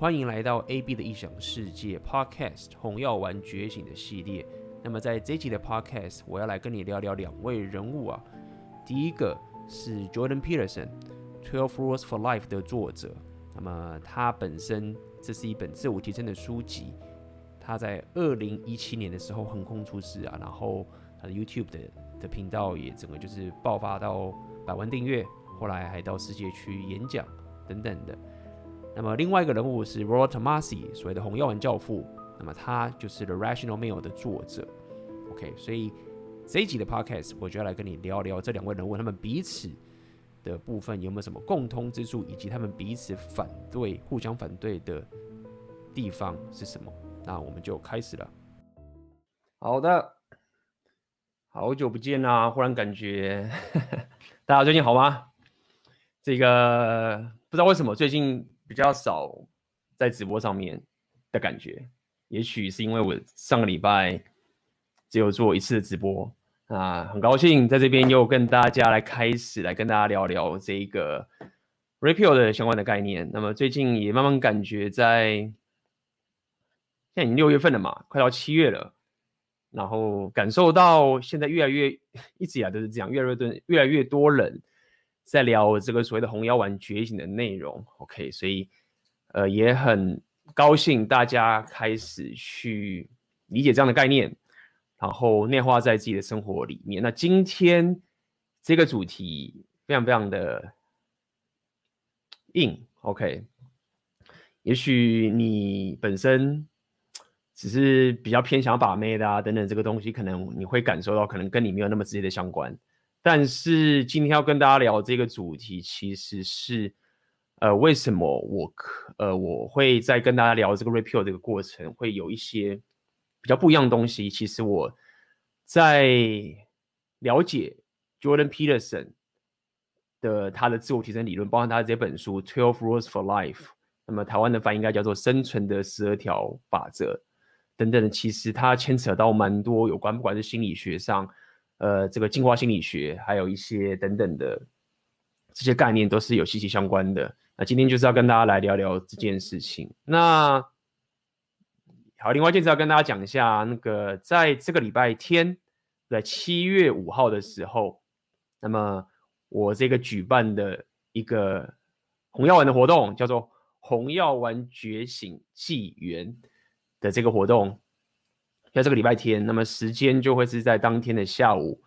欢迎来到 AB 的异想世界 Podcast《红药丸觉醒》的系列。那么在这一集的 Podcast，我要来跟你聊聊两位人物啊。第一个是 Jordan Peterson，《Twelve Rules for Life》的作者。那么他本身这是一本自我提升的书籍。他在二零一七年的时候横空出世啊，然后他的 YouTube 的的频道也整个就是爆发到百万订阅，后来还到世界去演讲等等的。那么另外一个人物是 Rollo Tomassi，所谓的红药丸教父。那么他就是《The Rational Mail》的作者。OK，所以这一集的 Podcast 我就要来跟你聊聊这两位人物，他们彼此的部分有没有什么共通之处，以及他们彼此反对、互相反对的地方是什么。那我们就开始了。好的，好久不见啦！忽然感觉 大家最近好吗？这个不知道为什么最近比较少在直播上面的感觉，也许是因为我上个礼拜只有做一次的直播啊，很高兴在这边又跟大家来开始来跟大家聊聊这一个 Red Pill 的相关的概念。那么最近也慢慢感觉在。现在已经六月份了嘛，快到七月了，然后感受到现在越来越，一直以来都是这样，越来越多，越来越多人在聊这个所谓的红药丸觉醒的内容。OK，所以呃也很高兴大家开始去理解这样的概念，然后内化在自己的生活里面。那今天这个主题非常非常的硬，OK，也许你本身。只是比较偏想把妹的啊，等等，这个东西可能你会感受到，可能跟你没有那么直接的相关。但是今天要跟大家聊这个主题，其实是，呃，为什么我可呃我会在跟大家聊这个 repeal 这个过程，会有一些比较不一样的东西。其实我在了解 Jordan Peterson 的他的自我提升理论，包含他的这本书《Twelve Rules for Life》，那么台湾的翻译应该叫做《生存的十二条法则》。等等的，其实它牵扯到蛮多有关，不管是心理学上，呃，这个进化心理学，还有一些等等的这些概念，都是有息息相关的。那今天就是要跟大家来聊聊这件事情。那好，另外就是要跟大家讲一下，那个在这个礼拜天，在七月五号的时候，那么我这个举办的一个红药丸的活动，叫做红药丸觉醒纪元。的这个活动，在这个礼拜天，那么时间就会是在当天的下午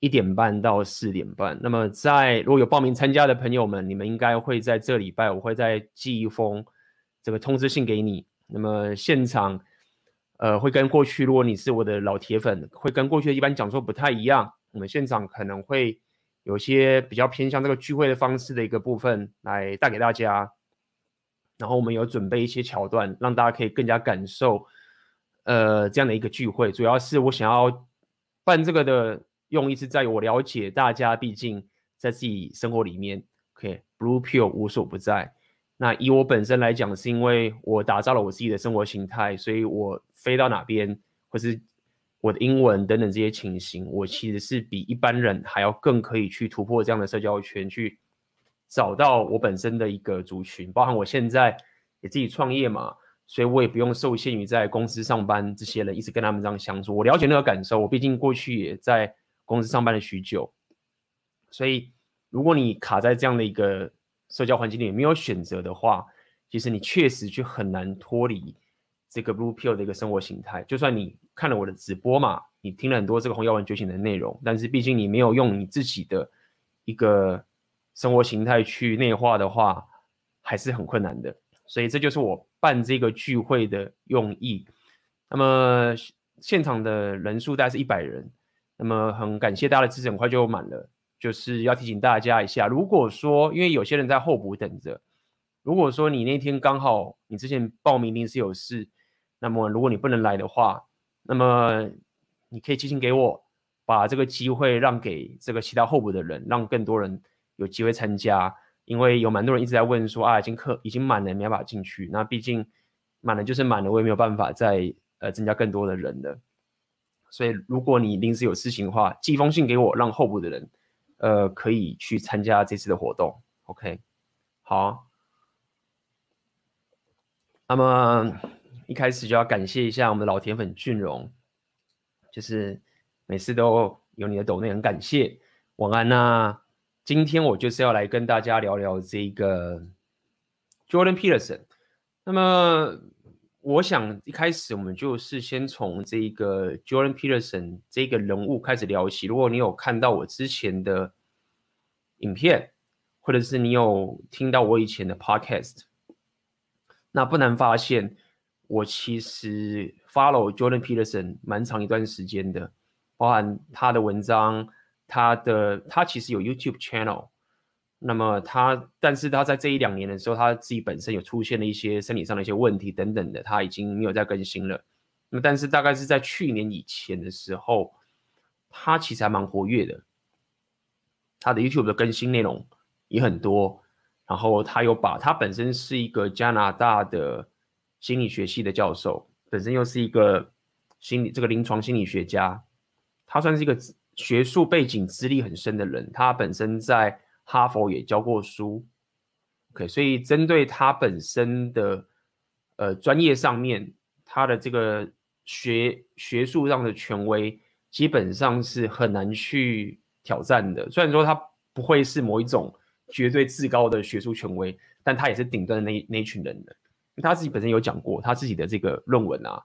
一点半到四点半。那么在如果有报名参加的朋友们，你们应该会在这礼拜，我会再寄一封这个通知信给你。那么现场，呃，会跟过去，如果你是我的老铁粉，会跟过去的一般讲座不太一样。我们现场可能会有些比较偏向这个聚会的方式的一个部分来带给大家。然后我们有准备一些桥段，让大家可以更加感受，呃，这样的一个聚会。主要是我想要办这个的用意是在于我了解大家，毕竟在自己生活里面，OK，Blue Pill 无所不在。那以我本身来讲，是因为我打造了我自己的生活形态，所以我飞到哪边，或是我的英文等等这些情形，我其实是比一般人还要更可以去突破这样的社交圈去。找到我本身的一个族群，包含我现在也自己创业嘛，所以我也不用受限于在公司上班这些人一直跟他们这样相处。我了解那个感受，我毕竟过去也在公司上班了许久，所以如果你卡在这样的一个社交环境里没有选择的话，其实你确实就很难脱离这个 Blue Pill 的一个生活形态。就算你看了我的直播嘛，你听了很多这个红药丸觉醒的内容，但是毕竟你没有用你自己的一个。生活形态去内化的话，还是很困难的，所以这就是我办这个聚会的用意。那么现场的人数大概是一百人，那么很感谢大家的支持，很快就满了。就是要提醒大家一下，如果说因为有些人在候补等着，如果说你那天刚好你之前报名临时有事，那么如果你不能来的话，那么你可以寄信给我，把这个机会让给这个其他候补的人，让更多人。有机会参加，因为有蛮多人一直在问说啊，已经客已经满了，没办法进去。那毕竟满了就是满了，我也没有办法再呃增加更多的人了。所以如果你临时有事情的话，寄封信给我，让候补的人呃可以去参加这次的活动。OK，好。那么一开始就要感谢一下我们的老铁粉俊荣，就是每次都有你的抖内，很感谢。晚安呐、今天我就是要来跟大家聊聊这个 Jordan Peterson。那么我想一开始我们就是先从这个 Jordan Peterson 这个人物开始聊起。如果你有看到我之前的影片，或者是你有听到我以前的 Podcast，那不难发现，我其实 follow Jordan Peterson 蛮长一段时间的，包含他的文章。他的他其实有 YouTube channel，那么他但是他在这一两年的时候，他自己本身有出现了一些身体上的一些问题等等的，他已经没有再更新了。那么但是大概是在去年以前的时候，他其实还蛮活跃的，他的 YouTube 的更新内容也很多。然后他有把他本身是一个加拿大的心理学系的教授，本身又是一个心理这个临床心理学家，他算是一个。学术背景资历很深的人，他本身在哈佛也教过书，OK，所以针对他本身的呃专业上面，他的这个学学术上的权威基本上是很难去挑战的。虽然说他不会是某一种绝对至高的学术权威，但他也是顶端的那那一群人的。他自己本身有讲过，他自己的这个论文啊，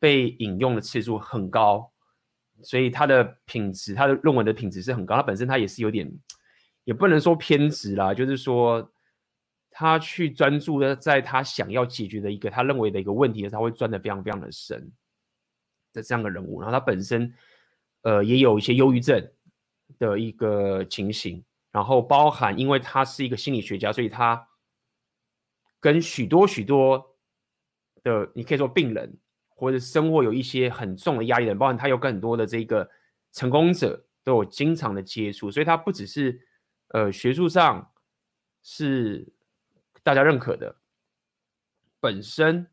被引用的次数很高。所以他的品质，他的论文的品质是很高。他本身他也是有点，也不能说偏执啦，就是说他去专注的在他想要解决的一个他认为的一个问题，他会钻的非常非常的深的这样的人物。然后他本身呃也有一些忧郁症的一个情形，然后包含因为他是一个心理学家，所以他跟许多许多的你可以说病人。或者生活有一些很重的压力的人，包括他有跟很多的这个成功者都有经常的接触，所以他不只是呃学术上是大家认可的，本身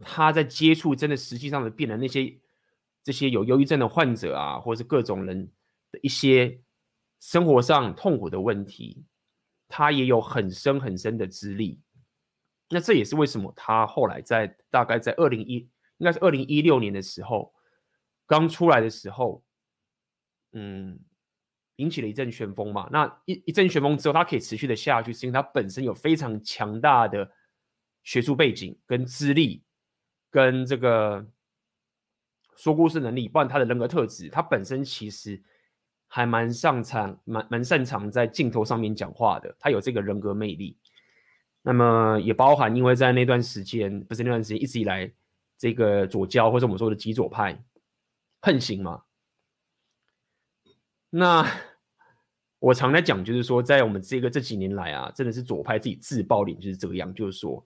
他在接触真的实际上的病人，那些这些有忧郁症的患者啊，或者是各种人的一些生活上痛苦的问题，他也有很深很深的资历。那这也是为什么他后来在大概在二零一。应该是二零一六年的时候，刚出来的时候，嗯，引起了一阵旋风嘛。那一一阵旋风之后，它可以持续的下去，是因为它本身有非常强大的学术背景、跟资历、跟这个说故事能力，不然他的人格特质，他本身其实还蛮擅长、蛮蛮擅长在镜头上面讲话的，他有这个人格魅力。那么也包含，因为在那段时间，不是那段时间，一直以来。这个左交或者我们说的极左派横行嘛？那我常在讲，就是说，在我们这个这几年来啊，真的是左派自己自爆脸就是这个样，就是说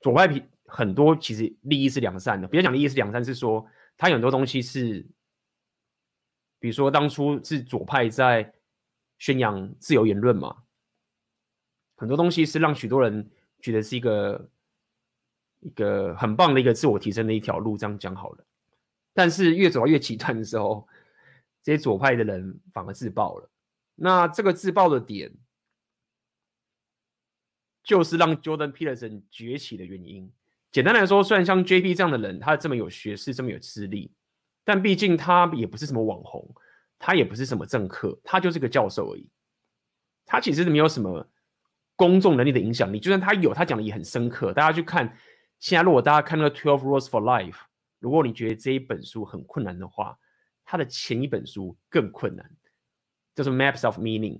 左派很多其实利益是良善的，不要讲利益是良善，是说他有很多东西是，比如说当初是左派在宣扬自由言论嘛，很多东西是让许多人觉得是一个。一个很棒的一个自我提升的一条路，这样讲好了。但是越走到越极端的时候，这些左派的人反而自爆了。那这个自爆的点，就是让 Jordan Peterson 崛起的原因。简单来说，虽然像 JP 这样的人，他这么有学识，这么有资历，但毕竟他也不是什么网红，他也不是什么政客，他就是个教授而已。他其实没有什么公众能力的影响力。就算他有，他讲的也很深刻。大家去看。现在，如果大家看那个《Twelve Rules for Life》，如果你觉得这一本书很困难的话，它的前一本书更困难，就是《Maps of Meaning》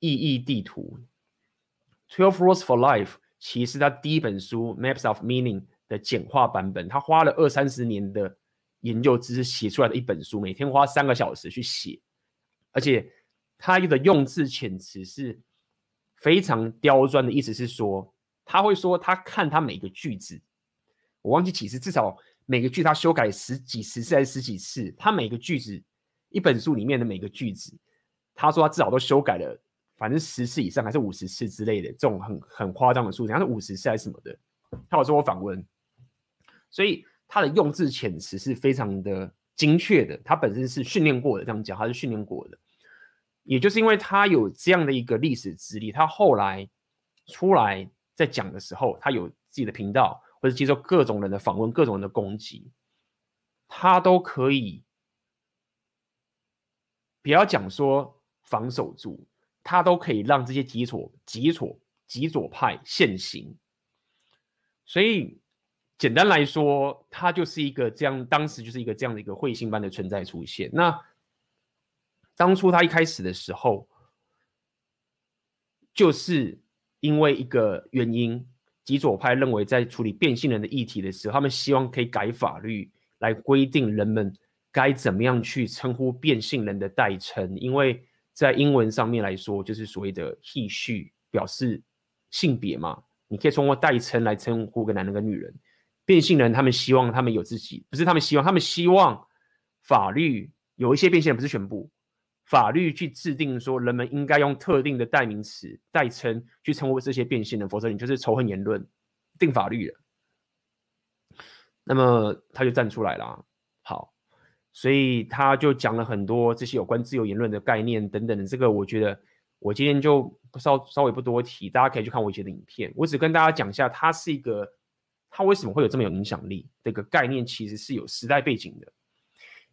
意义地图。《Twelve Rules for Life》其实它第一本书《Maps of Meaning》的简化版本，他花了二三十年的研究知识写出来的一本书，每天花三个小时去写，而且他的用字遣词是非常刁钻的，意思是说，他会说他看他每个句子。我忘记几次，至少每个句他修改十几十次还是十几次。他每个句子，一本书里面的每个句子，他说他至少都修改了，反正十次以上还是五十次之类的，这种很很夸张的数字，好像是五十次还是什么的。他有说我访问，所以他的用字遣词是非常的精确的。他本身是训练过的，这样讲他是训练过的。也就是因为他有这样的一个历史资历，他后来出来在讲的时候，他有自己的频道，接受各种人的访问、各种人的攻击，他都可以，不要讲说防守住，他都可以让这些极左、极左、极左派现形。所以简单来说，他就是一个这样，当时就是一个这样的一个彗星般的存在出现。那当初他一开始的时候，就是因为一个原因，极左派认为在处理变性人的议题的时候，他们希望可以改法律来规定人们该怎么样去称呼变性人的代称，因为在英文上面来说，就是所谓的 he she 表示性别嘛，你可以通过代称来称呼个男人跟女人。变性人他们希望他们有自己，不是他们希望，他们希望法律有一些变性人，不是全部。法律去制定说，人们应该用特定的代名词、代称去称呼这些变性人，否则你就是仇恨言论。定法律了，那么他就站出来了。好，所以他就讲了很多这些有关自由言论的概念等等的。这个我觉得我今天就稍稍微不多提，大家可以去看我以前的影片。我只跟大家讲一下，他是一个，他为什么会有这么有影响力？这个概念其实是有时代背景的，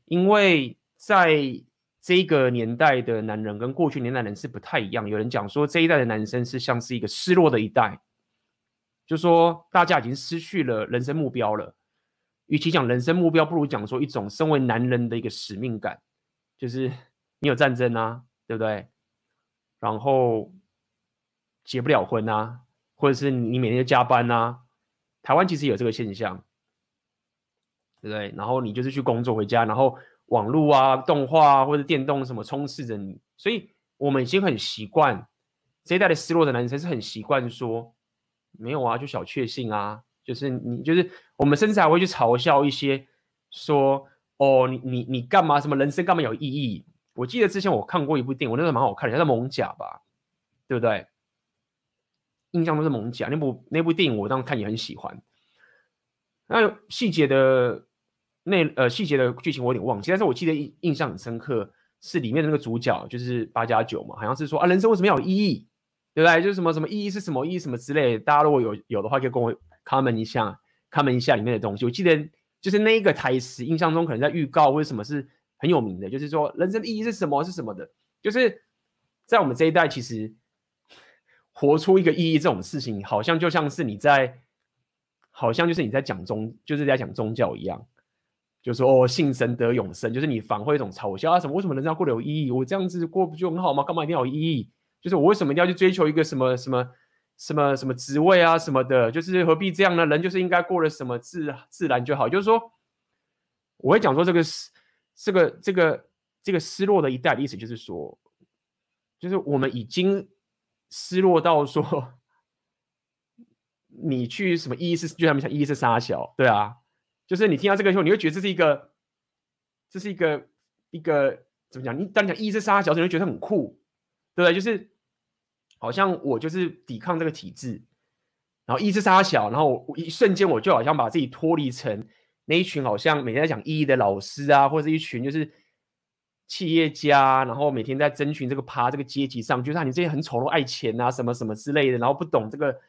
因为在。这个年代的男人跟过去年代人是不太一样。有人讲说，这一代的男生是像是一个失落的一代，就说大家已经失去了人生目标了。与其讲人生目标，不如讲说一种身为男人的一个使命感，就是你有战争啊，对不对？然后结不了婚啊，或者是你每天就加班啊。台湾其实有这个现象，对不对？然后你就是去工作回家，然后。网络啊，动画啊，或者电动什么充斥着你，所以我们已经很习惯这一代的失落的男生是很习惯说没有啊，就小确幸啊，就是你就是我们甚至还会去嘲笑一些说哦，你你你干嘛？什么人生干嘛有意义？我记得之前我看过一部电影，我那个蛮好看的，叫做《艋舺》吧，对不对？印象都是《艋舺》那部那部电影，我当时看也很喜欢。那细节的。那呃细节的剧情我有点忘记，但是我记得印印象很深刻，是里面的那个主角就是八加九嘛，好像是说啊，人生为什么要有意义，对不对？就是什么什么意义是什么意义什么之类，大家如果有有的话，就跟我 comment 一下，comment 一下里面的东西。我记得就是那一个台词，印象中可能在预告为什么是很有名的，就是说人生的意义是什么是什么的，就是在我们这一代，其实活出一个意义这种事情，好像就像是你在，好像就是你在讲宗，就是在讲宗教一样。就说哦，信神得永生，就是你反会一种嘲笑啊什么？为什么人生要过得有意义？我这样子过不就很好吗？干嘛一定要有意义？就是我为什么一定要去追求一个什么什么什么什么职位啊什么的？就是何必这样呢？人就是应该过得什么自自然就好。就是说，我会讲说这个是这个这个这个失落的一代的意思，就是说，就是我们已经失落到说，你去什么意义是就他们讲意义是杀小，对啊。就是你听到这个以后，你会觉得这是一个，这是一个一个怎么讲？你当你讲意识杀小，你会觉得很酷，对不对？就是好像我就是抵抗这个体制，然后意识杀小，然后我一瞬间我就好像把自己脱离成那一群好像每天在讲意义的老师啊，或者是一群就是企业家，然后每天在争取这个爬这个阶级上，就是你这些很丑陋、爱钱啊什么什么之类的，然后不懂这个。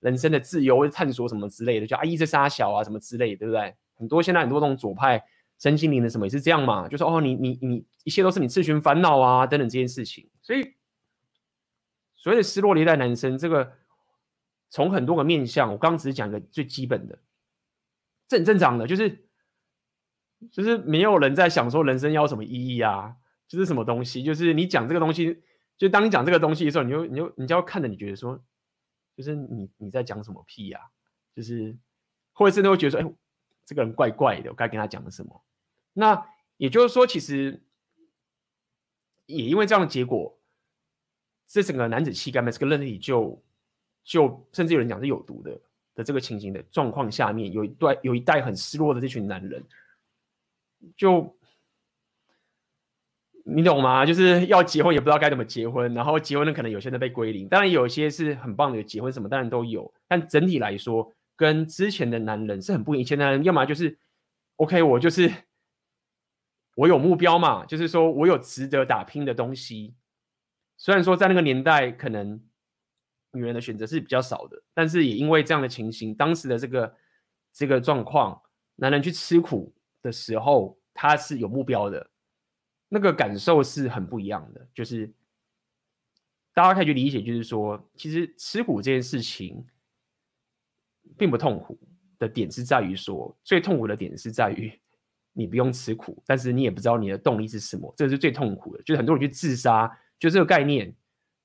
人生的自由或探索什么之类的，就啊，意识杀小啊，什么之类，对不对？很多现在很多这种左派身心灵的什么也是这样嘛，就是哦，你你你一切都是你自寻烦恼啊，等等这件事情。所以所谓的失落的一代男生，这个从很多个面向，我刚刚只是讲一个最基本的，这很正常的，就是就是没有人在想说人生要什么意义啊，就是什么东西，就是你讲这个东西，就当你讲这个东西的时候，你就你就你就要看着，你觉得说。就是你你在讲什么屁呀、啊？就是或者是你会觉得说，哎，这个人怪怪的，我该跟他讲什么？那也就是说，其实也因为这样的结果，这整个男子气概这个认知就就甚至有人讲是有毒的的这个情形的状况下面，有一段有一代很失落的这群男人就。你懂吗？就是要结婚也不知道该怎么结婚，然后结婚呢，可能有些人被归零，当然有些是很棒的，结婚什么当然都有，但整体来说，跟之前的男人是很不一样。以前的男人要么就是，OK，我就是我有目标嘛，就是说我有值得打拼的东西。虽然说在那个年代可能女人的选择是比较少的，但是也因为这样的情形，当时的这个这个状况，男人去吃苦的时候，他是有目标的，那个感受是很不一样的。就是大家可以去理解，就是说，其实吃苦这件事情并不痛苦的点是在于说，最痛苦的点是在于 你不用吃苦，但是你也不知道你的动力是什么，这个是最痛苦的。就是很多人去自杀，就这个概念，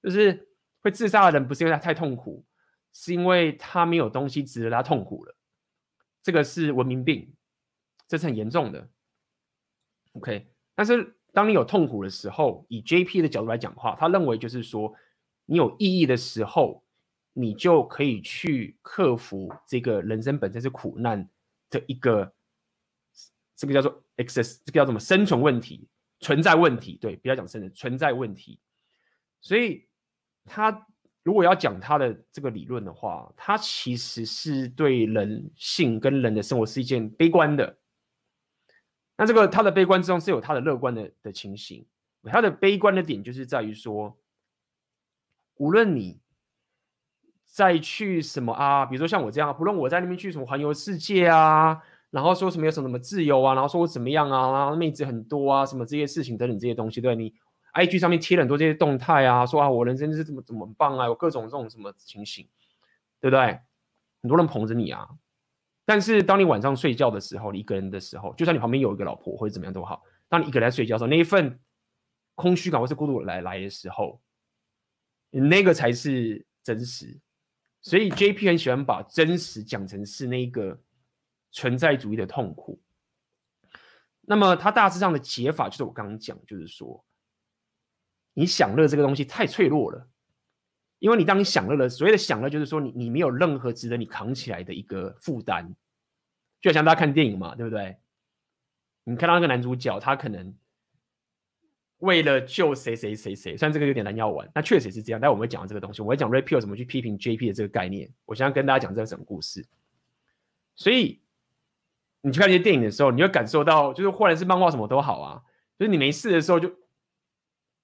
就是。会自杀的人不是因为他太痛苦，是因为他没有东西值得他痛苦了。这个是文明病，这是很严重的。OK，但是当你有痛苦的时候，以 JP 的角度来讲的话，他认为就是说，你有意义的时候，你就可以去克服这个人生本身是苦难的一个，这个叫做 excess，这个叫什么生存问题、存在问题。对，不要讲生存，存在问题。所以。他如果要讲他的这个理论的话，他其实是对人性跟人的生活是一件悲观的。那这个他的悲观之中是有他的乐观的的情形。他的悲观的点就是在于说，无论你再去什么啊，比如说像我这样，不论我在那边去什么环游世界啊，然后说什么有什么什么自由啊，然后说我怎么样啊，然后妹子很多啊，什么这些事情等等这些东西，对你。IG 上面贴了很多这些动态啊，说啊我人生是怎么怎么棒啊，有各种这种什么情形，对不对？很多人捧着你啊，但是当你晚上睡觉的时候，你一个人的时候，就算你旁边有一个老婆或者怎么样都好，当你一个人在睡觉的时候，那一份空虚感或是孤独来来的时候，那个才是真实。所以 JP 很喜欢把真实讲成是那个存在主义的痛苦。那么他大致上的解法就是我刚刚讲，就是说。你享乐这个东西太脆弱了，因为你当你享乐了，所谓的享乐就是说你你没有任何值得你扛起来的一个负担，就好像大家看电影嘛，对不对？你看到那个男主角，他可能为了救谁谁谁谁，虽然这个有点难要玩，那确实是这样。但我们会讲这个东西，我会讲 REPEL 怎么去批评 JP 的这个概念。我现在跟大家讲这个整个故事，所以你去看这些电影的时候，你会感受到，就是或者是漫画什么都好啊，就是你没事的时候就。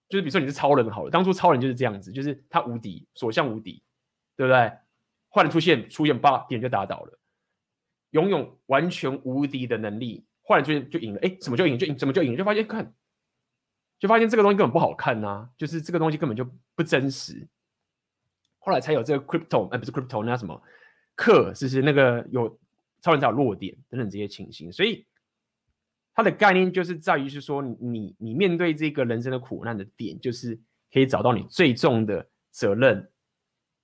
就是比如说你是超人好了，当初超人就是这样子，就是他无敌，所向无敌，对不对？坏人出现，出现吧，敌人就打倒了，拥有完全无敌的能力，坏人出现就赢了，哎，怎么就赢？就赢？怎么就赢？就发现看，就发现这个东西根本不好看呐、就是这个东西根本就不真实。后来才有这个 crypto，哎，不是 crypto，那什么克，就是那个有超人才有弱点等等这些情形，所以。它的概念就是在于是说你，你面对这个人生的苦难的点，就是可以找到你最重的责任，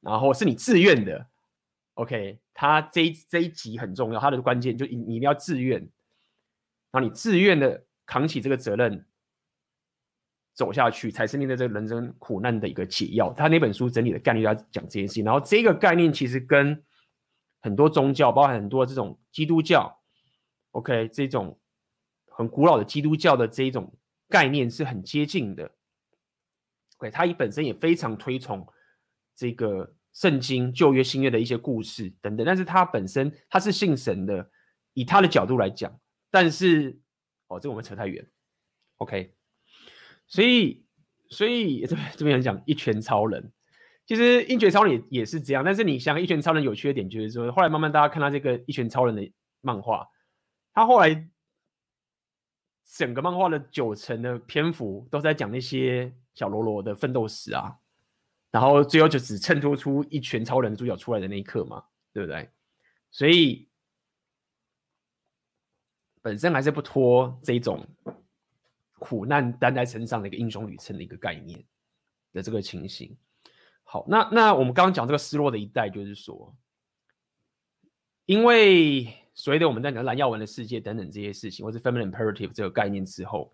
然后是你自愿的。OK，他这一这一集很重要，它的关键就你你一定要自愿，然后你自愿的扛起这个责任走下去，才是面对这个人生苦难的一个解药。他那本书整理的概念要讲这件事情，然后这个概念其实跟很多宗教，包含很多这种基督教，OK 这种。很古老的基督教的这一种概念是很接近的，OK，他本身也非常推崇这个圣经旧约新约的一些故事等等，但是他本身他是信神的，以他的角度来讲，但是哦，这个我们扯太远，OK，所以所以这边这边很讲一拳超人，其实一拳超人也也是这样，但是你想一拳超人有缺点就是说，后来慢慢大家看到这个一拳超人的漫画，他后来。整个漫画的九成的篇幅都在讲那些小喽啰的奋斗史啊，然后最后就只衬托出一拳超人主角出来的那一刻嘛，对不对？所以本身还是不拖这种苦难担在身上的一个英雄旅程的一个概念的这个情形。好，那那我们刚刚讲这个失落的一代，就是说，因为。所谓的我们在讲蓝药丸的世界等等这些事情，或是 feminine imperative 这个概念之后，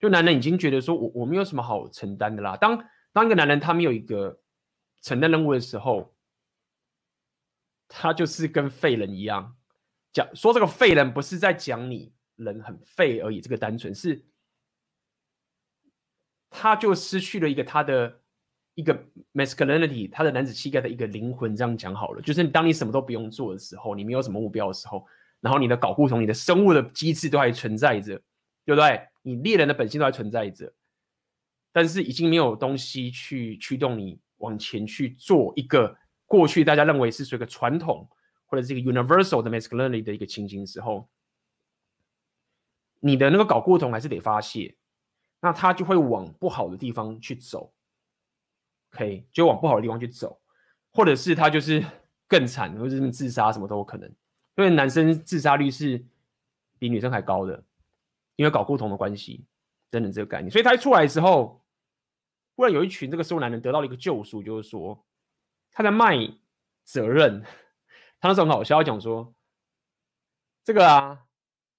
就男人已经觉得说我我没有什么好承担的啦。当当一个男人他没有一个承担任务的时候，他就是跟废人一样。讲说这个废人不是在讲你人很废而已，这个单纯是，他就失去了一个他的。一个 masculinity，他的男子气概的一个灵魂，这样讲好了，就是当你什么都不用做的时候，你没有什么目标的时候，然后你的睾固酮、你的生物的机制都还存在着，对不对？你猎人的本性都还存在着，但是已经没有东西去驱动你往前去做一个过去大家认为是属于一个传统或者是一个 universal 的 masculinity 的一个情形的时候，你的那个睾固酮还是得发泄，那他就会往不好的地方去走，OK，就往不好的地方去走，或者是他就是更惨，或者是自杀什么都有可能，因为男生自杀率是比女生还高的，因为搞不同的关系等等这个概念，所以他一出来之后。忽然有一群这个时候男人得到了一个救赎，就是说他在卖责任。他那时候很好笑，讲说这个啊，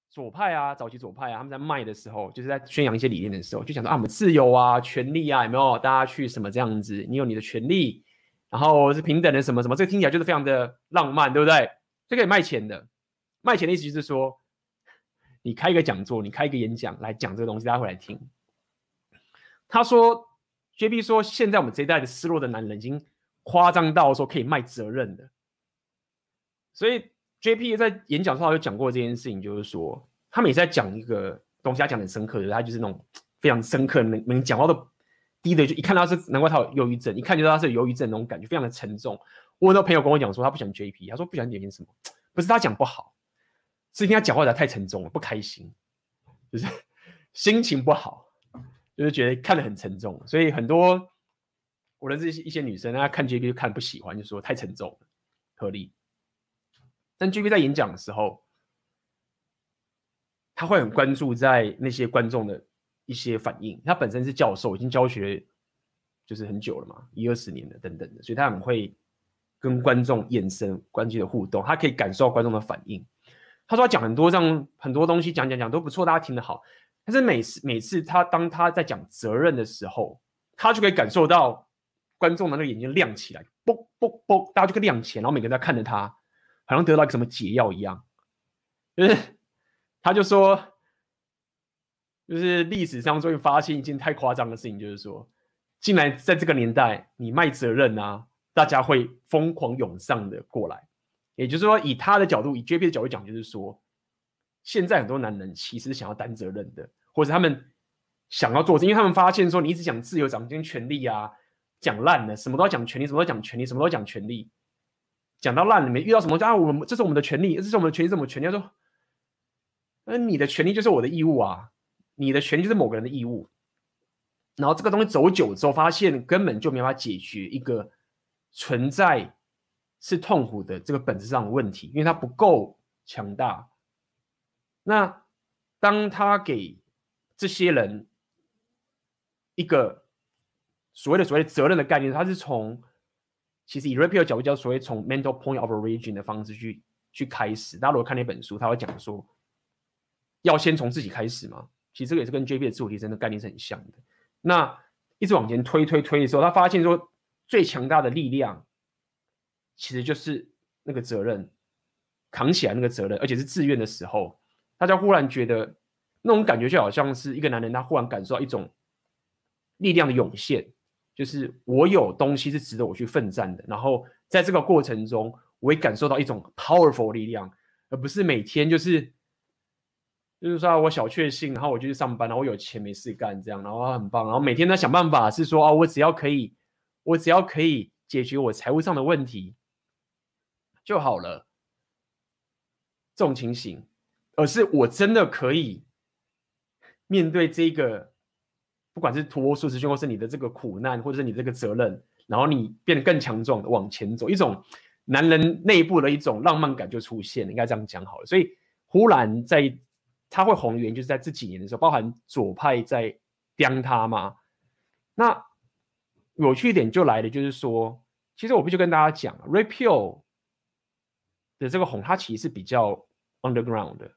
左派啊，早期左派啊，他们在卖的时候，就是在宣扬一些理念的时候，就讲说啊，我们自由啊，权利啊，有没有？大家去什么这样子？你有你的权利，然后是平等的什么什么，这个听起来就是非常的浪漫，对不对？这可以卖钱的，卖钱的意思就是说，你开一个讲座，你开一个演讲来讲这个东西，大家会来听。他说。JP 说：“现在我们这一代的失落的男人已经夸张到说可以卖责任的，所以 JP 在演讲上有讲过这件事情，就是说他每次在讲一个东西，他讲的很深刻的，他就是那种非常深刻，能能讲话都低的，就一看到是难怪他有忧郁症，一看就知道他是有忧郁症那种感觉，非常的沉重。我很多朋友跟我讲说，他不喜欢 JP，他说不喜欢点点什么，不是他讲不好，是因为他讲话的太沉重了，不开心，就是 心情不好。”就是觉得看得很沉重，所以很多我认识一些女生，她看 JP 就看不喜欢，就说太沉重了，合理。但 JP 在演讲的时候，他会很关注在那些观众的一些反应。他本身是教授，已经教学就是很久了嘛，一二十年了等等的，所以他很会跟观众眼神关系的互动，他可以感受到观众的反应。他说他讲很多这样很多东西，讲讲讲都不错，大家听得好。但是每次每次他当他在讲责任的时候，他就可以感受到观众的那个眼睛亮起来，嘣嘣嘣，大家就可以亮起来，然后每个人在看着他，好像得到一个什么解药一样。就是他就说，就是历史上终于发现一件太夸张的事情，就是说，竟然在这个年代，你卖责任啊，大家会疯狂涌上的过来。也就是说，以他的角度，以 JP 的角度讲，就是说。现在很多男人其实想要担责任的，或者他们想要做，因为他们发现说，你一直讲自由、掌权、权利啊，讲烂了，什么都要讲权利，什么都讲权利，什么都讲权利，讲到烂了，没遇到什么就啊，我们这是我们的权利，这是我们的权利，这是我们权利。他说，那你的权利就是我的义务啊，你的权利就是某个人的义务。然后这个东西走久之后，发现根本就没法解决一个存在是痛苦的这个本质上的问题，因为它不够强大。那当他给这些人一个所谓的所谓的责任的概念，他是从其实以 Ray Peal 角度叫所谓从 mental point of origin 的方式去去开始。大家如果看那本书，他会讲说要先从自己开始嘛。其实这个也是跟 JP 的自我提升的概念是很像的。那一直往前推推推的时候，他发现说最强大的力量其实就是那个责任，扛起来那个责任，而且是自愿的时候。大家忽然觉得那种感觉就好像是一个男人，他忽然感受到一种力量的涌现，就是我有东西是值得我去奋战的。然后在这个过程中，我会感受到一种 powerful 力量，而不是每天就是就是说我小确幸，然后我就去上班，然后我有钱没事干这样，然后很棒，然后每天在想办法是说啊，我只要可以，我只要可以解决我财务上的问题就好了。这种情形。而是我真的可以面对这个，不管是突破舒适圈，或是你的这个苦难，或者是你这个责任，然后你变得更强壮的往前走，一种男人内部的一种浪漫感就出现了，应该这样讲好了。所以忽然在他会红的原因，就是在这几年的时候，包含左派在刁他嘛。那有趣一点就来了，就是说，其实我必须跟大家讲，Ray Peal 的这个红，他其实是比较 underground 的。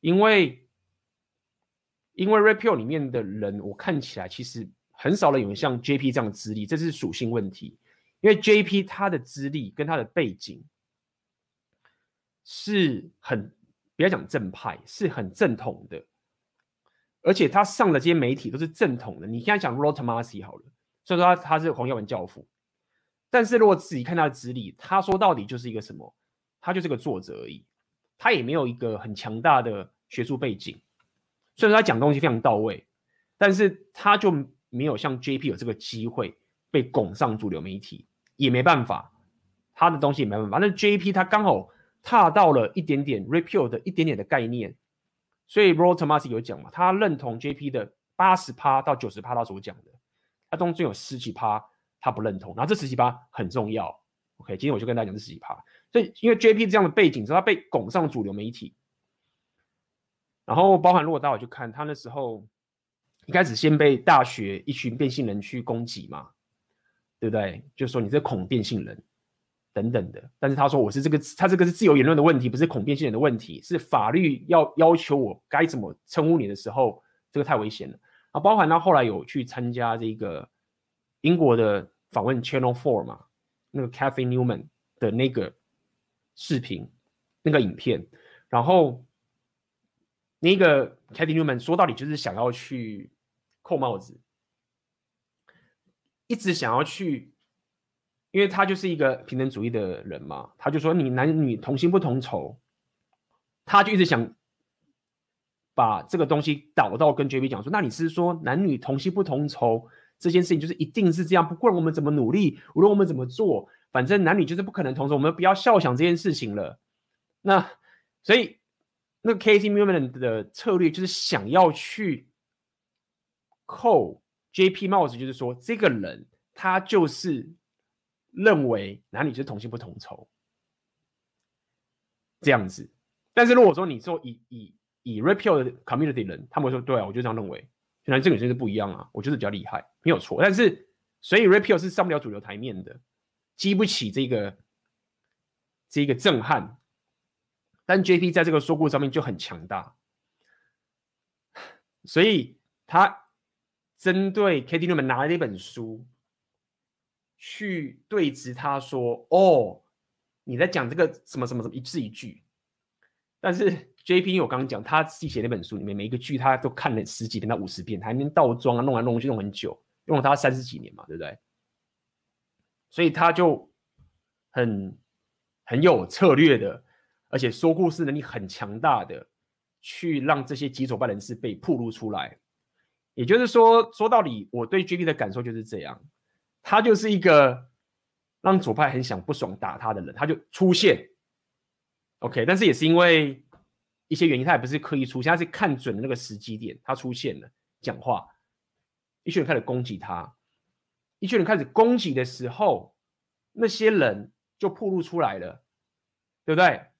因为，因为 Ray Peal 里面的人，我看起来其实很少人有像 JP 这样的资历，这是属性问题。因为 JP 他的资历跟他的背景是很，不要讲正派，是很正统的，而且他上的这些媒体都是正统的。你现在讲 Rollo Tomassi 好了，虽然说他他是黄耀文教父，但是如果自己看他的资历，他说到底就是一个什么？他就是个作者而已。他也没有一个很强大的学术背景，虽然他讲东西非常到位，但是他就没有像 JP 有这个机会被拱上主流媒体，也没办法，他的东西也没办法。那 JP 他刚好踏到了一点点 repeal 的一点点的概念，所以 Rollo Tomassi 有讲嘛，他认同 JP 的八十趴到九十趴他所讲的，他当中有十几趴他不认同，然后这十几趴很重要。OK，今天我就跟大家讲这十几趴，所以因为 JP 这样的背景所以，他被拱上主流媒体，然后包含如果大家去看他那时候。一开始先被大学一群变性人去攻击嘛，对不对？就说你这恐变性人等等的。但是他说我是这个，他这个是自由言论的问题，不是恐变性人的问题，是法律要要求我该怎么称呼你的时候，这个太危险了啊！包含他后来有去参加这个英国的访问 Channel Four 嘛，那个 Cathy Newman 的那个视频那个影片，然后。那个 Cathy Newman 说到底就是想要去扣帽子，一直想要去，因为他就是一个平等主义的人嘛，他就说你男女同性不同酬，他就一直想把这个东西导到跟 JP 讲说，那你是说男女同性不同酬这件事情就是一定是这样，不管我们怎么努力，无论我们怎么做，反正男女就是不可能同酬，我们不要笑想这件事情了。那所以。那个 Cathy Newman 的策略就是想要去扣 JP 帽子，就是说这个人他就是认为男女就是同性不同酬这样子。但是如果说你说以以以 Repeal 的 Community 人，他们会说对啊，我就这样认为，原来这个女生是不一样啊，我就是比较厉害，没有错。但是所以 Repeal 是上不了主流台面的，激不起这个这个震撼。但 JP 在这个说故上面就很强大，所以他针对 Cathy Newman 拿了一本书去对质他说：“哦，你在讲这个什么什么什么一字一句。”但是 JP 我刚刚讲他自己写那本书里面每一个句他都看了十几遍到五十遍，他还能倒装啊，弄来弄去弄很久，用了他三十几年嘛，对不对？所以他就很很有策略的。而且说故事能力很强大的，去让这些极左派人士被暴露出来。也就是说，说到底，我对 JP 的感受就是这样，他就是一个让左派很想不爽打他的人，他就出现。OK，但是也是因为一些原因，他也不是刻意出现，他是看准了那个时机点，他出现了，讲话，一群人开始攻击他，一群人开始攻击的时候，那些人就暴露出来了，对不对？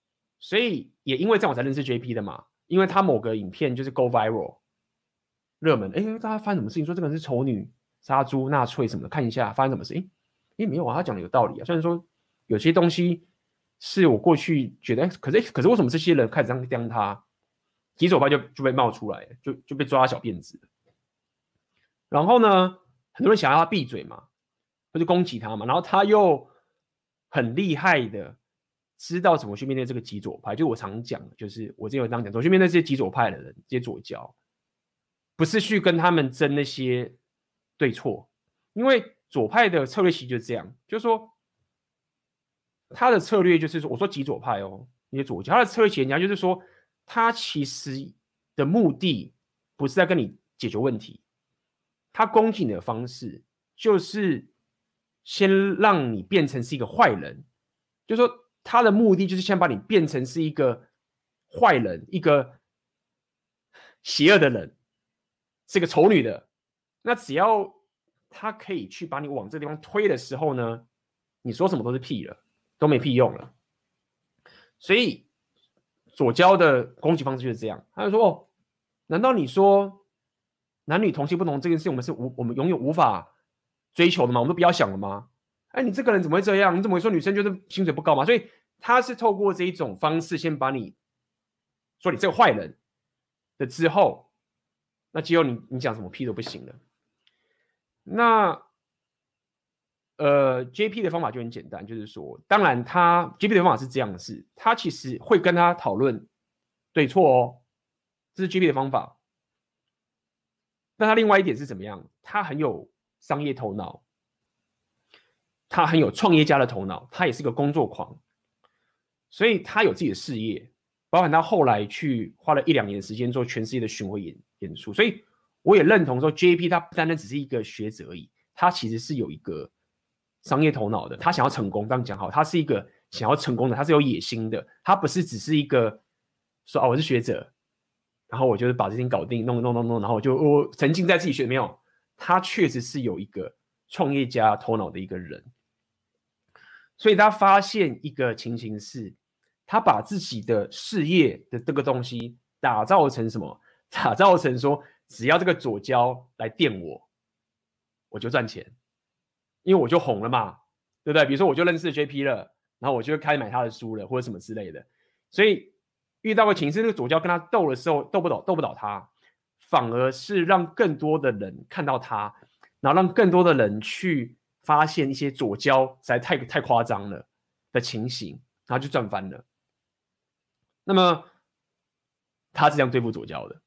所以也因为这样我才认识 JP 的嘛，因为他某个影片就是 go viral 热门，哎，大家发生什么事情？说这个人是丑女、杀猪、纳粹什么的，看一下发生什么事？哎，哎，没有啊，他讲的有道理啊。虽然说有些东西是我过去觉得，可是可是为什么这些人开始这样刁他？极左派就就被冒出来，就就被抓小辫子。然后呢，很多人想要他闭嘴嘛，或者攻击他嘛，然后他又很厉害的。知道怎么去面对这个极左派，就我常讲，就是我之前有这样讲，怎么去面对这些极左派的人，这些左胶，不是去跟他们争那些对错，因为左派的策略其实就是这样，就是说他的策略就是说，我说极左派哦，那些左教，他的策略其实就是说，他其实的目的不是在跟你解决问题，他攻击你的方式就是先让你变成是一个坏人，就是说。他的目的就是先把你变成是一个坏人，一个邪恶的人，是个丑女的。那只要他可以去把你往这地方推的时候呢，你说什么都是屁了，都没屁用了。所以左交的攻击方式就是这样。他就说：“哦，难道你说男女同性不同这件事，我们是无我们永远无法追求的吗？我们都不要想了吗？”哎，你这个人怎么会这样？你怎么会说女生就是薪水不高嘛？所以他是透过这一种方式，先把你说你这个坏人的之后，那只有你你讲什么屁都不行了。那呃，JP 的方法就很简单，就是说，当然他 JP 的方法是这样的是，他其实会跟他讨论对错哦，这是 JP 的方法。那他另外一点是怎么样？他很有商业头脑。他很有创业家的头脑，他也是个工作狂，所以他有自己的事业，包含他后来去花了一两年时间做全世界的巡回演演出。所以我也认同说，JP 他不单单只是一个学者而已，他其实是有一个商业头脑的，他想要成功。刚讲好，他是一个想要成功的，他是有野心的，他不是只是一个说啊，我是学者，然后我就是把这件搞定，弄弄弄弄，然后我就我沉浸在自己学没有。他确实是有一个创业家头脑的一个人，所以他发现一个情形是，他把自己的事业的这个东西打造成什么？打造成说，只要这个左胶来电我，我就赚钱，因为我就红了嘛，对不对？比如说我就认识 JP 了，然后我就开始买他的书了，或者什么之类的。所以遇到个情势，那个左胶跟他斗的时候，斗不倒，斗不倒他。反而是让更多的人看到他，然后让更多的人去发现一些左胶实在太太夸张了的情形，然后就赚翻了。那么他是这样对付左胶的，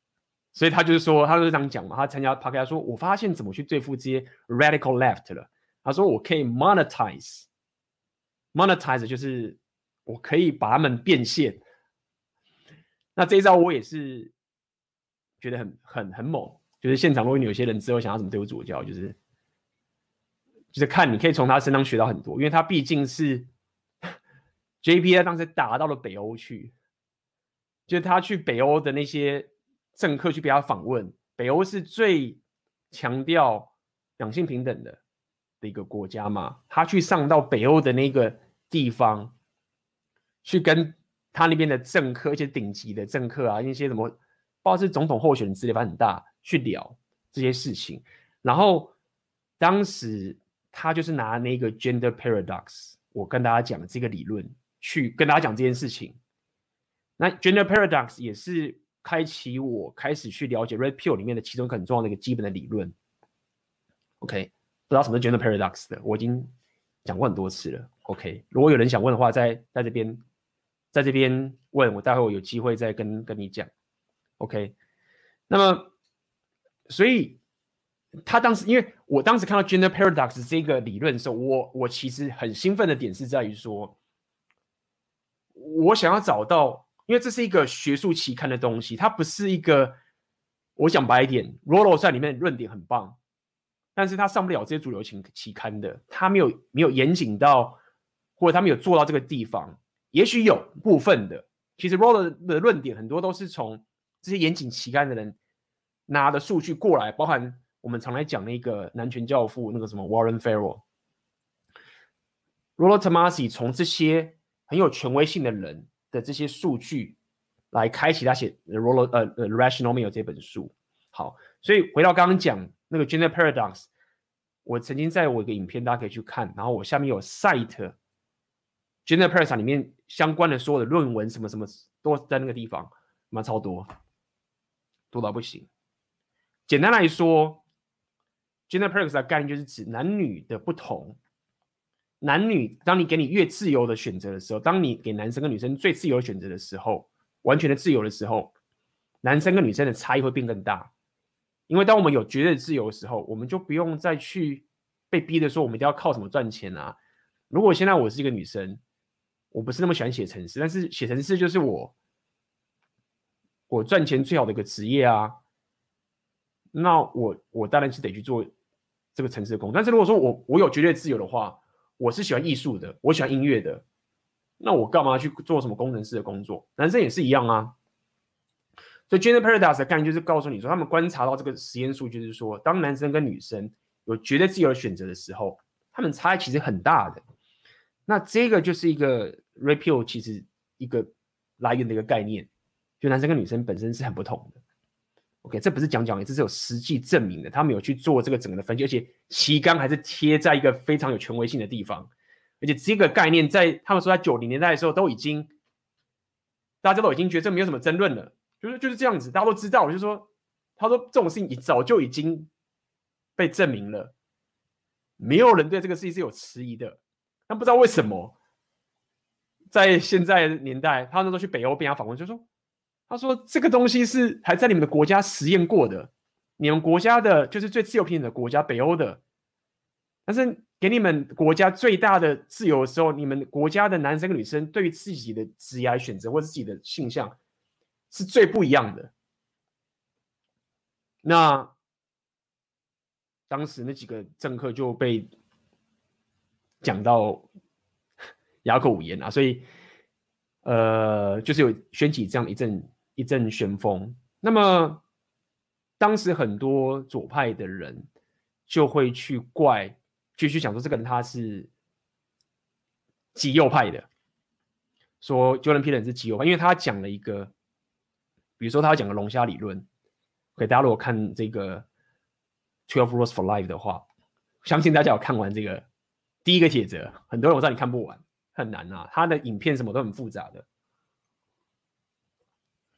所以他就是说，他就是这样讲嘛。他参加 podcast 说，我发现怎么去对付这些 radical left 了。他说我可以 monetize，monetize 就是我可以把他们变现。那这一招我也是。觉得很很很猛，就是现场如果有些人之后想要怎么对付左胶，就是就是看你可以从他身上学到很多，因为他毕竟是 JP 当时打到了北欧去，就他去北欧的那些政客去给他访问，北欧是最强调两性平等的的一个国家嘛，他去上到北欧的那个地方，去跟他那边的政客，一些顶级的政客啊，一些什么。不知道是总统候选人之类，反正很大，去聊这些事情。然后当时他就是拿那个 gender paradox，我跟大家讲这个理论，去跟大家讲这件事情。那 gender paradox 也是开启我开始去了解 Red Pill 里面的其中一个很重要的一个基本的理论。OK，不知道什么是 gender paradox 的，我已经讲过很多次了。OK，如果有人想问的话，在在这边，在这边问我，待会我有机会再跟跟你讲。OK，那么，所以他当时，因为我当时看到 Gender Paradox 这个理论的时候，我我其实很兴奋的点是在于说，我想要找到，因为这是一个学术期刊的东西，它不是一个，我讲白一点，Rollo 在里面论点很棒，但是他上不了这些主流期期刊的，他没有没有严谨到，或者他没有做到这个地方，也许有部分的，其实 Rollo 的论点很多都是从。这些严谨期刊的人拿的数据过来，包含我们常来讲那个男权教父那个什么 Warren Farrell、Rollo Tomassi 从这些很有权威性的人的这些数据来开启他写 Rollo 呃呃 Rational Male 这本书。好，所以回到刚刚讲那个 Gender Paradox，我曾经在我一个影片大家可以去看，然后我下面有 cite Gender Paradox 里面相关的所有的论文什么什么都在那个地方，妈超多。多到不行。简单来说，gender paradox 的概念就是指男女的不同。男女，当你给你越自由的选择的时候，当你给男生跟女生最自由选择的时候，完全的自由的时候，男生跟女生的差异会变更大。因为当我们有绝对自由的时候，我们就不用再去被逼的说我们一定要靠什么赚钱啊。如果现在我是一个女生，我不是那么喜欢写程式，但是写程式就是我。我赚钱最好的一个职业啊，那我我当然是得去做这个程式的工作。但是如果说我我有绝对自由的话，我是喜欢艺术的，我喜欢音乐的，那我干嘛去做什么工程师的工作？男生也是一样啊。所以 Gender Paradox 的概念就是告诉你说，他们观察到这个实验数据，就是说，当男生跟女生有绝对自由的选择的时候，他们差异其实很大的。那这个就是一个 repeal，其实一个来源的一个概念。就男生跟女生本身是很不同的，OK，这不是讲讲，这是有实际证明的。他们有去做这个整个的分析，而且旗杆还是贴在一个非常有权威性的地方。而且这个概念在他们说在九零年代的时候都已经，大家都已经觉得这没有什么争论了，就是就是这样子，大家都知道。就是说，他说这种事情早就已经被证明了，没有人对这个事情是有迟疑的。但不知道为什么，在现在年代，他们都去北欧被人家访问，就说。他说：“这个东西是还在你们的国家实验过的，你们国家的就是最自由平等的国家，北欧的。但是给你们国家最大的自由的时候，你们国家的男生跟女生对于自己的职业选择或者自己的性向是最不一样的。那当时那几个政客就被讲到哑口无言啊，所以呃，就是有掀起这样一阵一阵旋风。那么当时很多左派的人就会去怪，继续讲说这个人他是极右派的，说 Jordan Peterson 是极右派，因为他讲了一个，比如说他讲个龙虾理论。给大家如果看这个 Twelve Rules for Life 的话，相信大家有看完这个第一个帖子，很多人我知道你看不完，很难啊。他的影片什么都很复杂的。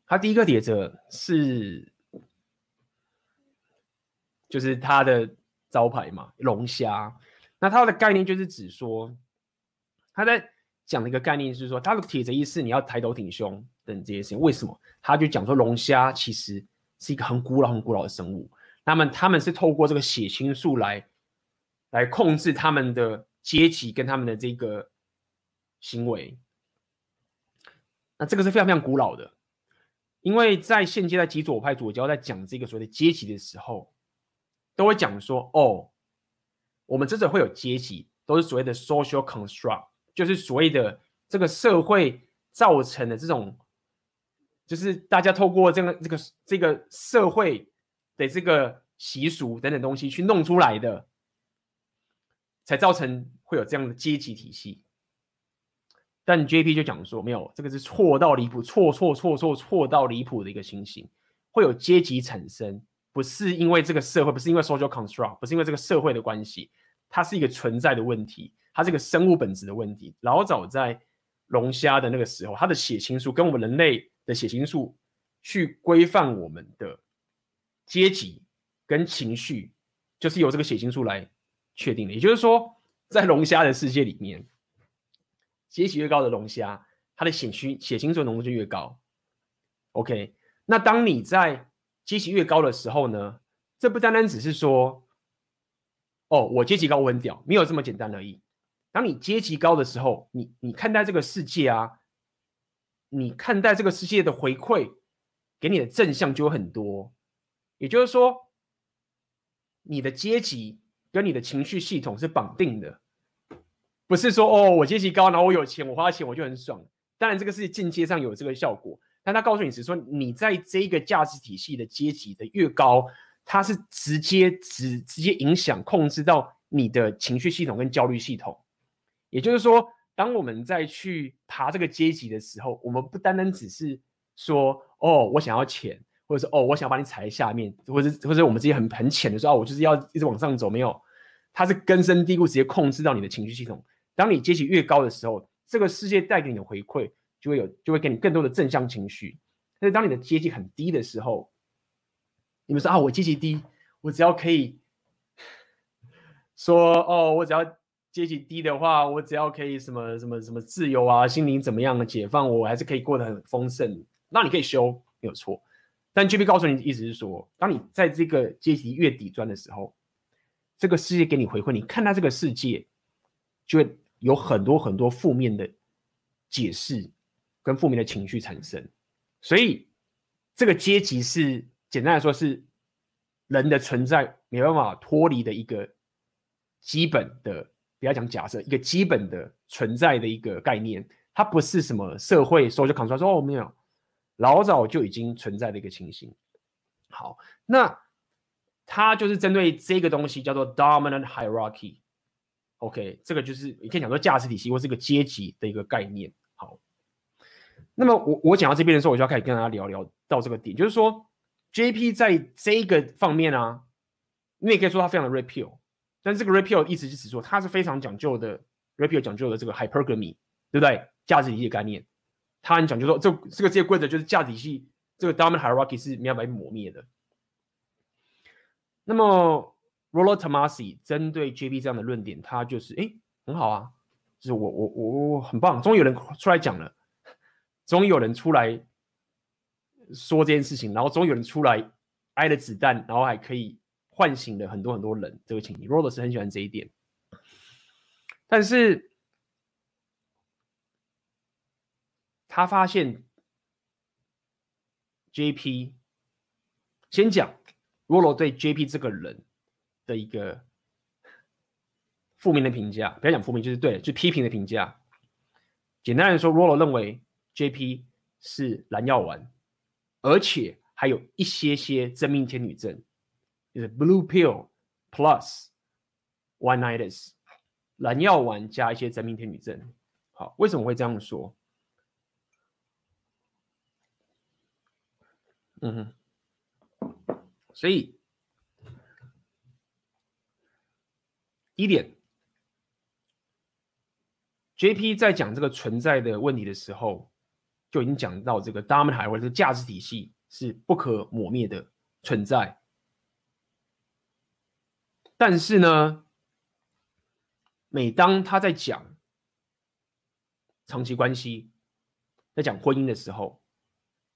他第一个帖子是，就是他的招牌嘛，龙虾。那他的概念就是指说，他在讲的一个概念是说，他的帖子意思你要抬头挺胸等这些事情。为什么？他就讲说龙虾其实。是一个很古老、很古老的生物。那么他们是透过这个血清素来来控制他们的阶级跟他们的这个行为。那这个是非常非常古老的，因为在现阶段极左派左胶在讲这个所谓的阶级的时候，都会讲说：哦，我们真的会有阶级，都是所谓的 social construct，就是所谓的这个社会造成的这种。就是大家透过这个这个这个社会的这个习俗等等东西去弄出来的，才造成会有这样的阶级体系。但 JP 就讲说，没有，这个是错到离谱，错错错错错到离谱的一个情形。会有阶级产生，不是因为这个社会，不是因为 social construct，不是因为这个社会的关系，它是一个存在的问题，它是个生物本质的问题。老早在龙虾的那个时候，它的血清素跟我们人类。的血清素去规范我们的阶级跟情绪，就是由这个血清素来确定的。也就是说，在龙虾的世界里面，阶级越高的龙虾，它的血虚血清素浓度就越高。OK，那当你在阶级越高的时候呢，这不单单只是说，哦，我阶级高我很屌，没有这么简单而已。当你阶级高的时候，你你看待这个世界啊。你看待这个世界的回馈，给你的正向就有很多。也就是说，你的阶级跟你的情绪系统是绑定的，不是说哦，我阶级高，然后我有钱，我花钱我就很爽。当然，这个是进阶上有这个效果，但他告诉你是说，你在这个价值体系的阶级的越高，它是直接直直接影响控制到你的情绪系统跟焦虑系统。也就是说。当我们再去爬这个阶级的时候，我们不单单只是说哦，我想要钱，或者是哦，我想把你踩在下面，或者或者我们这些很很浅的说哦，我就是要一直往上走，没有，它是根深蒂固，直接控制到你的情绪系统。当你阶级越高的时候，这个世界带给你的回馈就会有，就会给你更多的正向情绪。但是当你的阶级很低的时候，你们说啊，我阶级低，我只要可以说哦，我只要。阶级低的话，我只要可以什么什么什么自由啊，心灵怎么样的解放，我还是可以过得很丰盛。那你可以修，没有错。但 jb 告诉你的意思是说，当你在这个阶级越底端的时候，这个世界给你回馈，你看待这个世界，就会有很多很多负面的解释跟负面的情绪产生。所以，这个阶级是简单来说是人的存在没办法脱离的一个基本的。不要讲假设，一个基本的存在的一个概念，它不是什么社会说就扛出来说哦，没有，老早就已经存在的一个情形。好，那它就是针对这个东西叫做 dominant hierarchy。OK，这个就是你可以讲说价值体系或是一个阶级的一个概念。好，那么我我讲到这边的时候，我就要开始跟大家聊聊到这个点，就是说 JP 在这个方面啊，你也可以说它非常的 repeal。但是这个 Rapio 意思就是说，它是非常讲究的 repeal，讲究的这个 hypergamy，对不对？价值体系的概念，它很讲究说，这这个这些规则就是价值体系，这个 dominant hierarchy 是没有办法磨灭的。那么 Rollo Tomasi 针对 JP 这样的论点，他就是哎，很好啊，就是我我我我很棒，终于有人出来讲了，终于有人出来说这件事情，然后终于有人出来挨了子弹，然后还可以。唤醒了很多很多人，这个情形，Rollo 是很喜欢这一点。但是，他发现 JP 先讲 Rollo 对 JP 这个人的一个负面的评价，不要讲负面，就是对，就批评的评价。简单来说 roll 认为 JP 是蓝药丸，而且还有一些些真命天女症，就是 Blue Pill Plus One-Nighters，蓝药丸加一些真命天女症。好，为什么会这样说？嗯哼，所以一点，JP 在讲这个存在的问题的时候，就已经讲到这个 Dominant 或者这个价值体系是不可磨灭的存在。但是呢，每当他在讲长期关系，在讲婚姻的时候，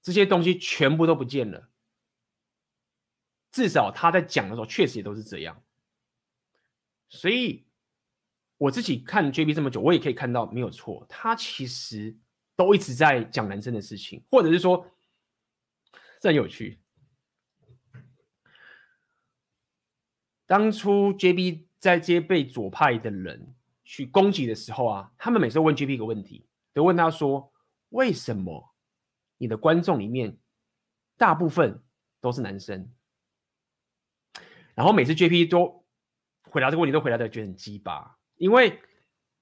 这些东西全部都不见了。至少他在讲的时候，确实也都是这样。所以我自己看 JB 这么久，我也可以看到没有错，他其实都一直在讲男生的事情，或者是说，这很有趣。当初 JB 在接被左派的人去攻击的时候啊，他们每次问 JP 一个问题，都问他说：“为什么？”你的观众里面大部分都是男生，然后每次 JP 都回答这个问题，都回答的觉得很鸡巴，因为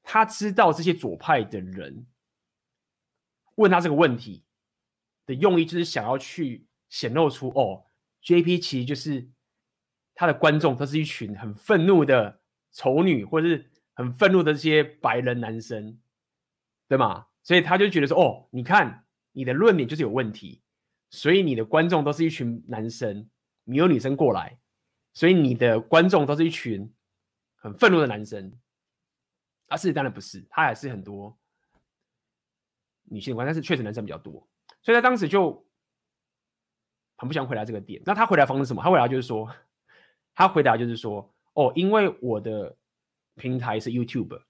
他知道这些左派的人问他这个问题的用意，就是想要去显露出哦，JP 其实就是他的观众都是一群很愤怒的丑女，或者是很愤怒的这些白人男生，对吗？所以他就觉得说，哦，你看。你的论点就是有问题，所以你的观众都是一群男生，没有女生过来，所以你的观众都是一群很愤怒的男生。啊，事实当然不是，他还是很多女性观，但是确实男生比较多，所以他当时就很不想回答这个点。那他回答方式是什么？他回答就是说，他回答就是说，哦，因为我的平台是 YouTube，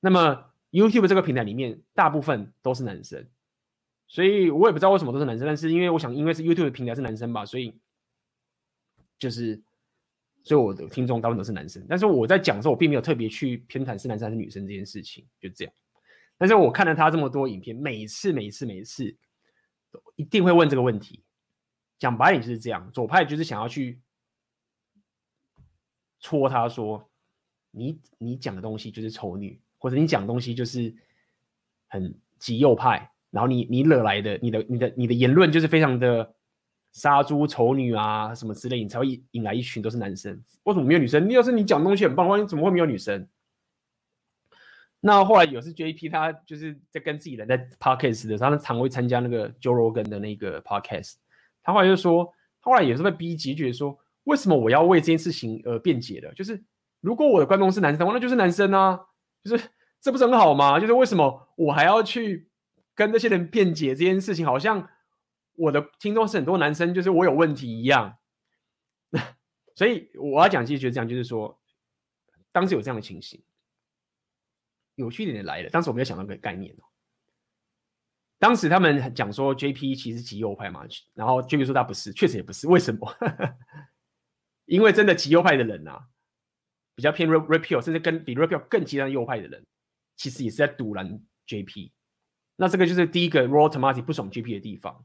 那么 YouTube 这个平台里面大部分都是男生。所以我也不知道为什么都是男生，但是因为我想，因为是 YouTube 的平台是男生吧，所以就是，所以我的听众大部分都是男生。但是我在讲的时候，我并没有特别去偏袒是男生还是女生这件事情，就这样。但是我看了他这么多影片，每次、每次、每次，都一定会问这个问题。讲白点就是这样，左派就是想要去戳他说，你你讲的东西就是丑女，或者你讲的东西就是很极右派。然后你你惹来的你的你的你的言论就是非常的杀猪丑女啊什么之类，你才会引来一群都是男生。为什么没有女生？你要是你讲东西很棒的话，你怎么会没有女生？那后来有是 JP 他就是在跟自己人在 podcast 的时候，他常会参加那个 Joe Rogan 的那个 podcast。他后来就说，他后来也是被逼急，觉得说为什么我要为这件事情而辩解的？就是如果我的观众是男生的话，那就是男生啊，就是这不是很好吗？就是为什么我还要去？跟那些人辩解这件事情，好像我的听众是很多男生，就是我有问题一样。所以我要讲，其实觉得这样，就是说，当时有这样的情形，有趣点点来了。当时我没有想到这个概念哦。当时他们讲说 JP 其实极右派嘛，然后 JP 说他不是，确实也不是。为什么？因为真的极右派的人啊，比较偏 Repeal，甚至跟比 Repeal 更极端右派的人，其实也是在赌烂 JP。那这个就是第一个 Rollo Tomassi 不爽 JP 的地方，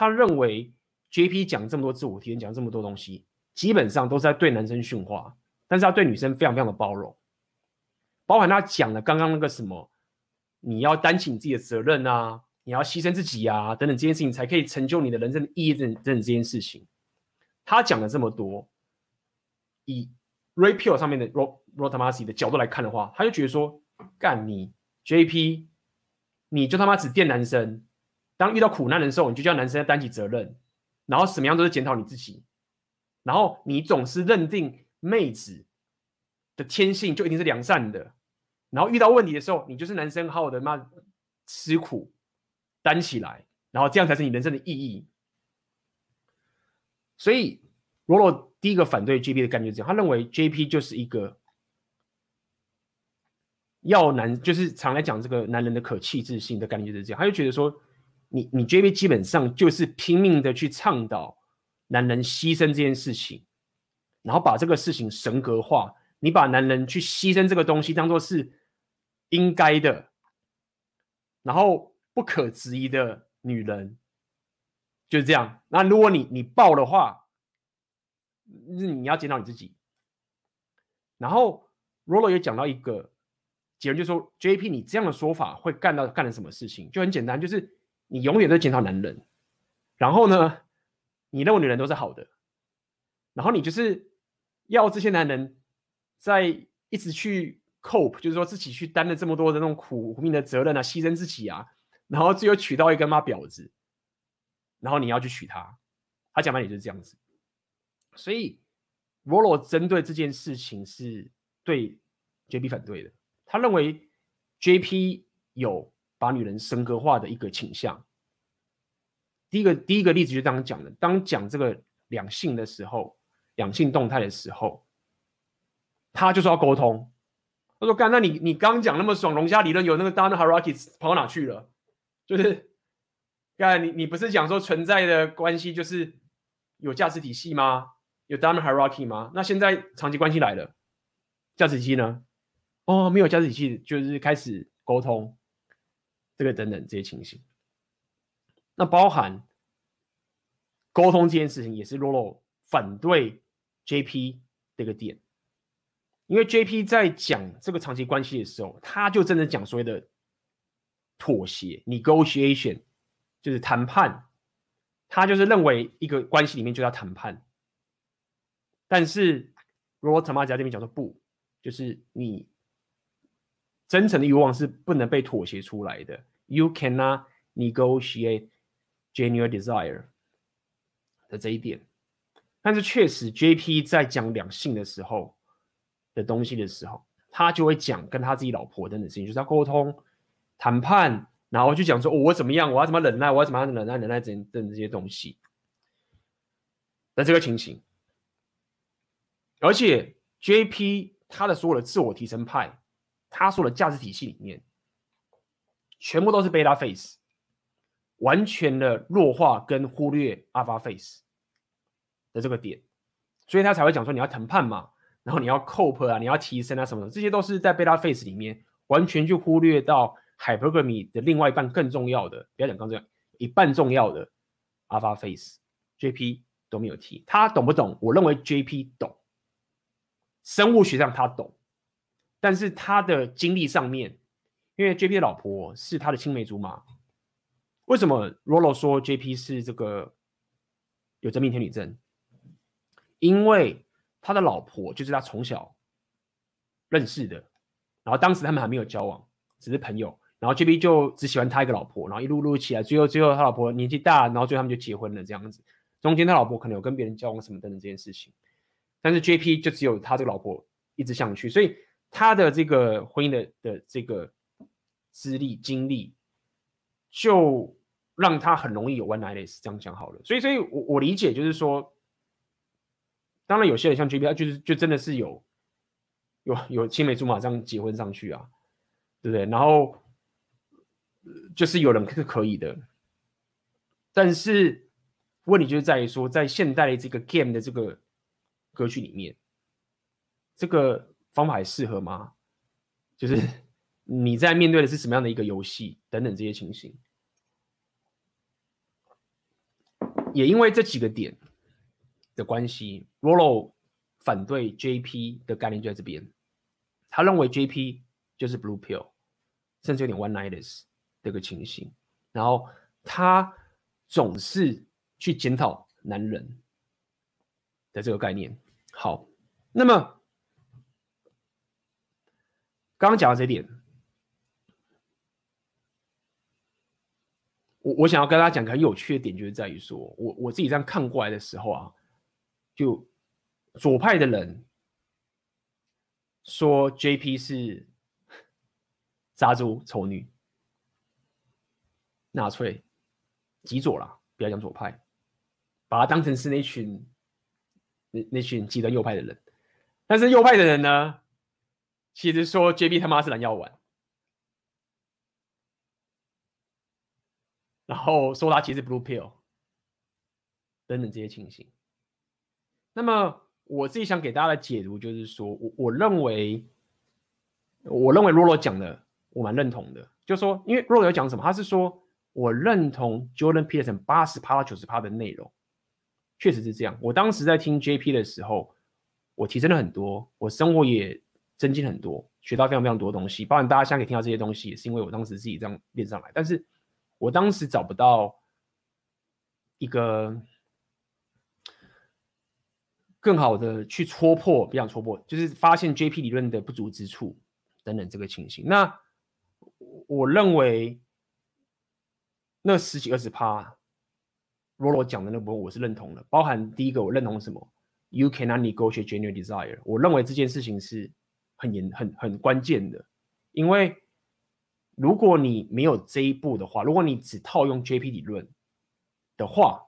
他认为 JP 讲这么多自我提升，讲这么多东西，基本上都是在对男生训话，但是他对女生非常非常的包容，包含他讲的刚刚那个什么，你要担起你自己的责任啊，你要牺牲自己啊，等等这件事情才可以成就你的人生意义等等这件事情，他讲了这么多，以 REPEL 上面的 Rollo Tomassi 的角度来看的话，他就觉得说，干你 JP。你就他妈只电男生，当遇到苦难的时候，你就叫男生担起责任，然后什么样都是检讨你自己，然后你总是认定妹子的天性就一定是良善的，然后遇到问题的时候，你就是男生好好的妈吃苦担起来，然后这样才是你人生的意义。所以罗罗第一个反对 JP 的概念就是这样，他认为 JP 就是一个。要男就是常来讲这个男人的可气质性的概念就是这样，他就觉得说你，你 JP 基本上就是拼命的去倡导男人牺牲这件事情，然后把这个事情神格化，你把男人去牺牲这个东西当做是应该的，然后不可质疑的女人，就是这样。那如果你你爆的话，你要检讨你自己。然后 Rolo 也讲到一个结论，就说 JP 你这样的说法会干到干了什么事情？就很简单，就是你永远都检讨男人，然后呢，你认为女人都是好的，然后你就是。要这些男人在一直去 cope，就是说自己去担了这么多的那种苦命的责任啊，牺牲自己啊，然后最后娶到一个妈婊子，然后你要去娶她，他讲白点就是这样子。所以 Rollo 针对这件事情是对 JP 反对的，他认为 JP 有把女人神格化的一个倾向。第一个第一个例子就是刚刚讲的，当讲这个两性的时候。两性动态的时候，他就说要沟通。他说：“干，那你你刚讲那么爽，龙虾理论有那个 Dana Harakis 跑哪去了？就是干，你你不是讲说存在的关系就是有价值体系吗？有 Dana Hierarchy 吗？那现在长期关系来了，价值体系呢？哦，没有价值体系，就是开始沟通，这个等等这些情形。那包含沟通这件事情，也是 Rolo 反对。” JP 这个点，因为 JP 在讲这个长期关系的时候，他就真的讲所谓的妥协 （negotiation），就是谈判。他就是认为一个关系里面就要谈判。但是如果他妈家这边讲说不，就是你真诚的欲望是不能被妥协出来的。You cannot negotiate genuine desire 的这一点。但是确实，JP 在讲两性的时候的东西的时候，他就会讲跟他自己老婆等等事情，就是要沟通、谈判，然后就讲说、我怎么样，我要怎么忍耐，我要怎么样忍耐、忍耐等等这些东西的这个情形。而且 JP 他的所有的自我提升派，他说的价值体系里面，全部都是 beta face，完全的弱化跟忽略 alpha face。的这个点，所以他才会讲说你要谈判嘛，然后你要 cope 啊，你要提升啊什么的，这些都是在 beta face 里面完全就忽略到 hypergamy 的另外一半更重要的，不要讲刚这样一半重要的 alpha face，JP 都没有提，他懂不懂？我认为 JP 懂，生物学上他懂，但是他的经历上面，因为 JP 的老婆是他的青梅竹马，为什么 Rolo 说 JP 是这个有真命天女症？因为他的老婆就是他从小认识的，然后当时他们还没有交往，只是朋友。然后 JP 就只喜欢他一个老婆，然后一路路起来，最后最后他老婆年纪大，然后最后他们就结婚了这样子。中间他老婆可能有跟别人交往什么等等这件事情，但是 JP 就只有他这个老婆一直想去，所以他的这个婚姻的的这个资历经历，就让他很容易有 one night is 这样讲好了。所以，所以我我理解就是说。当然，有些人像 JP，他就是就真的是有有有青梅竹马这样结婚上去啊，对不对？然后就是有人是可以的，但是问题就是在于说，在现代的这个 game 的这个格局里面，这个方法还适合吗？就是你在面对的是什么样的一个游戏等等这些情形，也因为这几个点。的关系，Rollo 反对 JP 的概念就在这边，他认为 JP 就是 Blue Pill，甚至有点 One Nighters 这个情形，然后他总是去检讨男人的这个概念。好，那么刚刚讲到这点，我想要跟大家讲个很有趣的点，就是在于说我我自己这样看过来的时候啊。就左派的人说 JP 是渣猪丑女，纳粹极左啦，不要讲左派，把他当成是那群那那群极端右派的人。但是右派的人呢，其实说 JP 他妈是蓝药丸，然后说他其实 Blue Pill 等等这些情形。那么我自己想给大家的解读就是说，我我认为，我认为洛洛讲的我蛮认同的，就说，因为洛洛有讲什么，他是说我认同 Jordan Peterson 八十趴到九十趴的内容，确实是这样。我当时在听 JP 的时候，我提升了很多，我生活也增进很多，学到非常非常多东西。包含大家现在可以听到这些东西，也是因为我当时自己这样练上来。但是我当时找不到一个。更好的去戳破，不想戳破，就是发现 JP 理论的不足之处等等这个情形。那我认为那十几二十趴，罗罗讲的那部分我是认同的，包含第一个我认同什么？You cannot negotiate genuine desire。我认为这件事情是很严、很很关键的，因为如果你没有这一步的话，如果你只套用 JP 理论的话，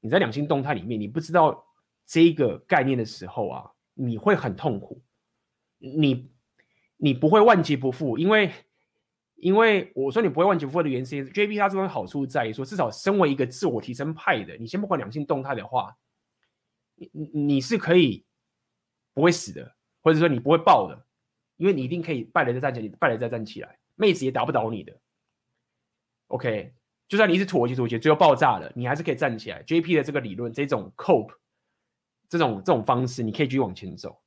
你在两性动态里面，你不知道。这个概念的时候啊，你会很痛苦，你你不会万劫不复，因为因为我说你不会万劫不复的原因是，JP 它这种好处在于说，至少身为一个自我提升派的，你先不管两性动态的话，你你是可以不会死的，或者说你不会爆的，因为你一定可以败了再站起来，败了再站起来，妹子也打不倒你的。OK，就算你一直妥协妥协，最后爆炸了，你还是可以站起来。JP 的这个理论，这种 cope。这种这种方式，你可以继续往前走，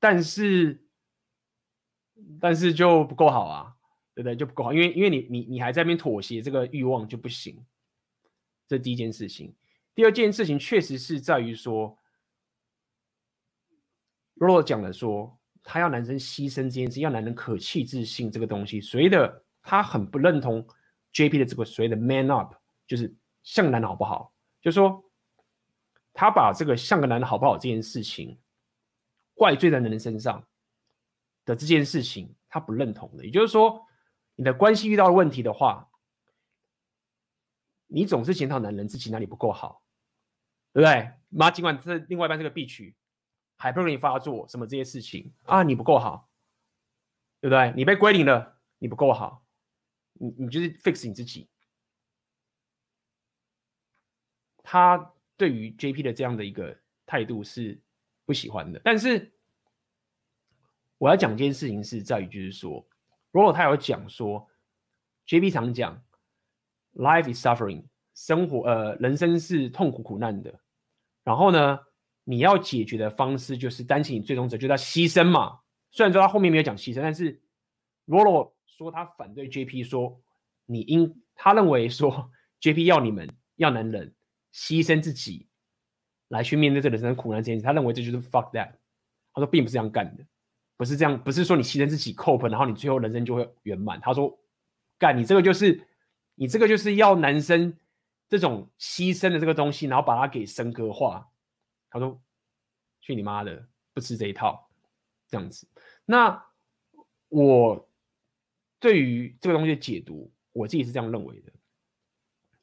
但是但是就不够好啊，对不对？就不够好，因为因为你你你还在那边妥协，这个欲望就不行。这第一件事情，第二件事情确实是在于说，罗罗讲了说，他要男生牺牲这件事，要男人可气自信这个东西，所以的他很不认同 JP 的这个所谓的 man up，就是像个男人好不好？就是说。他把这个像个男人好不好这件事情怪罪在男人身上的这件事情，他不认同的。也就是说，你的关系遇到了问题的话，你总是检讨男人自己哪里不够好，对不对？妈，尽管这另外一半这个 B 区还不容易发作，什么这些事情啊，你不够好，对不对？你被归零了，你不够好，你你就是 fix 你自己，他。对于 JP 的这样的一个态度是不喜欢的，但是我要讲一件事情是在于，就是说，罗罗他有讲说，JP 常讲，life is suffering，生活呃人生是痛苦苦难的，然后呢，你要解决的方式就是担心你最终者，就叫牺牲嘛。虽然说他后面没有讲牺牲，但是罗罗说他反对 JP 说你应，他认为说 JP 要你们要男人。牺牲自己来去面对这人生的苦难这件事，他认为这就是 fuck that。他说并不是这样干的，不是这样，不是说你牺牲自己 cope，然后你最后人生就会圆满。他说干你这个就是你这个就是要男生这种牺牲的这个东西，然后把它给神格化。他说去你妈的，不吃这一套，这样子。那我对于这个东西的解读，我自己是这样认为的，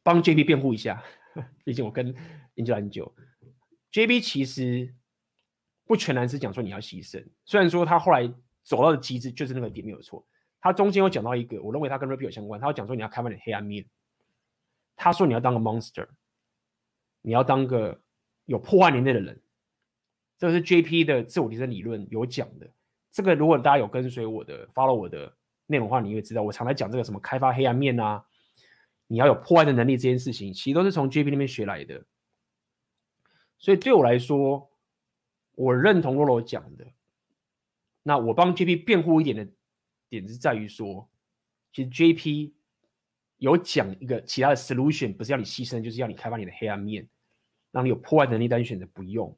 帮 J B 辩护一下。毕竟我跟研究很久 J B 其实不全然是讲说你要牺牲，虽然说他后来走到的机制就是那个点没有错，他中间有讲到一个，我认为他跟 Repeal 有相关，他有讲说你要开发你的黑暗面，他说你要当个 monster，你要当个有破坏能力的人，这是 JP 的自我提升理论有讲的。这个如果大家有跟随我的 follow 我的内容的话，你会知道我常来讲这个什么开发黑暗面啊。你要有破坏的能力，这件事情其实都是从 JP 那边学来的。所以对我来说，我认同洛洛讲的。那我帮 JP 辩护一点的点是在于说，其实 JP 有讲一个其他的 solution，不是要你牺牲，就是要你开发你的黑暗面，让你有破坏能力，但你选择不用。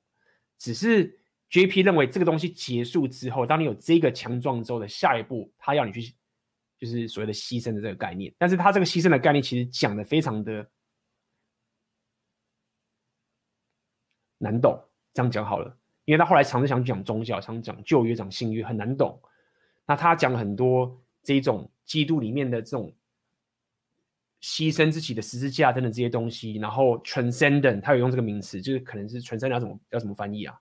只是 JP 认为这个东西结束之后，当你有这个强壮之后的下一步，他要你去。就是所谓的牺牲的这个概念，但是他这个牺牲的概念其实讲的非常的难懂。这样讲好了，因为他后来尝试想讲宗教，想讲旧约，讲新约，很难懂。那他讲了很多这种基督里面的这种牺牲自己的十字架等等这些东西，然后 transcendent，他有用这个名词，就是可能是 transcendent 要怎么要怎么翻译啊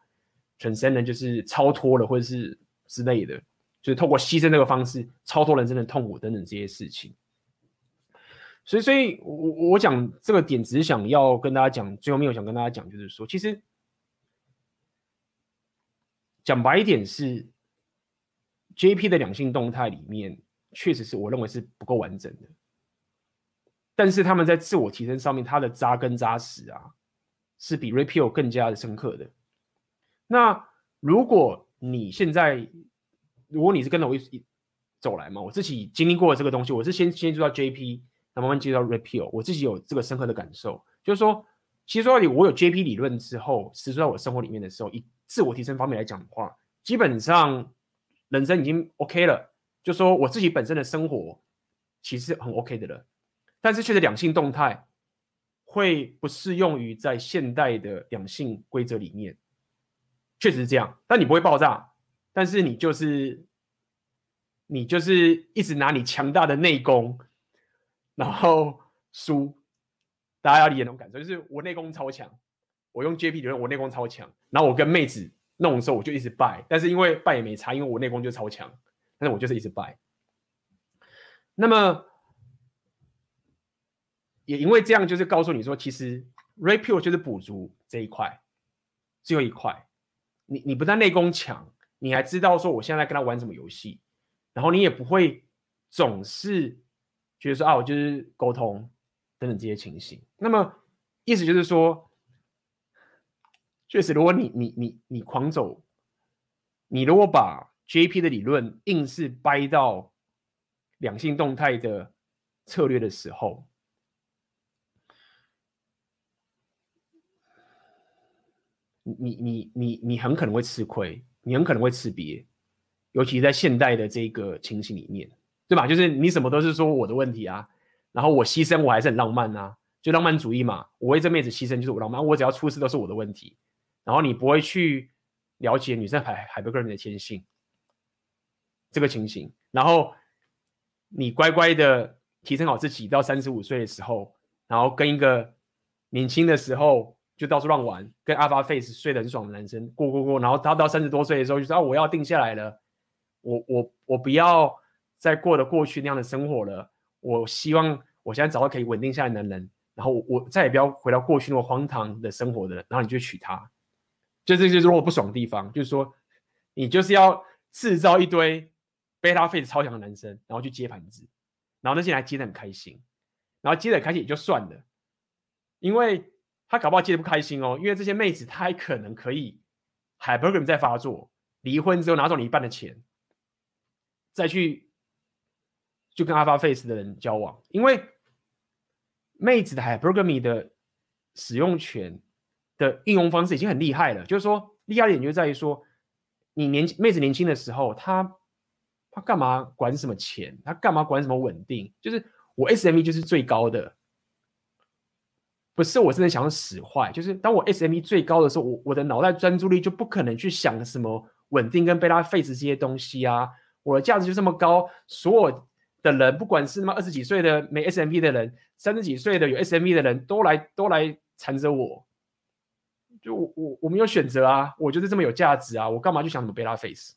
？transcendent 就是超脱了，或者是之类的。就是透过牺牲这个方式超脱人生的痛苦等等这些事情，所以，所以我我讲这个点，只是想要跟大家讲，最后面我想跟大家讲，就是说，其实讲白一点是，JP 的两性动态里面，确实是我认为是不够完整的。但是他们在自我提升上面，他的扎根扎实啊，是比 Repeal 更加的深刻的。那如果你现在，如果你是跟着我一走来嘛，我自己经历过这个东西，我是先先知道 JP，那慢慢接到 Repeal，我自己有这个深刻的感受，就是说，其实说到底，我有 JP 理论之后，实施在我生活里面的时候，以自我提升方面来讲的话，基本上人生已经 OK 了，就说我自己本身的生活其实很 OK 的了。但是，确实两性动态会不适用于在现代的两性规则里面，确实是这样。但你不会爆炸，但是你就是你就是一直拿你强大的内功，然后输。大家要理解那种感受，就是我内功超强，我用 JP 理论，我内功超强，然后我跟妹子弄的时候，我就一直败。但是因为败也没差，因为我内功就超强，但是我就是一直败。那么。也因为这样，就是告诉你说，其实 Rapio 就是补足这一块，最后一块。你你不但内功强，你还知道说我现在跟他玩什么游戏，然后你也不会总是觉得说啊，我就是沟通等等这些情形。那么意思就是说，确实，如果你你你你狂走，你如果把 JP 的理论硬是掰到两性动态的策略的时候，你你你你很可能会吃亏，你很可能会吃瘪，尤其在现代的这个情形里面，对吧？就是你什么都是说我的问题啊，然后我牺牲我还是很浪漫啊，就浪漫主义嘛，我为这妹子牺牲就是我浪漫，我只要出事都是我的问题，然后你不会去了解女生海海伯格人的天性这个情形，然后你乖乖的提升好自己到三十五岁的时候，然后跟一个年轻的时候。就到处乱玩，跟 Alpha Face 睡得很爽的男生过过过，然后他到三十多岁的时候就说啊，我要定下来了，我我我不要再过的过去那样的生活了，我希望我现在找到可以稳定下来的男人，然后我，我再也不要回到过去那么荒唐的生活的人，然后你就娶她，就这就是我不爽的地方，就是说你就是要制造一堆 Beta Face 超强的男生，然后去接盘子，然后那些人还接得很开心，然后接得很开心也就算了，因为。他搞不好接得不开心哦，因为这些妹子她还可能可以，Hypergamy 在发作，离婚之后拿走你一半的钱，再去就跟 Alpha Face 的人交往，因为妹子的 Hypergamy 的使用权的应用方式已经很厉害了，就是说厉害的点就在于说，你年妹子年轻的时候，她她干嘛管什么钱，她干嘛管什么稳定，就是我 SME 就是最高的。不是我真的想要使坏，就是当我 SME 最高的时候，我我的脑袋专注力就不可能去想什么稳定跟贝拉 face 这些东西啊。我的价值就这么高，所有的人，不管是他妈二十几岁的没 SME 的人，三十几岁的有 SME 的人都来都来缠着我，就我我我没有选择啊，我就是这么有价值啊，我干嘛去想什么贝拉 face？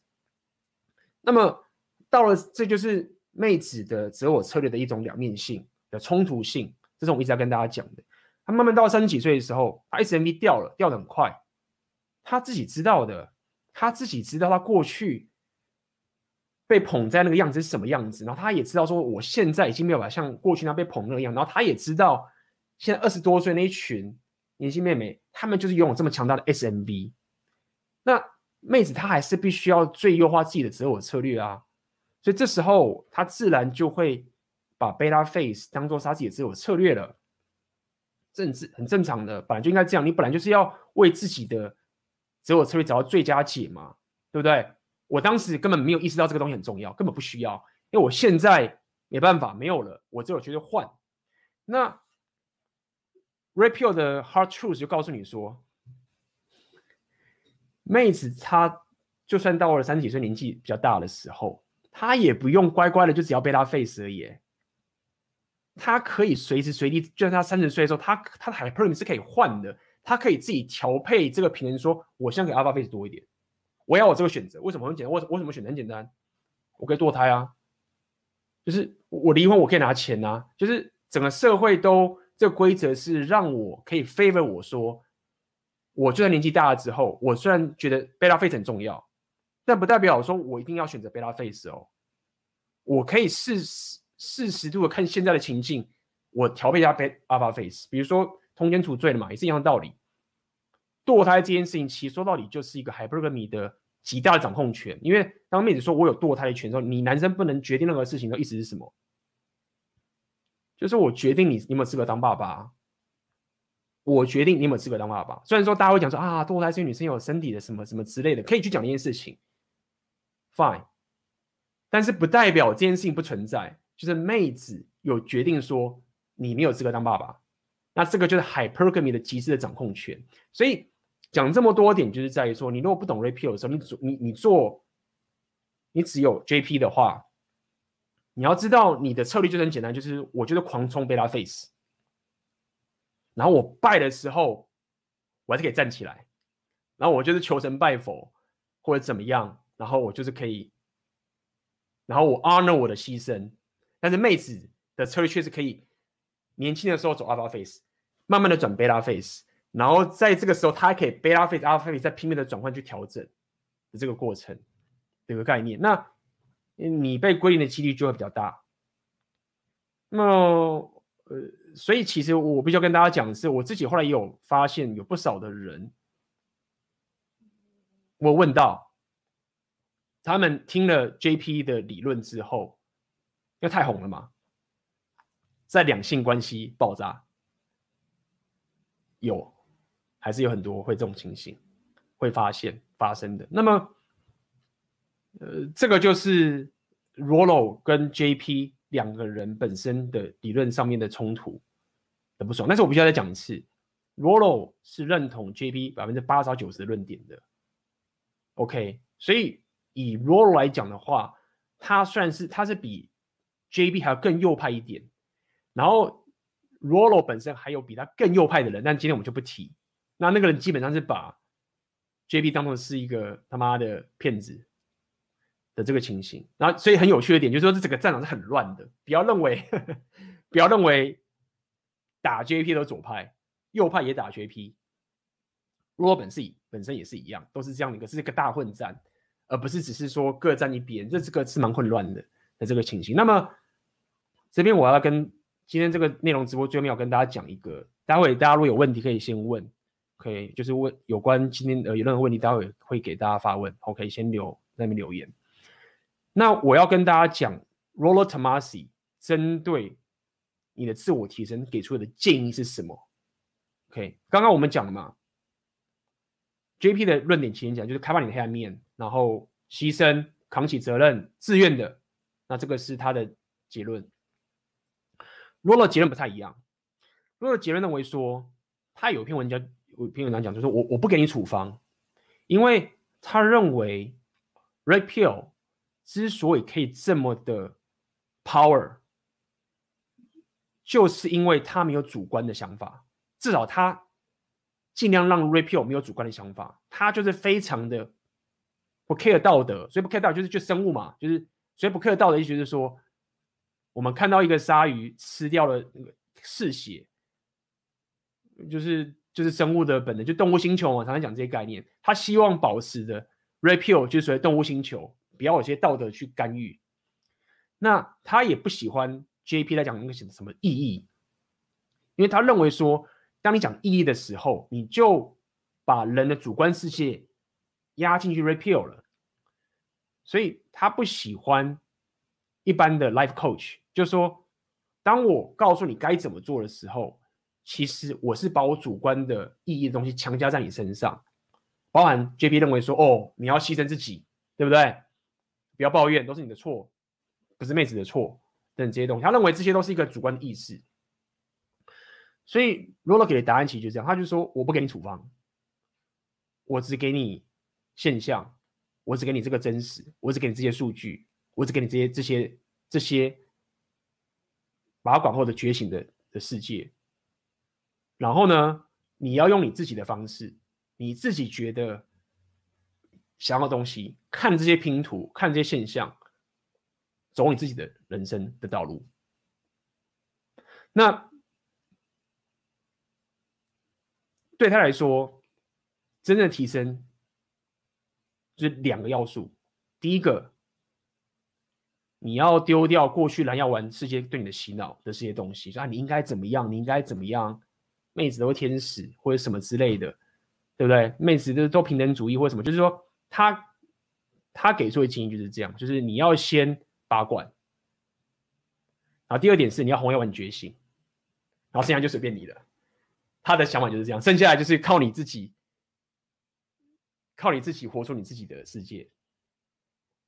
那么到了这就是妹子的择偶策略的一种两面性的冲突性，这是我一直在跟大家讲的。他慢慢到三十几岁的时候，他 SMV 掉了，掉的很快。他自己知道的，他自己知道他过去被捧在那个样子是什么样子，然后他也知道说，我现在已经没有办法像过去那样被捧那个样。然后他也知道，现在二十多岁那一群年轻妹妹，她们就是拥有这么强大的 SMV。那妹子她还是必须要最优化自己的择偶策略啊，所以这时候她自然就会把 Beta Face 当做是她自己的择偶策略了。政治很正常的，本来就应该这样。你本来就是要为自己的择偶策略找到最佳解嘛，对不对？我当时根本没有意识到这个东西很重要，根本不需要，因为我现在没办法没有了，我只有觉得换。那 Rapio 的 Hard Truth 就告诉你说，妹子她就算到了三十几岁年纪比较大的时候，她也不用乖乖的就只要被他 face 而已。他可以随时随地，就在他三十岁的时候，他他的 hyperm 是可以换的，他可以自己调配这个平衡，说我想给 Alpha Face 多一点，我要我这个选择，为什么很简单？我我怎么选择很简单？我可以堕胎啊，就是我离婚我可以拿钱啊，就是整个社会都这个规则是让我可以 favor 我说，我就算年纪大了之后，我虽然觉得 Beta Face 很重要，但不代表说我一定要选择 beta face 哦。我可以试试四十度的看现在的情境，我调配一下 alpha face。比如说通奸处罪了嘛，也是一样的道理。堕胎这件事情，其实说到底就是一个 hypergamy 的极大的掌控权。因为当妹子说我有堕胎的权的时候，你男生不能决定任何事情的意思是什么？就是我决定你你有没有资格当爸爸，我决定你有没有资格当爸爸。虽然说大家会讲说啊，堕胎是女生有身体的什么什么之类的，可以去讲这件事情，fine。但是不代表这件事情不存在，就是妹子有决定说你没有资格当爸爸，那这个就是 hypergamy 的极致的掌控权。所以讲这么多点，就是在于说，你如果不懂 repeal 的时候，你你你做，你只有 JP 的话。你要知道，你的策略就很简单，就是我就是狂冲 beta face，然后我败的时候，我还是可以站起来，然后我就是求神拜佛或者怎么样，然后我就是可以，然后我 honor 我的牺牲。但是妹子的策略确实可以，年轻的时候走 alpha face，慢慢的转 beta face，然后在这个时候，他还可以 beta face up face 再拼命的转换去调整的这个过程，这个概念。那你被归零的几率就会比较大。那，呃，所以其实我必须要跟大家讲的是，我自己后来也有发现，有不少的人，我问到他们听了 JP 的理论之后，因为太红了嘛，在两性关系爆炸，有，还是有很多会这种情形会发现发生的。那么。呃，这个就是 Rollo 跟 JP 两个人本身的理论上面的冲突的不爽，但是我必须要再讲一次，Rollo 是认同 JP 百分之八十到九十的论点的。OK，所以以 Rollo 来讲的话，他算是他是比 J.B. 还要更右派一点，然后 Rollo 本身还有比他更右派的人，但今天我们就不提。那那个人基本上是把 J.B. 当成是一个他妈的骗子。的这个情形，然后所以很有趣的点就是说，这整个战场是很乱的。不要认为，不要认为打 JP 的左派，右派也打 JP。罗本是本身也是一样，都是这样的一个是一个大混战，而不是只是说各站一边。这这个是蛮混乱的的这个情形。那么这边我要跟今天这个内容直播最后面要跟大家讲一个，待会大家如果有问题可以先问，可以就是问有关今天呃有任何问题，待会会给大家发问，OK 先留在那边留言。那我要跟大家讲，Rollo Tomassi 针对你的自我提升给出的建议是什么？OK，刚刚我们讲了嘛，JP 的论点，前面讲就是开发你的黑暗面，然后牺牲、扛起责任、自愿的，那这个是他的结论。Rollo 结论不太一样，Rollo 结论认为说，他有一篇文章，有篇文章讲，就是我我不给你处方，因为他认为 Red Pill。之所以可以这么的 power，就是因为他没有主观的想法，至少他尽量让 repeal 没有主观的想法，他就是非常的不 care 道德，所以不 care 道德就是就生物嘛，就是所以不 care 道德意思就是说，我们看到一个鲨鱼吃掉了那个嗜血，就是就是生物的本能，就动物星球嘛，常常讲这些概念，他希望保持的 repeal 就是所谓动物星球。不要有些道德去干预，那他也不喜欢 JP 来讲那个什么什么意义，因为他认为说，当你讲意义的时候，你就把人的主观世界压进去 repeal 了，所以他不喜欢一般的 life coach，就说，当我告诉你该怎么做的时候，其实我是把我主观的意义的东西强加在你身上，包含 JP 认为说，哦，你要牺牲自己，对不对？不要抱怨，都是你的错，不是妹子的错等这些东西。他认为这些都是一个主观的意识，所以 Rollo 给的答案其实就是这样，他就说我不给你处方，我只给你现象，我只给你这个真实，我只给你这些数据，我只给你这些这些这些把它管后的觉醒的的世界。然后呢，你要用你自己的方式，你自己觉得。想要的东西，看这些拼图，看这些现象，走你自己的人生的道路。那对他来说，真正的提升就是两个要素。第一个，你要丢掉过去蓝药丸世界对你的洗脑的这些东西，说啊，你应该怎么样，你应该怎么样，妹子都是天使或者什么之类的，对不对？妹子都都平等主义或者什么，就是说他他给出的建议就是这样，就是你要先拔管，然后第二点是你要红药丸觉醒，然后剩下就随便你了。他的想法就是这样，剩下来就是靠你自己，靠你自己活出你自己的世界。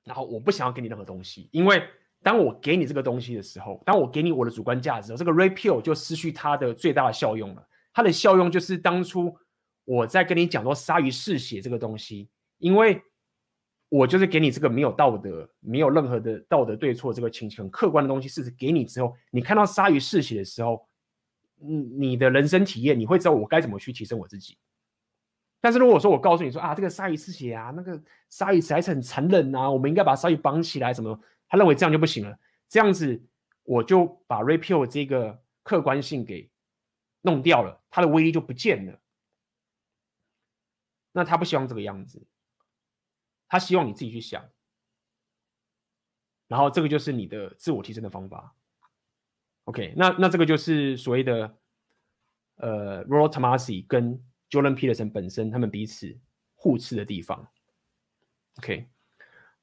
然后我不想要给你任何东西，因为当我给你这个东西的时候，当我给你我的主观价值，这个 repeal 就失去它的最大的效用了。它的效用就是当初我在跟你讲说鲨鱼嗜血这个东西，因为我就是给你这个没有道德、没有任何的道德对错这个情很客观的东西，是给你之后，你看到鲨鱼嗜血的时候，你你的人生体验，你会知道我该怎么去提升我自己。但是如果说我告诉你说啊，这个鲨鱼吃血啊，那个鲨鱼实在是很残忍啊，我们应该把鲨鱼绑起来，什么？他认为这样就不行了，这样子我就把 Red Pill 这个客观性给弄掉了，它的威力就不见了。那他不希望这个样子，他希望你自己去想，然后这个就是你的自我提升的方法。OK，那那这个就是所谓的呃，Rollo Tomassi 跟 Jordan Peterson 本身，他们彼此互斥的地方。OK，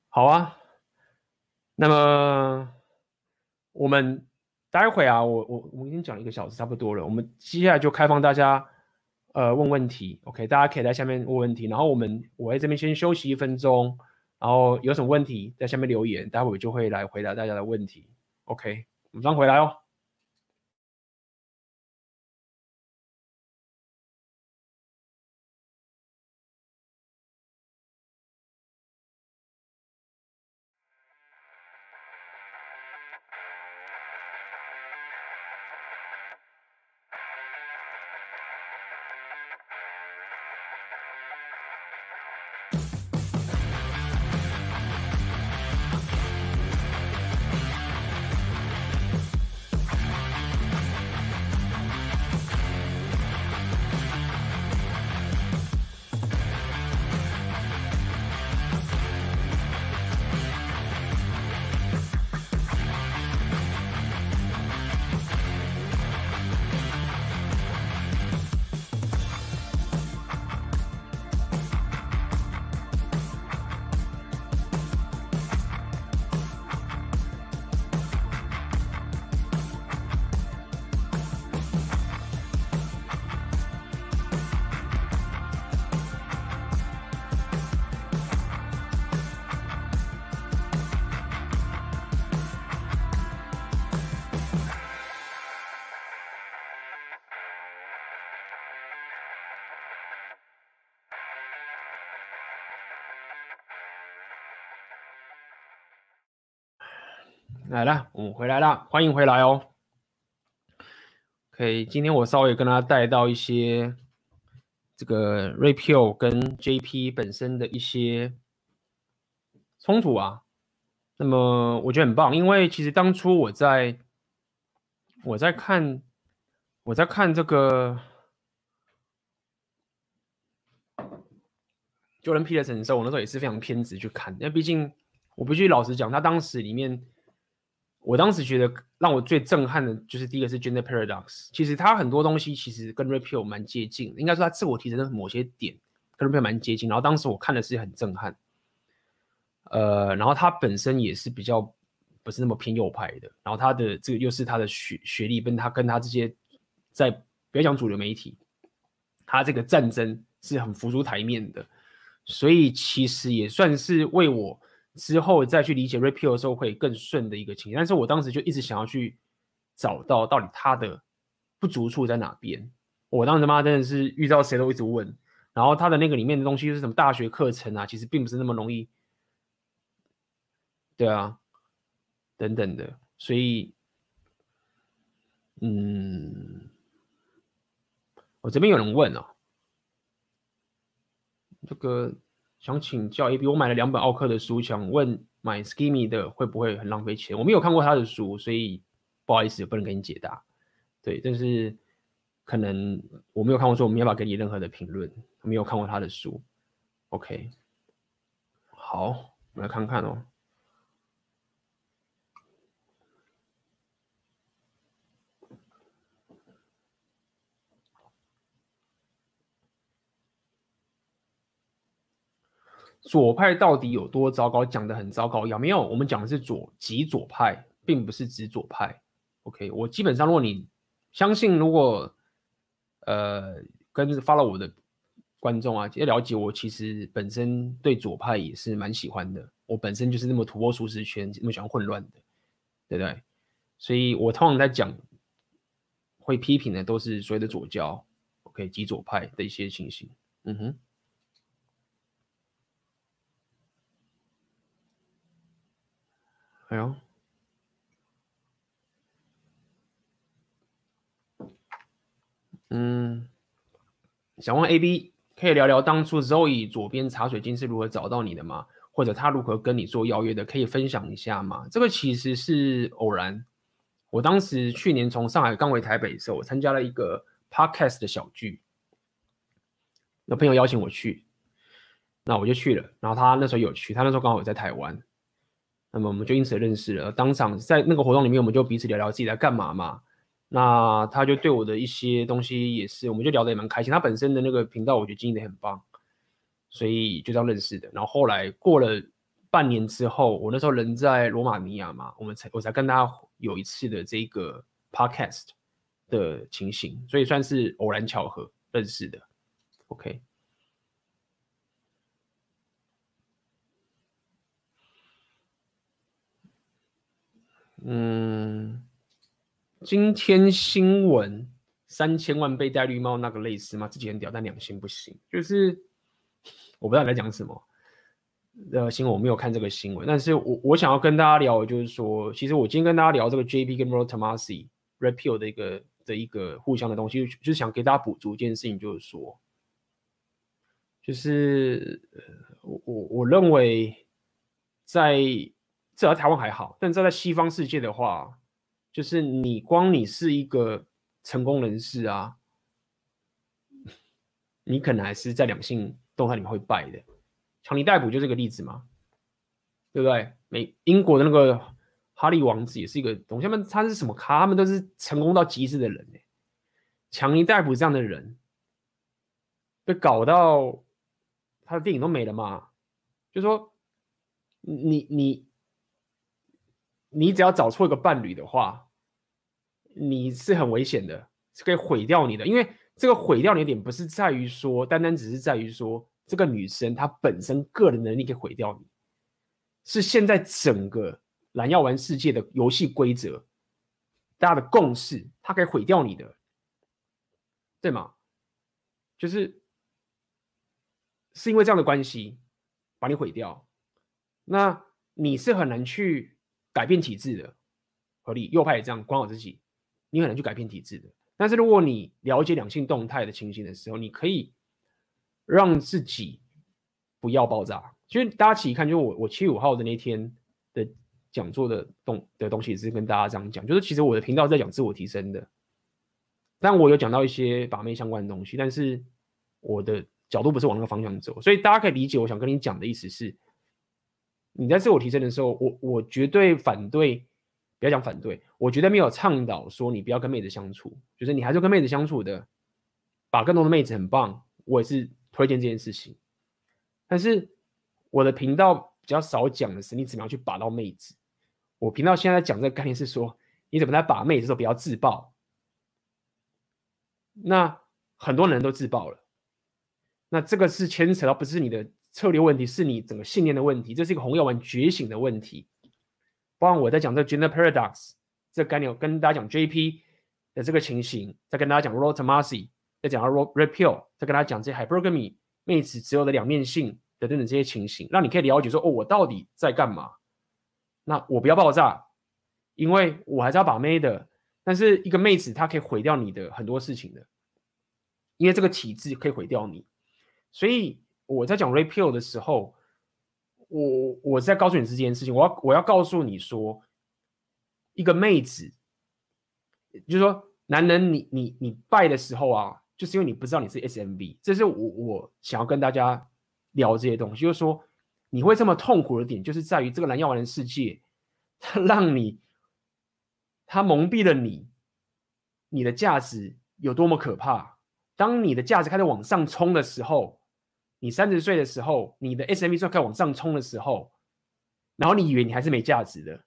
好啊。那么我们待会啊，我我我已经讲一个小时差不多了。我们接下来就开放大家呃问问题。OK，大家可以在下面问问题。然后我们我在这边先休息一分钟，然后有什么问题在下面留言，待会我就会来回答大家的问题。OK，马上回来哦。来了，我们回来了，欢迎回来哦。OK，今天我稍微跟大家带到一些这个 Red Pill 跟 JP 本身的一些冲突啊。那么我觉得很棒，因为其实当初我在我在看我在看这个 Jordan Peterson 的时候，我那时候也是非常偏执去看，因为毕竟我必须老实讲，他当时里面。我当时觉得让我最震撼的就是第一个是 Gender Paradox，其实他很多东西其实跟 Red Pill 蛮接近，应该说他自我提升的某些点跟 Red Pill 蛮接近。然后当时我看的是很震撼，呃，然后他本身也是比较不是那么偏右派的，然后他的这个又是他的学学历跟他跟他这些在不要讲主流媒体，他这个战争是很浮出台面的，所以其实也算是为我。之后再去理解 repeal 的时候会更顺的一个情形，但是我当时就一直想要去找到到底他的不足处在哪边。我当时妈真的是遇到谁都一直问，然后他的那个里面的东西就是什么大学课程啊，其实并不是那么容易，对啊，等等的，所以，嗯，我这边有人问哦，这个。想请教 AB，我买了两本奥克的书，想问买 Ski Me 的会不会很浪费钱？我没有看过他的书，所以不好意思，不能给你解答。对，但是可能我没有看过书，我没有办法给你任何的评论。没有看过他的书。OK，好，我们来看看哦。左派到底有多糟糕？讲得很糟糕，有没有？我们讲的是左极左派，并不是指左派。OK，我基本上，如果你相信，如果呃跟发了我的观众啊，要了解我，其实本身对左派也是蛮喜欢的。我本身就是那么突破舒适圈，那么喜欢混乱的，对不对？所以我通常在讲会批评的，都是所谓的左胶，OK，极左派的一些情形。嗯哼。哎呦，嗯，想问 AB，可以聊聊当初 Zoe 左边茶水晶是如何找到你的吗？或者他如何跟你做邀约的？可以分享一下吗？这个其实是偶然。我当时去年从上海刚回台北的时候，我参加了一个 Podcast 的小聚，有朋友邀请我去，那我就去了。然后他那时候有去，他那时候刚好有在台湾。那么我们就因此认识了，当场在那个活动里面，我们就彼此聊聊自己在干嘛嘛。那他就对我的一些东西也是，我们就聊得也蛮开心。他本身的那个频道，我觉得经营得很棒，所以就这样认识的。然后后来过了半年之后，我那时候人在罗马尼亚嘛，我们才我才跟他有一次的这个 podcast 的情形，所以算是偶然巧合认识的。OK。嗯，今天新闻三千万被戴绿帽那个类似吗？自己很屌，但两性不行。就是我不知道你在讲什么。呃，新闻我没有看这个新闻，但是我我想要跟大家聊，就是说，其实我今天跟大家聊这个 JP 跟 Rollo Tomassi repeal 的一个的一个互相的东西，就是想给大家补足一件事情，就是说，就是我我我认为在。至少台湾还好，但在在西方世界的话，就是你光你是一个成功人士啊，你可能还是在两性动态里面会败的。强尼戴普就这个例子嘛，对不对？美英国的那个哈利王子也是一个东西，他们他是什么咖？他们都是成功到极致的人。强尼戴普这样的人被搞到他的电影都没了嘛？就说你你。你只要找错一个伴侣的话，你是很危险的，是可以毁掉你的。因为这个毁掉你的点不是在于说，单单只是在于说这个女生她本身个人能力可以毁掉你，是现在整个蓝药丸世界的游戏规则，大家的共识，它可以毁掉你的，对吗？就是是因为这样的关系把你毁掉，那你是很难去。改变体制的合理，右派也这样管好自己，你很难去改变体制的。但是如果你了解两性动态的情形的时候，你可以让自己不要爆炸。其实大家一起看，就我我七月五号的那天的讲座的动的东西，也是跟大家这样讲，就是其实我的频道在讲自我提升的，但我有讲到一些把妹相关的东西，但是我的角度不是往那个方向走，所以大家可以理解我想跟你讲的意思是。你在自我提升的时候，我我绝对反对，不要讲反对，我绝对没有倡导说你不要跟妹子相处，就是你还是跟妹子相处的，把更多的妹子很棒，我也是推荐这件事情。但是我的频道比较少讲的是你怎么样去把到妹子。我频道现在讲这个概念是说，你怎么在把妹子的时候不要自爆。那很多人都自爆了，那这个是牵扯到不是你的。策略问题是你整个信念的问题，这是一个红药丸觉醒的问题。包括我在讲这个 gender paradox 这个概念，跟大家讲 JP 的这个情形，再跟大家讲 Rollo Tomassi，再讲到 Red Pill，再跟大家讲这 hypergamy 妹子只有的两面性等等这些情形，让你可以了解说，哦，我到底在干嘛？那我不要爆炸，因为我还是要把妹的。但是一个妹子她可以毁掉你的很多事情的，因为这个体制可以毁掉你，所以。我在讲 Red Pill 的时候，我我在告诉你这件事情，我要我要告诉你说，一个妹子，就是说，男人你你你败的时候啊，就是因为你不知道你是 SMB，这是我我想要跟大家聊这些东西，就是说，你会这么痛苦的点，就是在于这个蓝药丸的世界，它让你，它蒙蔽了你，你的价值有多么可怕。当你的价值开始往上冲的时候，你三十岁的时候，你的 SMV 算开往上冲的时候，然后你以为你还是没价值的，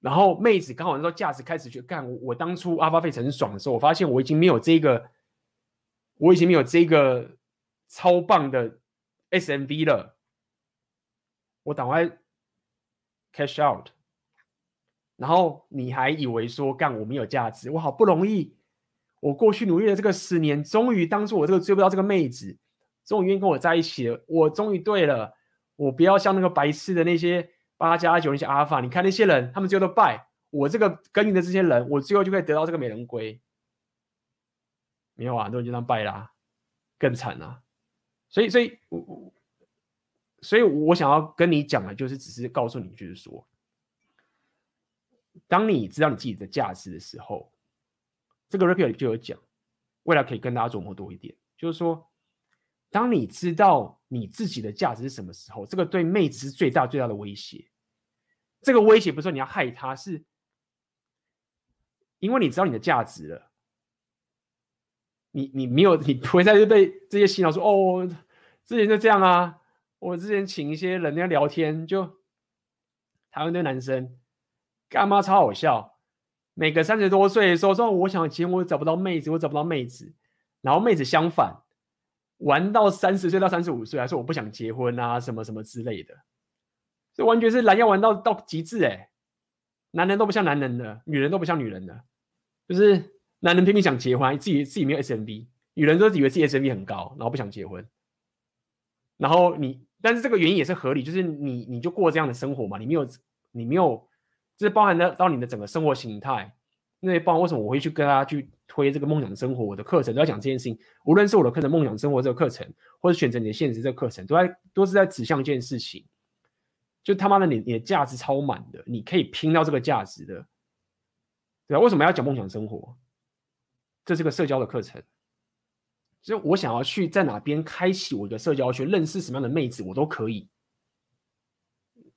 然后妹子刚好那时候价值开始去干我，我当初 Alpha Face 很爽的时候，我发现我已经没有这个，我已经没有这个超棒的 SMV 了。我赶快 cash out，然后你还以为说干我没有价值？我好不容易，我过去努力了这个十年，终于当初我这个追不到这个妹子，终于愿意跟我在一起了。我终于对了，我不要像那个白痴的那些八加九那些阿尔法。你看那些人，他们最后都败。我这个耕耘的这些人，我最后就可以得到这个美人归。没有啊，都已经这样败啦、更惨啊。所以，所以，我。所以我想要跟你讲的，就是只是告诉你，就是说，当你知道你自己的价值的时候，这个 Rapio 里就有讲，未来可以跟大家琢磨多一点，就是说，当你知道你自己的价值是什么时候，这个对妹子是最大最大的威胁。这个威胁不是说你要害她，是因为你知道你的价值了，你你没有，你不会再被这些洗脑说哦，之前就这样啊。我之前请一些人家聊天，就台湾的男生干妈超好笑。每个三十多岁的时候说，我想结婚，我找不到妹子，我找不到妹子。然后妹子相反，玩到三十岁到三十五岁，还说我不想结婚啊，什么什么之类的。这完全是蓝要玩到到极致哎！男人都不像男人的，女人都不像女人的，就是男人拼命想结婚，自己自己没有 SMB，女人都以为自己 SMB 很高，然后不想结婚。然后你。但是这个原因也是合理，就是你你就过这样的生活嘛，你没有你没有，就是包含到你的整个生活形态。那也包含为什么我会去跟大家去推这个梦想生活我的课程，都要讲这件事情。无论是我的课程梦想生活这个课程，或者选择你的现实这个课程，都在都是在指向一件事情，就他妈的你你的价值超满的，你可以拼到这个价值的，对吧？为什么要讲梦想生活？这是个社交的课程。就我想要去在哪边开启我的社交圈，认识什么样的妹子，我都可以。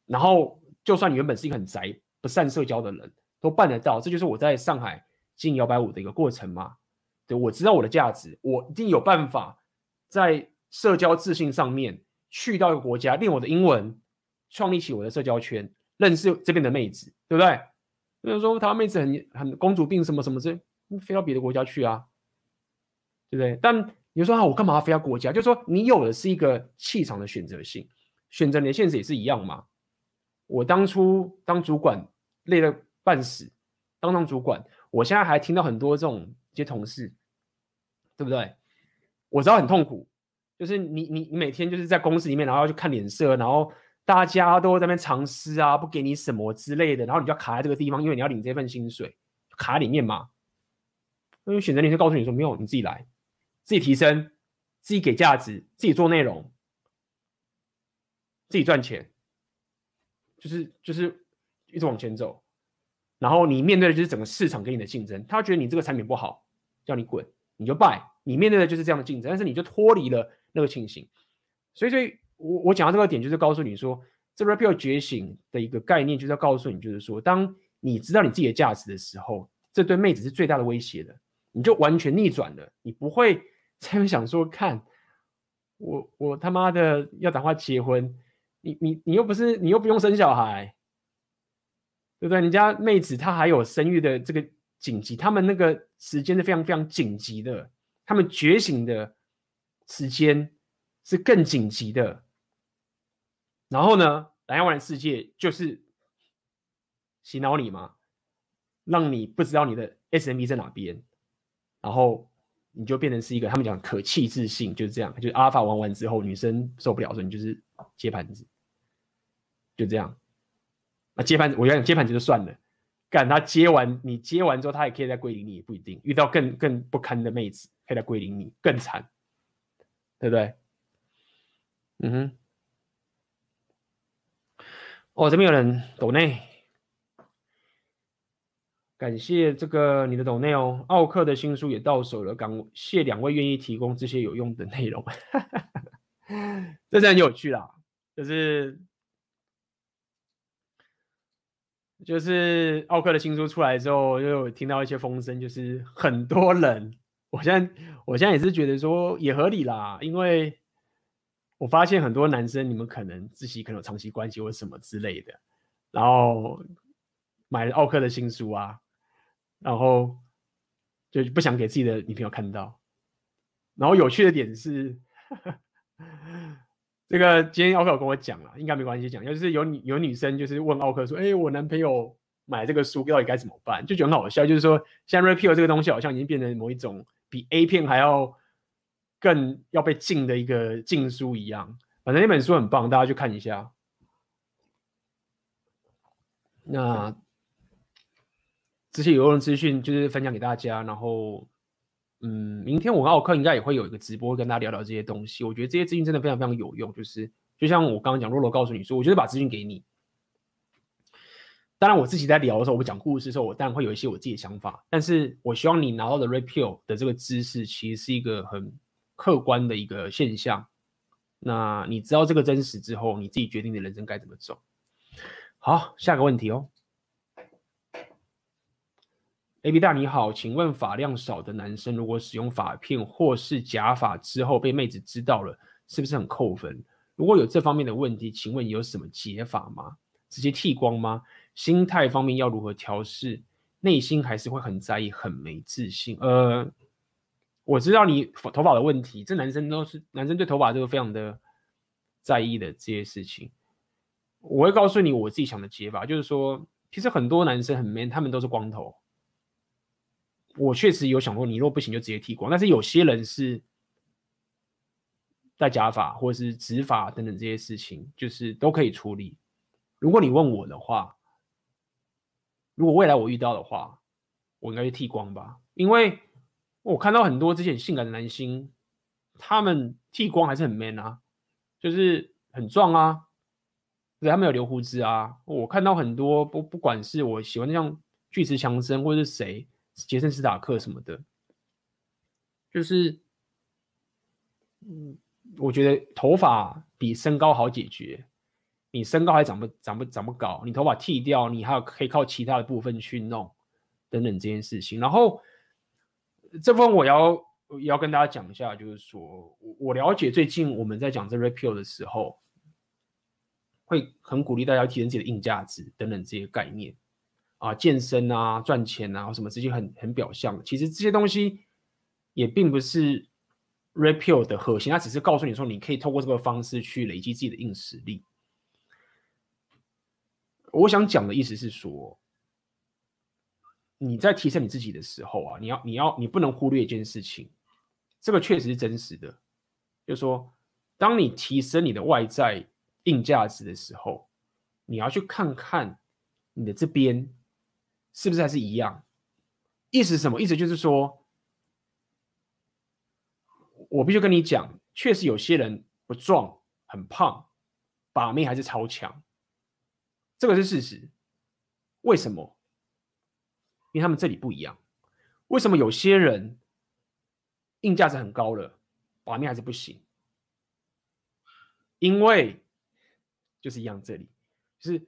然后，就算你原本是一个很宅、不善社交的人，都办得到。这就是我在上海进摇摆舞的一个过程嘛。对，我知道我的价值，我一定有办法在社交自信上面去到一个国家练我的英文，创立起我的社交圈，认识这边的妹子，对不对？比如说，台湾妹子很很公主病什么什么之类，你飞到别的国家去啊。对不对？但你说啊，我干嘛非要国家？就是说，你有的是一个气场的选择性，选择你的现实也是一样嘛。我当初当主管累得半死，当当主管，我现在还听到很多这种一些同事，对不对？我知道很痛苦，就是你你你每天就是在公司里面，然后要去看脸色，然后大家都在那边藏私啊，不给你什么之类的，然后你就要卡在这个地方，因为你要领这份薪水，卡里面嘛。因为选择你就告诉你说，没有，你自己来。自己提升，自己给价值，自己做内容，自己赚钱，就是就是一直往前走。然后你面对的就是整个市场给你的竞争，他觉得你这个产品不好，叫你滚，你就败。你面对的就是这样的竞争，但是你就脱离了那个情形。所以，所以我我讲到这个点，就是告诉你说，这 Rapio 觉醒的一个概念，就是要告诉你，就是说，当你知道你自己的价值的时候，这对妹子是最大的威胁的，你就完全逆转了，你不会。才会想说，看我我他妈的要赶快结婚，你你你又不是你又不用生小孩，对不对？人家妹子她还有生育的这个紧急，他们那个时间是非常非常紧急的，他们觉醒的时间是更紧急的。然后呢，蓝药丸的世界就是洗脑你嘛，让你不知道你的 SMB 在哪边，然后。你就变成是一个他们讲可弃置性，就是这样，就是阿尔法玩完之后，女生受不了的时候，你就是接盘子，就这样。那接盘，我跟你讲接盘就算了，干他接完，你接完之后，他也可以再归零你，也不一定遇到更更不堪的妹子，可以再归零你，更惨，对不对？嗯哼。哦，这边有人抖内。感谢这个你的抖内哦，奥克的新书也到手了，感谢两位愿意提供这些有用的内容，这是很有趣啦。就是就是奥克的新书出来之后，就有听到一些风声，就是很多人，我现在我现在也是觉得说也合理啦，因为我发现很多男生，你们可能自己可能有长期关系或什么之类的，然后买了奥克的新书啊，然后就不想给自己的女朋友看到，然后有趣的点是。这个今天奥克有跟我讲了，应该没关系讲，就是有女有女生就是问奥克说：“哎，我男朋友买这个书到底该怎么办？”就觉得很好笑，就是说像 Red Pill 这个东西好像已经变成某一种比 A 片还要更要被禁的一个禁书一样。反正那本书很棒，大家去看一下。那这些有用的资讯就是分享给大家，然后。嗯，明天我跟奥克应该也会有一个直播，跟大家聊聊这些东西。我觉得这些资讯真的非常非常有用。就是就像我刚刚讲，洛洛告诉你说，我就是把资讯给你。当然，我自己在聊的时候，我讲故事的时候，我当然会有一些我自己的想法。但是我希望你拿到的 Red Pill 的这个知识，其实是一个很客观的一个现象。那你知道这个真实之后，你自己决定你的人生该怎么走。好，下个问题哦。A B 大你好，请问发量少的男生如果使用发片或是假发之后被妹子知道了，是不是很扣分？如果有这方面的问题，请问有什么解法吗？直接剃光吗？心态方面要如何调试？内心还是会很在意，很没自信。呃，我知道你头发的问题，这男生都是男生对头发这个非常的在意的这些事情。我会告诉你我自己想的解法，就是说，其实很多男生很 man，他们都是光头。我确实有想过，你若不行就直接剃光。但是有些人是戴假发或者是直发等等这些事情，就是都可以处理。如果你问我的话，如果未来我遇到的话，我应该去剃光吧，因为我看到很多之前性感的男星，他们剃光还是很 man 啊，就是很壮啊，对，他们有留胡子啊。我看到很多不不管是我喜欢像巨石强森或者是谁。杰森·斯塔克什么的，就是，嗯，我觉得头发比身高好解决。你身高还长不长不长不高，你头发剃掉，你还有可以靠其他的部分去弄，等等这件事情。然后这部分我要要跟大家讲一下，就是说我我了解最近我们在讲这 repeal 的时候，会很鼓励大家提升自己的硬价值等等这些概念。啊，健身啊，赚钱啊，什么这些很很表象。其实这些东西也并不是 Red Pill 的核心，它只是告诉你说，你可以透过这个方式去累积自己的硬实力。我想讲的意思是说，你在提升你自己的时候啊，你要你要你不能忽略一件事情，这个确实是真实的，就是说，当你提升你的外在硬价值的时候，你要去看看你的这边。是不是还是一样？意思是什么？意思就是说，我必须跟你讲，确实有些人不壮很胖，把妹还是超强，这个是事实。为什么？因为他们这里不一样。为什么有些人硬价值很高了，把妹还是不行？因为就是一样，这里就是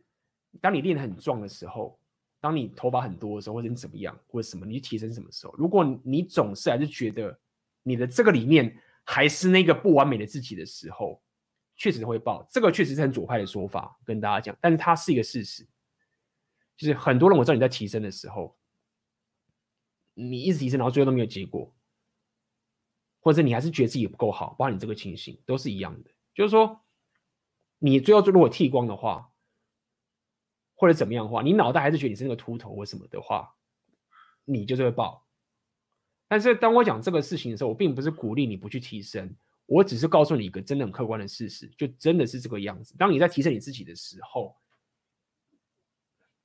当你练得很壮的时候。当你头发很多的时候，或者你怎么样，或者什么，你提升什么时候？如果你总是还是觉得你的这个里面还是那个不完美的自己的时候，确实会爆。这个确实是很左派的说法，跟大家讲，但是它是一个事实。就是很多人我知道你在提升的时候，你一直提升，然后最后都没有结果，或者你还是觉得自己不够好，包括你这个情形都是一样的。就是说，你最后如果剃光的话。或者怎么样的话，你脑袋还是觉得你是那个秃头或什么的话，你就是会爆。但是当我讲这个事情的时候，我并不是鼓励你不去提升，我只是告诉你一个真的很客观的事实，就真的是这个样子。当你在提升你自己的时候，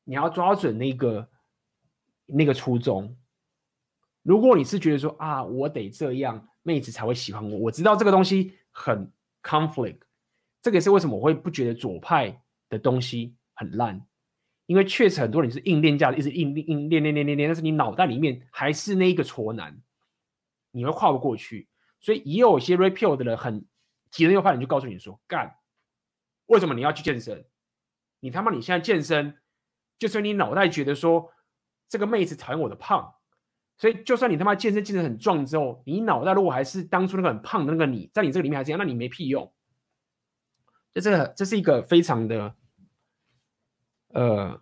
你要抓准那个那个初衷。如果你是觉得说啊，我得这样，妹子才会喜欢我，我知道这个东西很 conflict，这个是为什么我会不觉得左派的东西很烂。因为确实很多人是硬练架，一直硬硬练练练练练，但是你脑袋里面还是那一个挫男，你会跨不过去。所以也有些 Red Pill 的人很急着又怕人就告诉你说干，为什么你要去健身？你他妈你现在健身，就是你脑袋觉得说这个妹子讨厌我的胖，所以就算你他妈健身健身很壮之后，你脑袋如果还是当初那个很胖的那个你，在你这个里面还是这样，那你没屁用。这这个这是一个非常的呃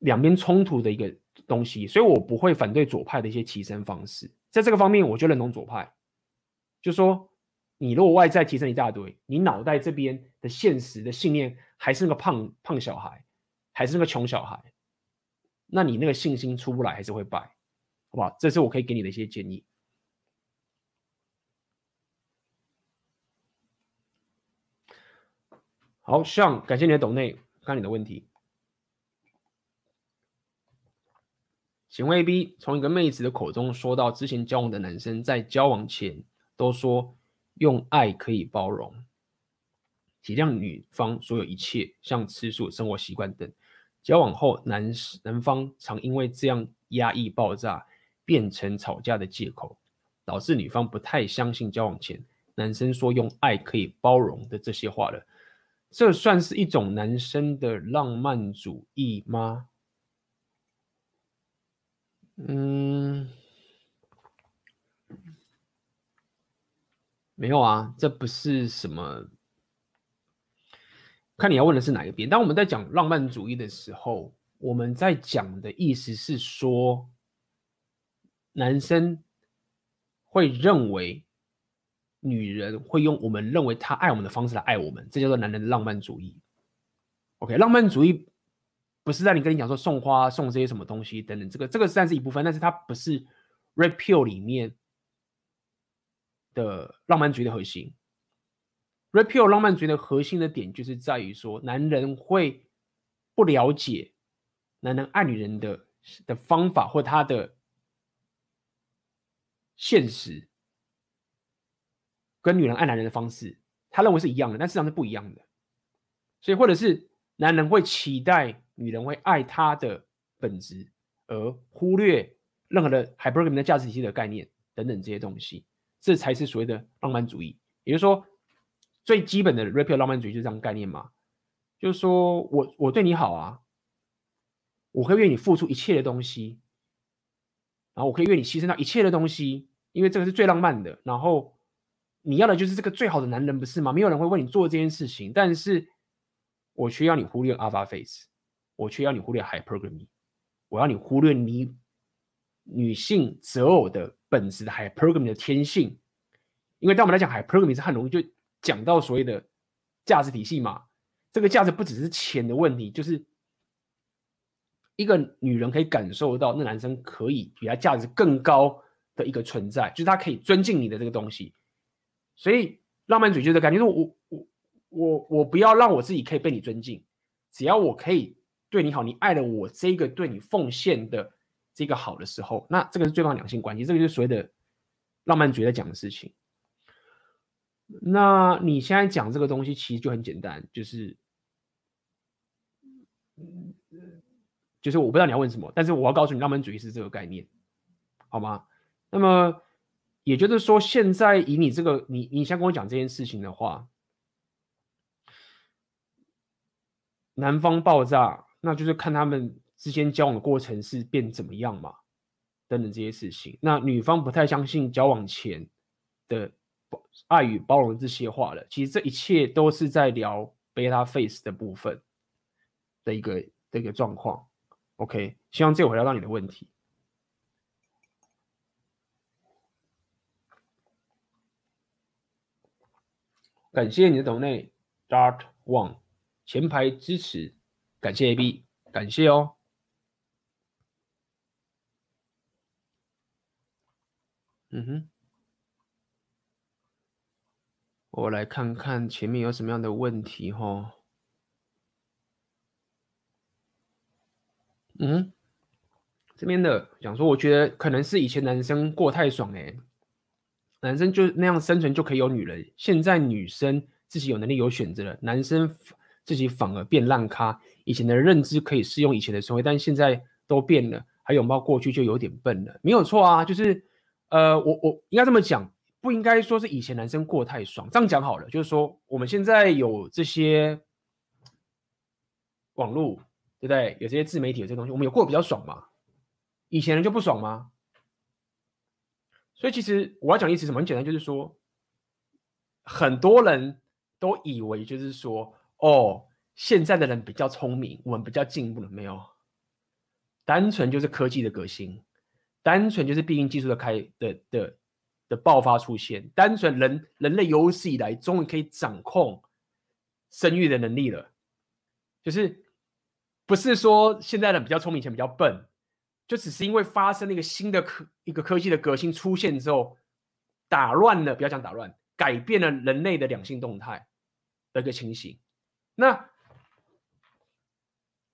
两边冲突的一个东西，所以我不会反对左派的一些提升方式，在这个方面我就认同左派，就说。你如果外在提升一大堆，你脑袋这边的现实的信念还是那个胖胖小孩，还是那个穷小孩，那你那个信心出不来，还是会败，好不好？这是我可以给你的一些建议。好，像感谢你的抖内，看你的问题。请问 AB，从一个妹子的口中说到，之前交往的男生在交往前都说。用爱可以包容、体谅女方所有一切，像吃素、生活习惯等。交往后，男男方常因为这样压抑爆炸，变成吵架的借口，导致女方不太相信交往前男生说用爱可以包容的这些话了。这算是一种男生的浪漫主义吗？嗯。没有啊，这不是什么。看你要问的是哪一边。当我们在讲浪漫主义的时候，我们在讲的意思是说，男生会认为女人会用我们认为他爱我们的方式来爱我们，这叫做男人的浪漫主义。OK，浪漫主义不是在你跟你讲说送花、送这些什么东西等等，这个这个算是一部分，但是它不是 Red Pill 里面。的浪漫主义的核心，Red Pill 浪漫主义的核心的点就是在于说，男人会不了解男人爱女人的的方法或他的现实，跟女人爱男人的方式，他认为是一样的，但事实上是不一样的。所以，或者是男人会期待女人会爱他的本质，而忽略任何的 Hypergamy 的价值体系的概念等等这些东西。这才是所谓的浪漫主义，也就是说，最基本的 Red Pill 浪漫主义就是这样概念嘛，就是说我我对你好啊，我可以为你付出一切的东西，然后我可以为你牺牲掉一切的东西，因为这个是最浪漫的。然后你要的就是这个最好的男人，不是吗？没有人会为你做这件事情，但是我却要你忽略 Alpha Face，我却要你忽略 Hypergamy，我要你忽略你女性择偶的。本质的 Hypergamy 的天性，因为当我们来讲 Hypergamy 是很容易就讲到所谓的价值体系嘛。这个价值不只是钱的问题，就是一个女人可以感受到那男生可以比他价值更高的一个存在，就是他可以尊敬你的这个东西。所以浪漫主义的感觉是我我我我不要让我自己可以被你尊敬，只要我可以对你好，你爱了我这个对你奉献的。这个好的时候，那这个是最棒的两性关系，这个就是所谓的浪漫主义在讲的事情。那你现在讲这个东西其实就很简单，就是，就是我不知道你要问什么，但是我要告诉你，浪漫主义是这个概念，好吗？那么也就是说，现在以你这个，你你先跟我讲这件事情的话，男方爆炸，那就是看他们。之间交往的过程是变怎么样嘛？等等这些事情，那女方不太相信交往前的爱与包容这些话了。其实这一切都是在聊 beta face 的部分的一个的一个状况。OK，希望这回答到你的问题。感谢你的懂内 Dart One 前排支持，感谢 AB，感谢哦。嗯哼，我来看看前面有什么样的问题哈。嗯，这边的讲说，我觉得可能是以前男生过太爽哎、男生就那样生存就可以有女人，现在女生自己有能力有选择了，男生自己反而变烂咖。以前的认知可以适用以前的社会，但现在都变了，还拥抱过去就有点笨了，没有错啊，就是。呃，我我应该这么讲，不应该说是以前男生过太爽，这样讲好了，就是说我们现在有这些网络，对不对？有这些自媒体有这些东西，我们有过得比较爽吗？以前人就不爽吗？所以其实我要讲的意思什么？很简单，就是说，很多人都以为就是说，哦，现在的人比较聪明，我们比较进步了，没有，单纯就是科技的革新，单纯就是避孕技术的开的的的爆发出现，单纯人人类有史以来终于可以掌控生育的能力了，就是不是说现在人比较聪明，以前比较笨。就只是因为发生了一个新的科一个科技的革新出现之后，打乱了，不要讲打乱，改变了人类的两性动态的一个情形。那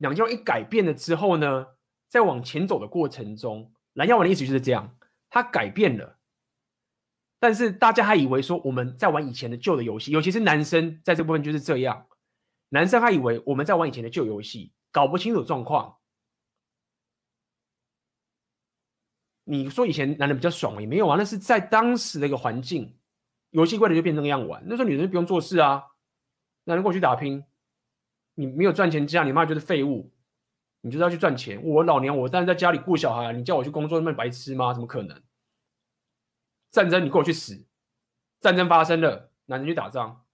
两性一改变了之后呢，在往前走的过程中，蓝药丸的意思就是这样，他改变了，但是大家还以为说我们在玩以前的旧的游戏，尤其是男生在这部分就是这样，男生还以为我们在玩以前的旧游戏，搞不清楚状况。你说以前男人比较爽也没有啊，那是在当时的一个环境，游戏规则就变成那样玩。那时候女人就不用做事啊，男人过去打拼，你没有赚钱家，你妈就是废物，你就是要去赚钱。我老娘我当然在家里顾小孩，你叫我去工作，那么白痴吗？怎么可能？战争你给我去死，战争发生了，男人去打仗，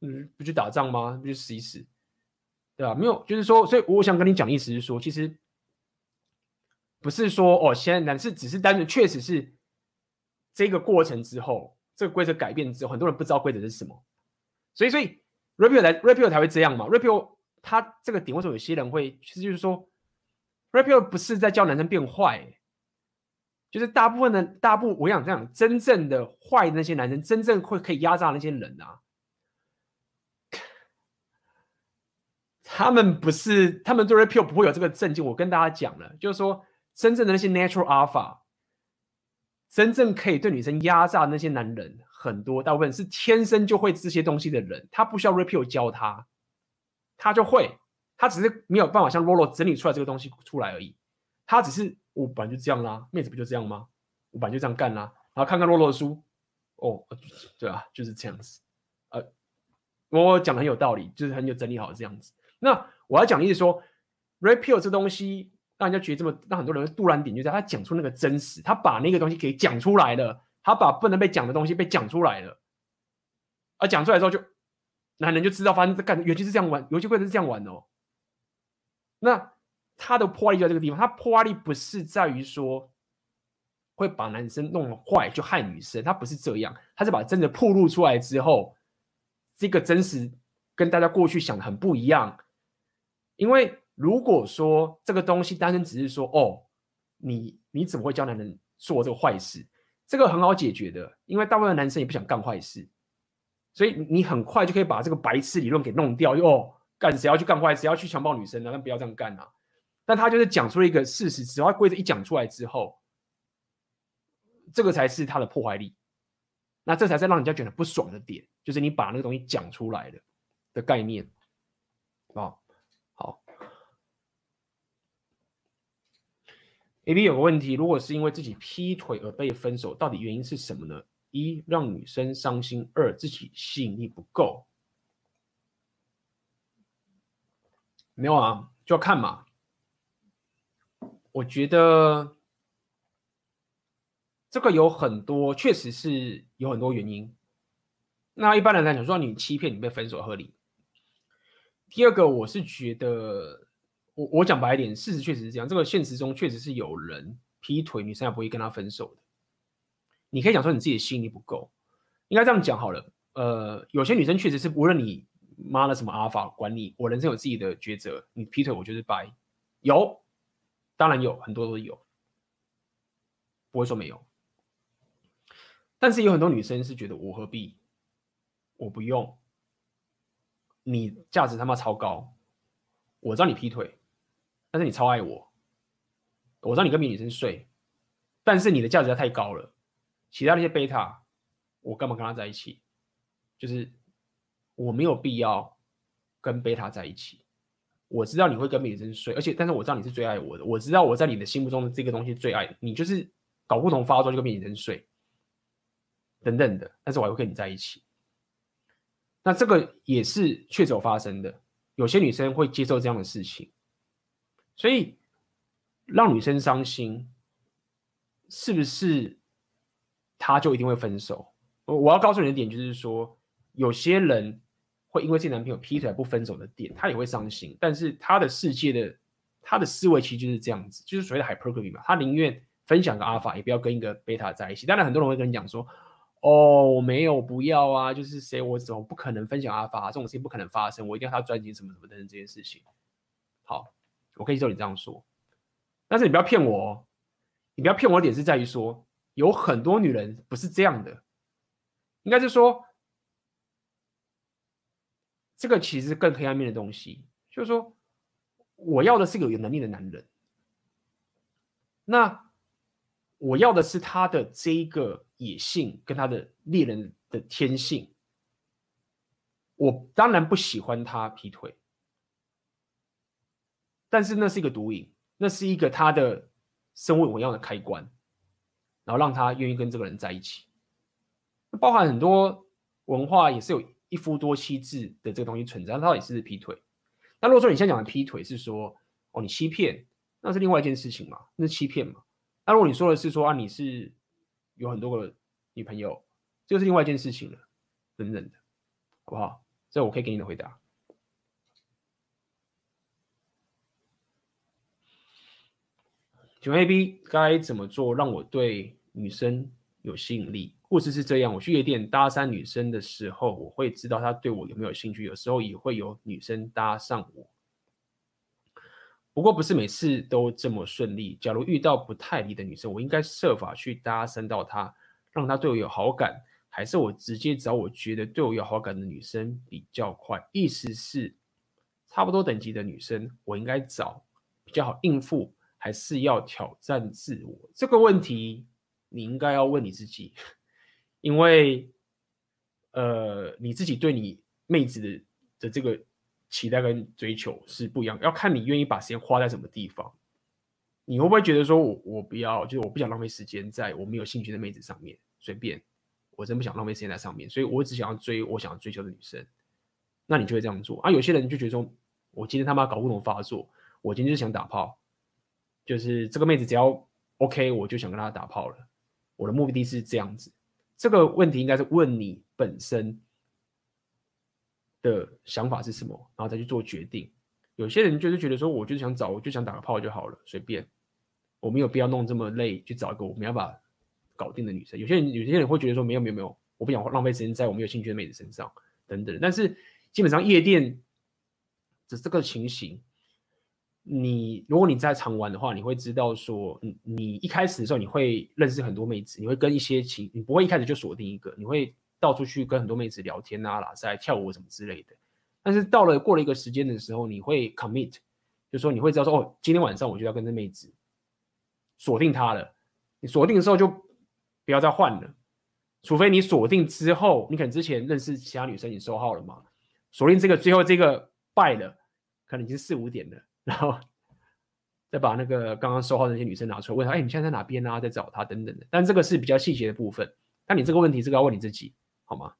嗯，不去打仗吗？不去死一死，对吧？没有，就是说，所以我想跟你讲意思是说，其实。不是说哦，现在男士只是单纯，确实是这个过程之后，这个规则改变之后，很多人不知道规则是什么，所以所以 Rapio 来 Rapio 才会这样嘛。Rapio 他这个点，为什么有些人会，其实就是说 Rapio 不是在教男生变坏，就是大部分的大部，我想这样，真正的坏的那些男生，真正会可以压榨那些人啊，他们不是，他们对 Rapio 不会有这个震惊。我跟大家讲了，就是说。真正的那些 natural alpha，真正可以对女生压榨那些男人很多，大部分是天生就会这些东西的人，他不需要 Rapio 教他，他就会，他只是没有办法像 Rolo 整理出来这个东西出来而已。他只是我本来就这样啦，妹子不就这样吗？我本来就这样干啦，然后看看 Rolo 的书，哦，对啊，就是这样子。呃，我讲的很有道理，就是很有整理好这样子。那我要讲的意思说，Rapio 这东西。让人家觉得这么，让很多人杜兰点就在他讲出那个真实，他把那个东西给讲出来了，他把不能被讲的东西被讲出来了，而讲出来之后就，男人就知道发生在干，尤其是这样玩，游戏规则是这样玩哦。那他的破坏力就在这个地方，他破坏力不是在于说会把男生弄坏就害女生，他不是这样，他是把真的暴露出来之后，这个真实跟大家过去想的很不一样，因为。如果说这个东西单纯只是说哦，你你怎么会教男人做这个坏事？这个很好解决的，因为大部分男生也不想干坏事，所以你很快就可以把这个白痴理论给弄掉。哦，干谁要去干坏事，要去强暴女生呢？那不要这样干啊！但他就是讲出了一个事实，只要规则一讲出来之后，这个才是他的破坏力。那这才是让人家觉得不爽的点，就是你把那个东西讲出来的的概念啊。A B 有个问题，如果是因为自己劈腿而被分手，到底原因是什么呢？一让女生伤心，二自己吸引力不够。没有啊，就要看嘛。我觉得这个有很多，确实是有很多原因。那一般人来讲，说你欺骗你被分手合理。第二个，我是觉得。我我讲白一点，事实确实是这样。这个现实中确实是有人劈腿，女生也不会跟他分手的。你可以讲说你自己的吸引力不够，应该这样讲好了。呃，有些女生确实是无论你妈的什么阿法管你，我人生有自己的抉择。你劈腿，我就是掰。有，当然有很多都有，不会说没有。但是有很多女生是觉得我何必，我不用，你价值他妈超高，我知道你劈腿。但是你超爱我，我知道你跟别的女生睡，但是你的价值太高了，其他那些贝塔，我干嘛跟他在一起？就是我没有必要跟贝塔在一起。我知道你会跟别的女生睡，而且但是我知道你是最爱我的，我知道我在你的心目中的这个东西最爱你，就是搞不同发作就跟别的女生睡，等等的，但是我还会跟你在一起。那这个也是确实有发生的。有些女生会接受这样的事情，所以让女生伤心，是不是她就一定会分手？我我要告诉你的点就是说，有些人会因为自己男朋友劈腿不分手的点，他也会伤心，但是他的世界的他的思维其实就是这样子，就是所谓的 hypergamy 嘛，他宁愿分享个 alpha，也不要跟一个 beta 在一起。当然，很多人会跟你讲说。哦，我没有，不要啊！就是谁，我怎么不可能分享阿发？这种事情不可能发生，我一定要他专辑什么什么的这件事情。好，我可以接受你这样说，但是你不要骗我哦！你不要骗我的点是在于说，有很多女人不是这样的，应该是说，这个其实更黑暗面的东西，就是说，我要的是个有能力的男人，那。我要的是他的这一个野性跟他的猎人的天性。我当然不喜欢他劈腿，但是那是一个毒瘾，那是一个他的生物我要的开关，然后让他愿意跟这个人在一起。包含很多文化也是有一夫多妻制的这个东西存在，他到底是不是劈腿？那如果说你现在讲的劈腿是说哦你欺骗，那是另外一件事情嘛，那是欺骗嘛。那如果你说的是说啊，你是有很多个女朋友，这就是另外一件事情了，等等的，好不好？这我可以给你的回答。请问 AB 该怎么做让我对女生有吸引力？故事是这样：我去夜店搭讪女生的时候，我会知道她对我有没有兴趣，有时候也会有女生搭上我。不过不是每次都这么顺利。假如遇到不太理的女生，我应该设法去搭讪到她，让她对我有好感，还是我直接找我觉得对我有好感的女生比较快？意思是，差不多等级的女生，我应该找比较好应付，还是要挑战自我？这个问题你应该要问你自己，因为，呃，你自己对你妹子的的这个。期待跟追求是不一样，要看你愿意把时间花在什么地方。你会不会觉得说我，我不要，就是我不想浪费时间在我没有兴趣的妹子上面，随便，我真不想浪费时间在上面，所以我只想要追我想要追求的女生。那你就会这样做啊？有些人就觉得说，我今天他妈搞不懂发作，我今天就想打炮，就是这个妹子只要 OK，我就想跟她打炮了。我的目的是这样子，这个问题应该是问你本身。的想法是什么，然后再去做决定。有些人就是觉得说，我就是想找，我就想打个炮就好了，随便，我没有必要弄这么累去找一个我没办法搞定的女生。有些人，有些人会觉得说，没有没有没有，我不想浪费时间在我没有兴趣的妹子身上，等等。但是基本上夜店的这个情形，你如果你在常玩的话，你会知道说，你你一开始的时候你会认识很多妹子，你会跟一些情，你不会一开始就锁定一个，你会。到处去跟很多妹子聊天啊、拉塞、跳舞什么之类的，但是到了过了一个时间的时候，你会 commit，就说你会知道说哦，今天晚上我就要跟这妹子锁定她了。你锁定的时候就不要再换了，除非你锁定之后，你可能之前认识其他女生你收号了嘛，锁定这个最后这个败了，可能已经四五点了，然后再把那个刚刚收号的那些女生拿出来问她，哎，你现在在哪边啊？在找她等等的。但这个是比较细节的部分，那你这个问题这个要问你自己。好吗？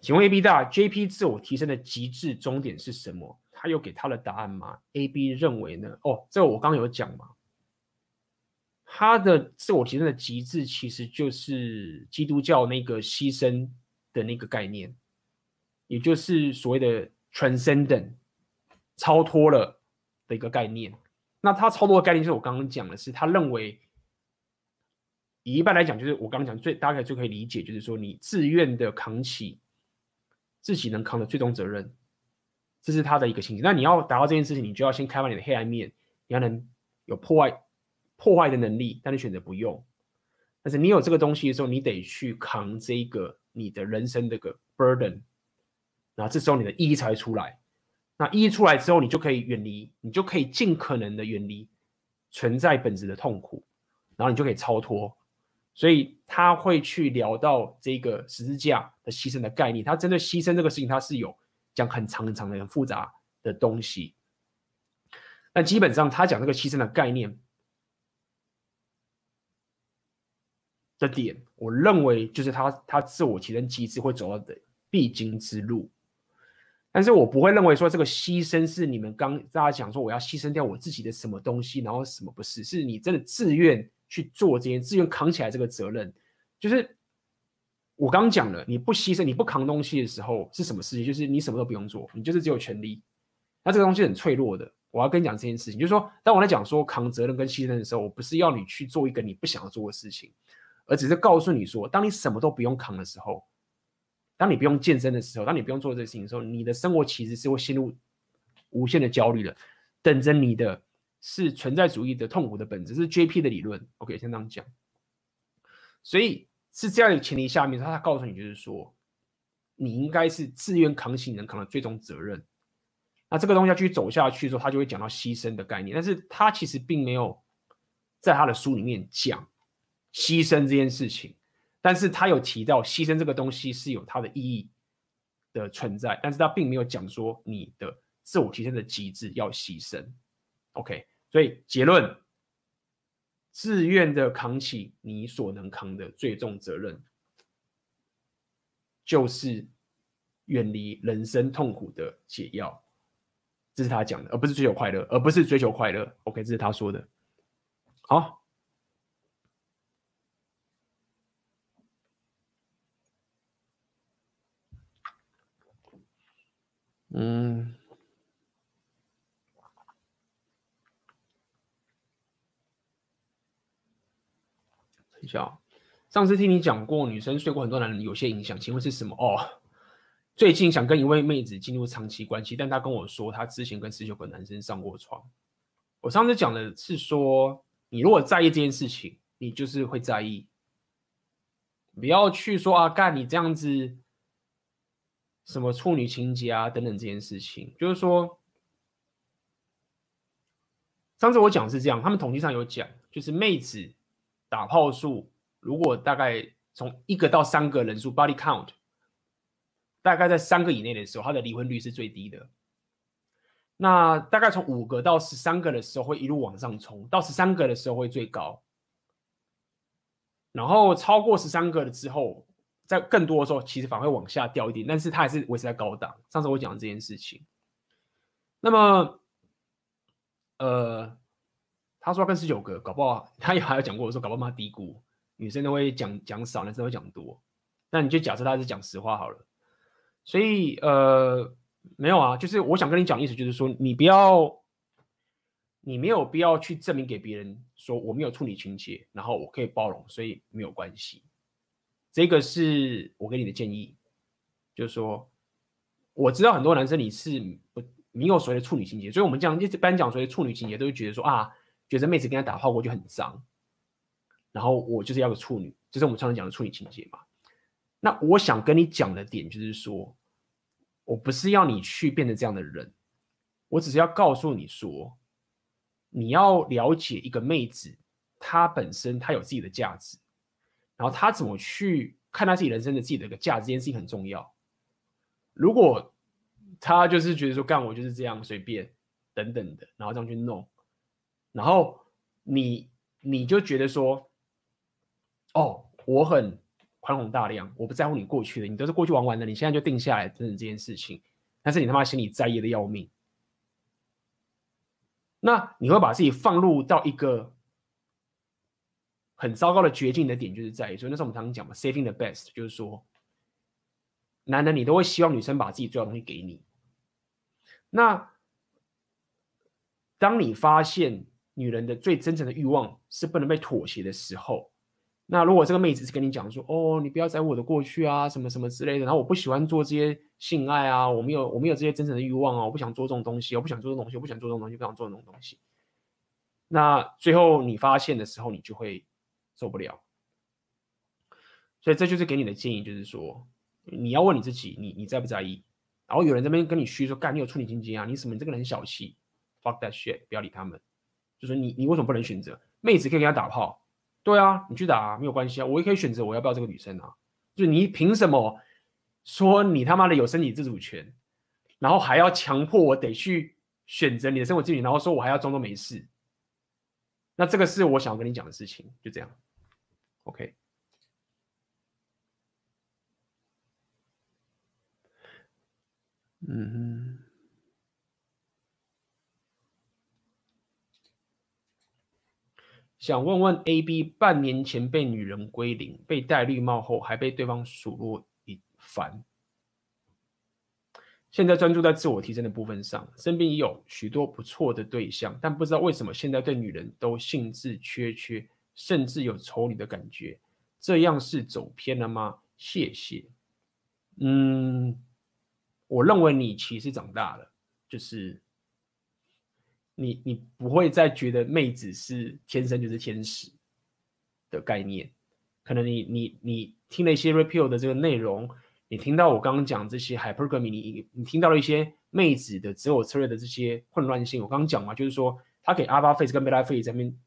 请问 A B 大 J P 自我提升的极致终点是什么？他有给他的答案吗？A B 认为呢？哦，这个我刚刚有讲嘛。他的自我提升的极致其实就是基督教那个牺牲的那个概念，也就是所谓的 transcendent 超脱了的一个概念。那他超脱的概念就是我刚刚讲的是，他认为。以一般来讲，就是我刚刚讲最大概最可以理解，就是说你自愿的扛起自己能扛的最终责任，这是他的一个情形。那你要达到这件事情，你就要先开发你的黑暗面，你要能有破坏破坏的能力，但你选择不用。但是你有这个东西的时候，你得去扛这个你的人生这个 burden，然后这时候你的意义才会出来。那意义出来之后，你就可以远离，你就可以尽可能的远离存在本质的痛苦，然后你就可以超脱。所以他会去聊到这个十字架的牺牲的概念，他针对牺牲这个事情，他是有讲很长很长的、很复杂的东西。但基本上他讲这个牺牲的概念的点，我认为就是他他自我提升机制会走到的必经之路。但是我不会认为说这个牺牲是你们刚大家讲说我要牺牲掉我自己的什么东西，然后什么不是，是你真的自愿去做这些，自愿扛起来这个责任。就是我刚刚讲了，你不牺牲，你不扛东西的时候是什么事情？就是你什么都不用做，你就是只有权利。那这个东西很脆弱的。我要跟你讲这件事情，就是说，当我在讲说扛责任跟牺牲的时候，我不是要你去做一个你不想要做的事情，而只是告诉你说，当你什么都不用扛的时候。当你不用健身的时候，当你不用做这个事情的时候，你的生活其实是会陷入无限的焦虑的。等着你的是存在主义的痛苦的本质，是 JP 的理论。OK，先这样讲。所以是这样的前提下面，他告诉你就是说，你应该是自愿扛起你能扛的最终责任。那这个东西要继续走下去的时候，他就会讲到牺牲的概念，但是他其实并没有在他的书里面讲牺牲这件事情。但是他有提到牺牲这个东西是有它的意义的存在，但是他并没有讲说你的自我提升的机制要牺牲。OK，所以结论：自愿的扛起你所能扛的最重责任，就是远离人生痛苦的解药。这是他讲的，而不是追求快乐，而不是追求快乐。OK，这是他说的。好。嗯，等一下，上次听你讲过，女生睡过很多男人，有些影响，请问是什么？哦，最近想跟一位妹子进入长期关系，但她跟我说，她之前跟十九个男生上过床。我上次讲的是说，你如果在意这件事情，你就是会在意，不要去说啊，干你这样子。什么处女情节啊等等这件事情，就是说，上次我讲是这样，他们统计上有讲，就是妹子打炮数，如果大概从一个到三个人数 （body count），大概在三个以内的时候，他的离婚率是最低的。那大概从五个到十三个的时候，会一路往上冲，到十三个的时候会最高，然后超过十三个了之后。在更多的时候，其实反而会往下掉一点，但是它还是维持在高档。上次我讲的这件事情，那么，呃，他说跟十九个，搞不好他也还有讲过，我说搞不好他低估，女生都会讲讲少，男生会讲多。那你就假设他是讲实话好了。所以，呃，没有啊，就是我想跟你讲的意思，就是说你不要，你没有必要去证明给别人说我没有处女情结，然后我可以包容，所以没有关系。这个是我给你的建议，就是说，我知道很多男生你是不没有所谓的处女情结，所以我们讲一般讲所谓的处女情结，都会觉得说啊，觉得妹子跟他打炮过就很脏，然后我就是要个处女，就是我们常常讲的处女情结嘛。那我想跟你讲的点就是说，我不是要你去变成这样的人，我只是要告诉你说，你要了解一个妹子，她本身她有自己的价值。然后他怎么去看他自己人生的自己的一个价值，这件事情很重要。如果他就是觉得说干我就是这样随便等等的，然后这样去弄，然后你你就觉得说，哦，我很宽宏大量，我不在乎你过去的，你都是过去玩玩的，你现在就定下来等等这件事情，但是你他妈心里在意的要命，那你会把自己放入到一个。很糟糕的绝境的点就是在于，所以那时候我们常常讲嘛，saving the best，就是说，男人你都会希望女生把自己最好的东西给你。那当你发现女人的最真诚的欲望是不能被妥协的时候，那如果这个妹子是跟你讲说，哦，你不要在乎我的过去啊，什么什么之类的，然后我不喜欢做这些性爱啊，我没有我没有这些真诚的欲望啊，我不想做这种东西，我不想做这种东西，我不想做这种东西，不想做这种东西。那最后你发现的时候，你就会。受不了，所以这就是给你的建议，就是说你要问你自己，你你在不在意？然后有人这边跟你嘘说，干你有处女情结啊？你什么？你这个人很小气，fuck that shit，不要理他们。就说你你为什么不能选择？妹子可以跟他打炮，对啊，你去打啊，没有关系啊，我也可以选择我要不要这个女生啊。就你凭什么说你他妈的有身体自主权，然后还要强迫我得去选择你的生活自理，然后说我还要装作没事？那这个是我想要跟你讲的事情，就这样。OK，嗯哼。想问问 A、B，半年前被女人归零，被戴绿帽后还被对方数落一番，现在专注在自我提升的部分上，身边也有许多不错的对象，但不知道为什么现在对女人都兴致缺缺，甚至有仇女的感觉，这样是走偏了吗？谢谢。嗯，我认为你其实长大了，就是。你你不会再觉得妹子是天生就是天使的概念，可能你你你听了一些 repeal 的这个内容，你听到我刚刚讲这些 hypergamy，你你听到了一些妹子的择偶策略的这些混乱性，我刚刚讲嘛，就是说他给 alpha face 跟 beta face 在那边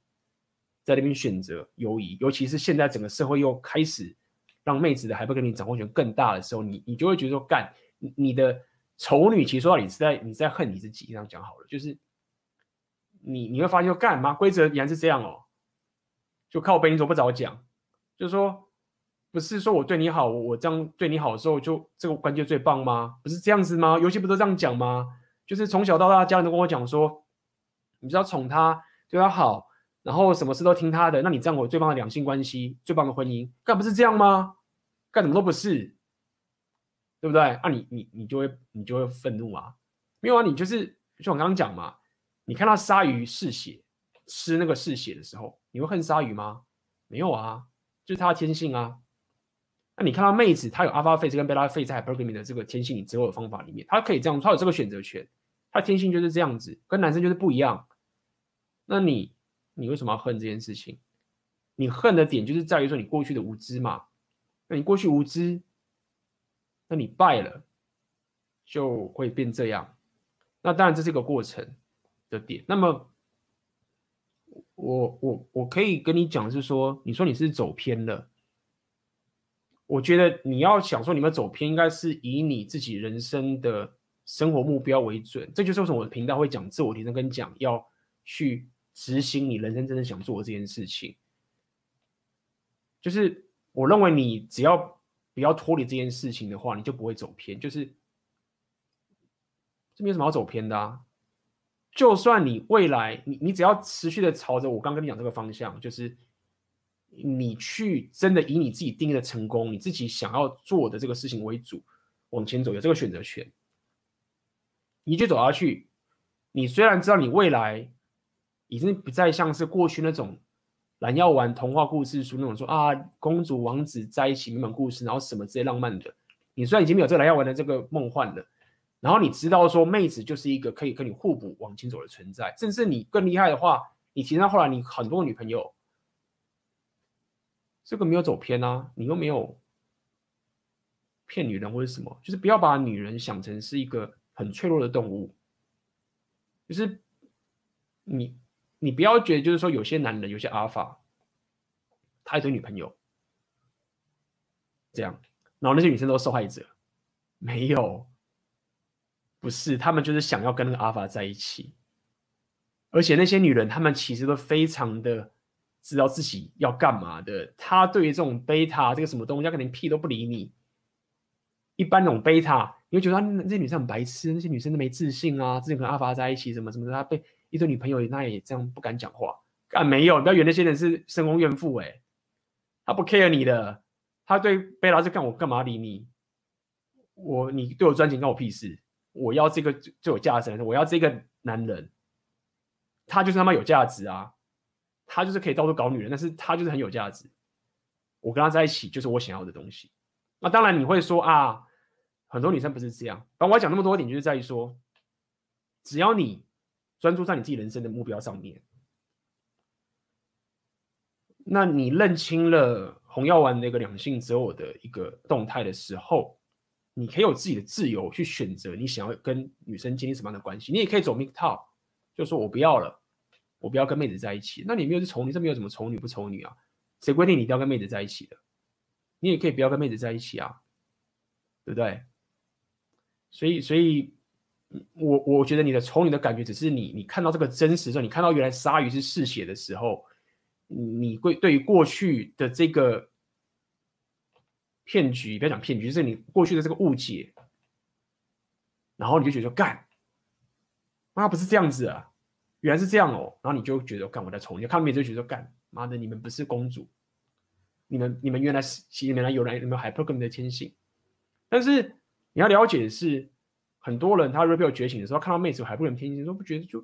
在那边选择游移，尤其是现在整个社会又开始让妹子的 hypergamy 掌控权更大的时候，你你就会觉得说干你的丑女，其实说到底是在你在恨你自己，这样讲好了，就是。你你会发现说干嘛？规则原来是这样哦，就靠背，你怎么不早讲？就是说，不是说我对你好，我这样对你好的时候，就这个关系最棒吗？不是这样子吗？游戏不都这样讲吗？就是从小到大，家人都跟我讲说，你只要宠他，对他好，然后什么事都听他的，那你这样我最棒的两性关系，最棒的婚姻，干不是这样吗？干什么都不是，对不对？啊你，你你你就会你就会愤怒啊？没有啊，你就是就我刚刚讲嘛。你看到鲨鱼嗜血吃那个嗜血的时候，你会恨鲨鱼吗？没有啊，就是它的天性啊。那你看到妹子，她有 alpha face 跟 beta face 在 hypergamy 的这个天性，你择偶的方法里面，她可以这样，她有这个选择权，她天性就是这样子，跟男生就是不一样。那你你为什么要恨这件事情？你恨的点就是在于说你过去的无知嘛。那你过去无知，那你败了就会变这样。那当然这是一个过程。的点，那么我我我可以跟你讲是说，你说你是走偏了，我觉得你要想说你们走偏，应该是以你自己人生的生活目标为准，这就是为什么我的频道会讲自我提升，跟讲要去执行你人生真正想做的这件事情。就是我认为你只要不要脱离这件事情的话，你就不会走偏，就是这没有什么好走偏的啊。就算你未来，你你只要持续的朝着我刚跟你讲这个方向，就是你去真的以你自己定义的成功，你自己想要做的这个事情为主往前走，有这个选择权，你就走下去。你虽然知道你未来已经不再像是过去那种蓝药丸童话故事书那种说啊，公主王子在一起美满故事，然后什么这些浪漫的，你虽然已经没有这个蓝药丸的这个梦幻了。然后你知道说，妹子就是一个可以跟你互补往前走的存在，甚至你更厉害的话，你提到后来你很多女朋友，这个没有走偏啊，你又没有骗女人或者什么，就是不要把女人想成是一个很脆弱的动物，就是你你不要觉得就是说有些男人有些阿尔法，他一堆女朋友，这样，然后那些女生都是受害者，没有。不是，他们就是想要跟那个阿尔法在一起，而且那些女人，她们其实都非常的知道自己要干嘛的。他对于这种贝塔这个什么东西，他可能屁都不理你。一般那种贝塔，你会觉得那些女生很白痴，那些女生都没自信啊，自己跟阿发在一起什么什么的，他被一堆女朋友，那也这样不敢讲话。啊没有，你不要以为那些人是深宫怨妇哎，他不 care 你的，他对贝塔是干我干嘛理你？我你对我专情，关我屁事。我要这个最有价值的，我要这个男人，他就是他妈有价值啊！他就是可以到处搞女人，但是他就是很有价值。我跟他在一起就是我想要的东西。那当然你会说啊，很多女生不是这样。但我要讲那么多点，就是在于说，只要你专注在你自己人生的目标上面，那你认清了红药丸那个两性择偶的一个动态的时候。你可以有自己的自由去选择你想要跟女生建立什么样的关系，你也可以走 MGTOW，就说我不要了，我不要跟妹子在一起。那你没有是丑女，这没有什么丑女不丑女啊？谁规定你一定要跟妹子在一起的？你也可以不要跟妹子在一起啊，对不对？所以，所以，我我觉得你的丑女的感觉只是你，你看到这个真实的时候，你看到原来鲨鱼是嗜血的时候，你会对于过去的这个。骗局，不要讲骗局，就是你过去的这个误解，然后你就觉得干，妈不是这样子啊，原来是这样哦，然后你就觉得干我在宠你，看妹子就觉得干，妈的你们不是公主，你们你们原来是其实原来有人有没有 hypergamy 的天性，但是你要了解的是，很多人他 rebel 觉醒的时候看到妹子有 hypergamy 天性，说不觉得就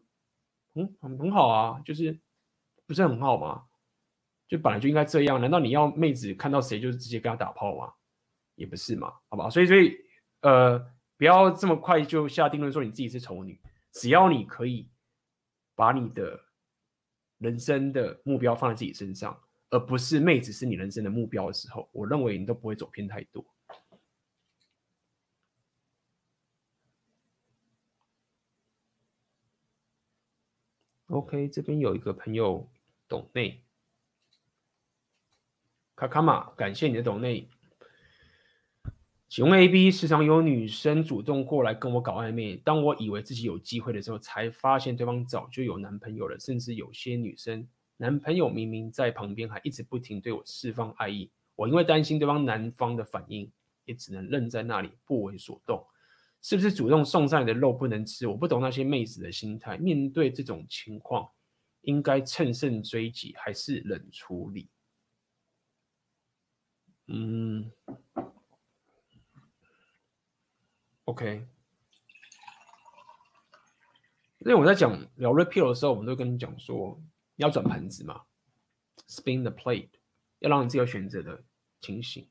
嗯很很好啊，就是不是很好吗？就本来就应该这样，难道你要妹子看到谁就是直接跟他打炮吗？也不是嘛，好不好？所以所以呃，不要这么快就下定论说你自己是丑女。只要你可以把你的人生的目标放在自己身上，而不是妹子是你人生的目标的时候，我认为你都不会走偏太多。OK，这边有一个朋友懂内。卡卡玛，感谢你的抖内。请问 A B，时常有女生主动过来跟我搞暧昧，当我以为自己有机会的时候，才发现对方早就有男朋友了，甚至有些女生男朋友明明在旁边，还一直不停对我释放爱意。我因为担心对方男方的反应，也只能愣在那里不为所动。是不是主动送上来的肉不能吃？我不懂那些妹子的心态。面对这种情况，应该乘胜追击，还是冷处理？嗯，OK。因为我在讲聊 repeal 的时候，我们都跟你讲说，要转盘子嘛，spin the plate，要让你自由选择的情形。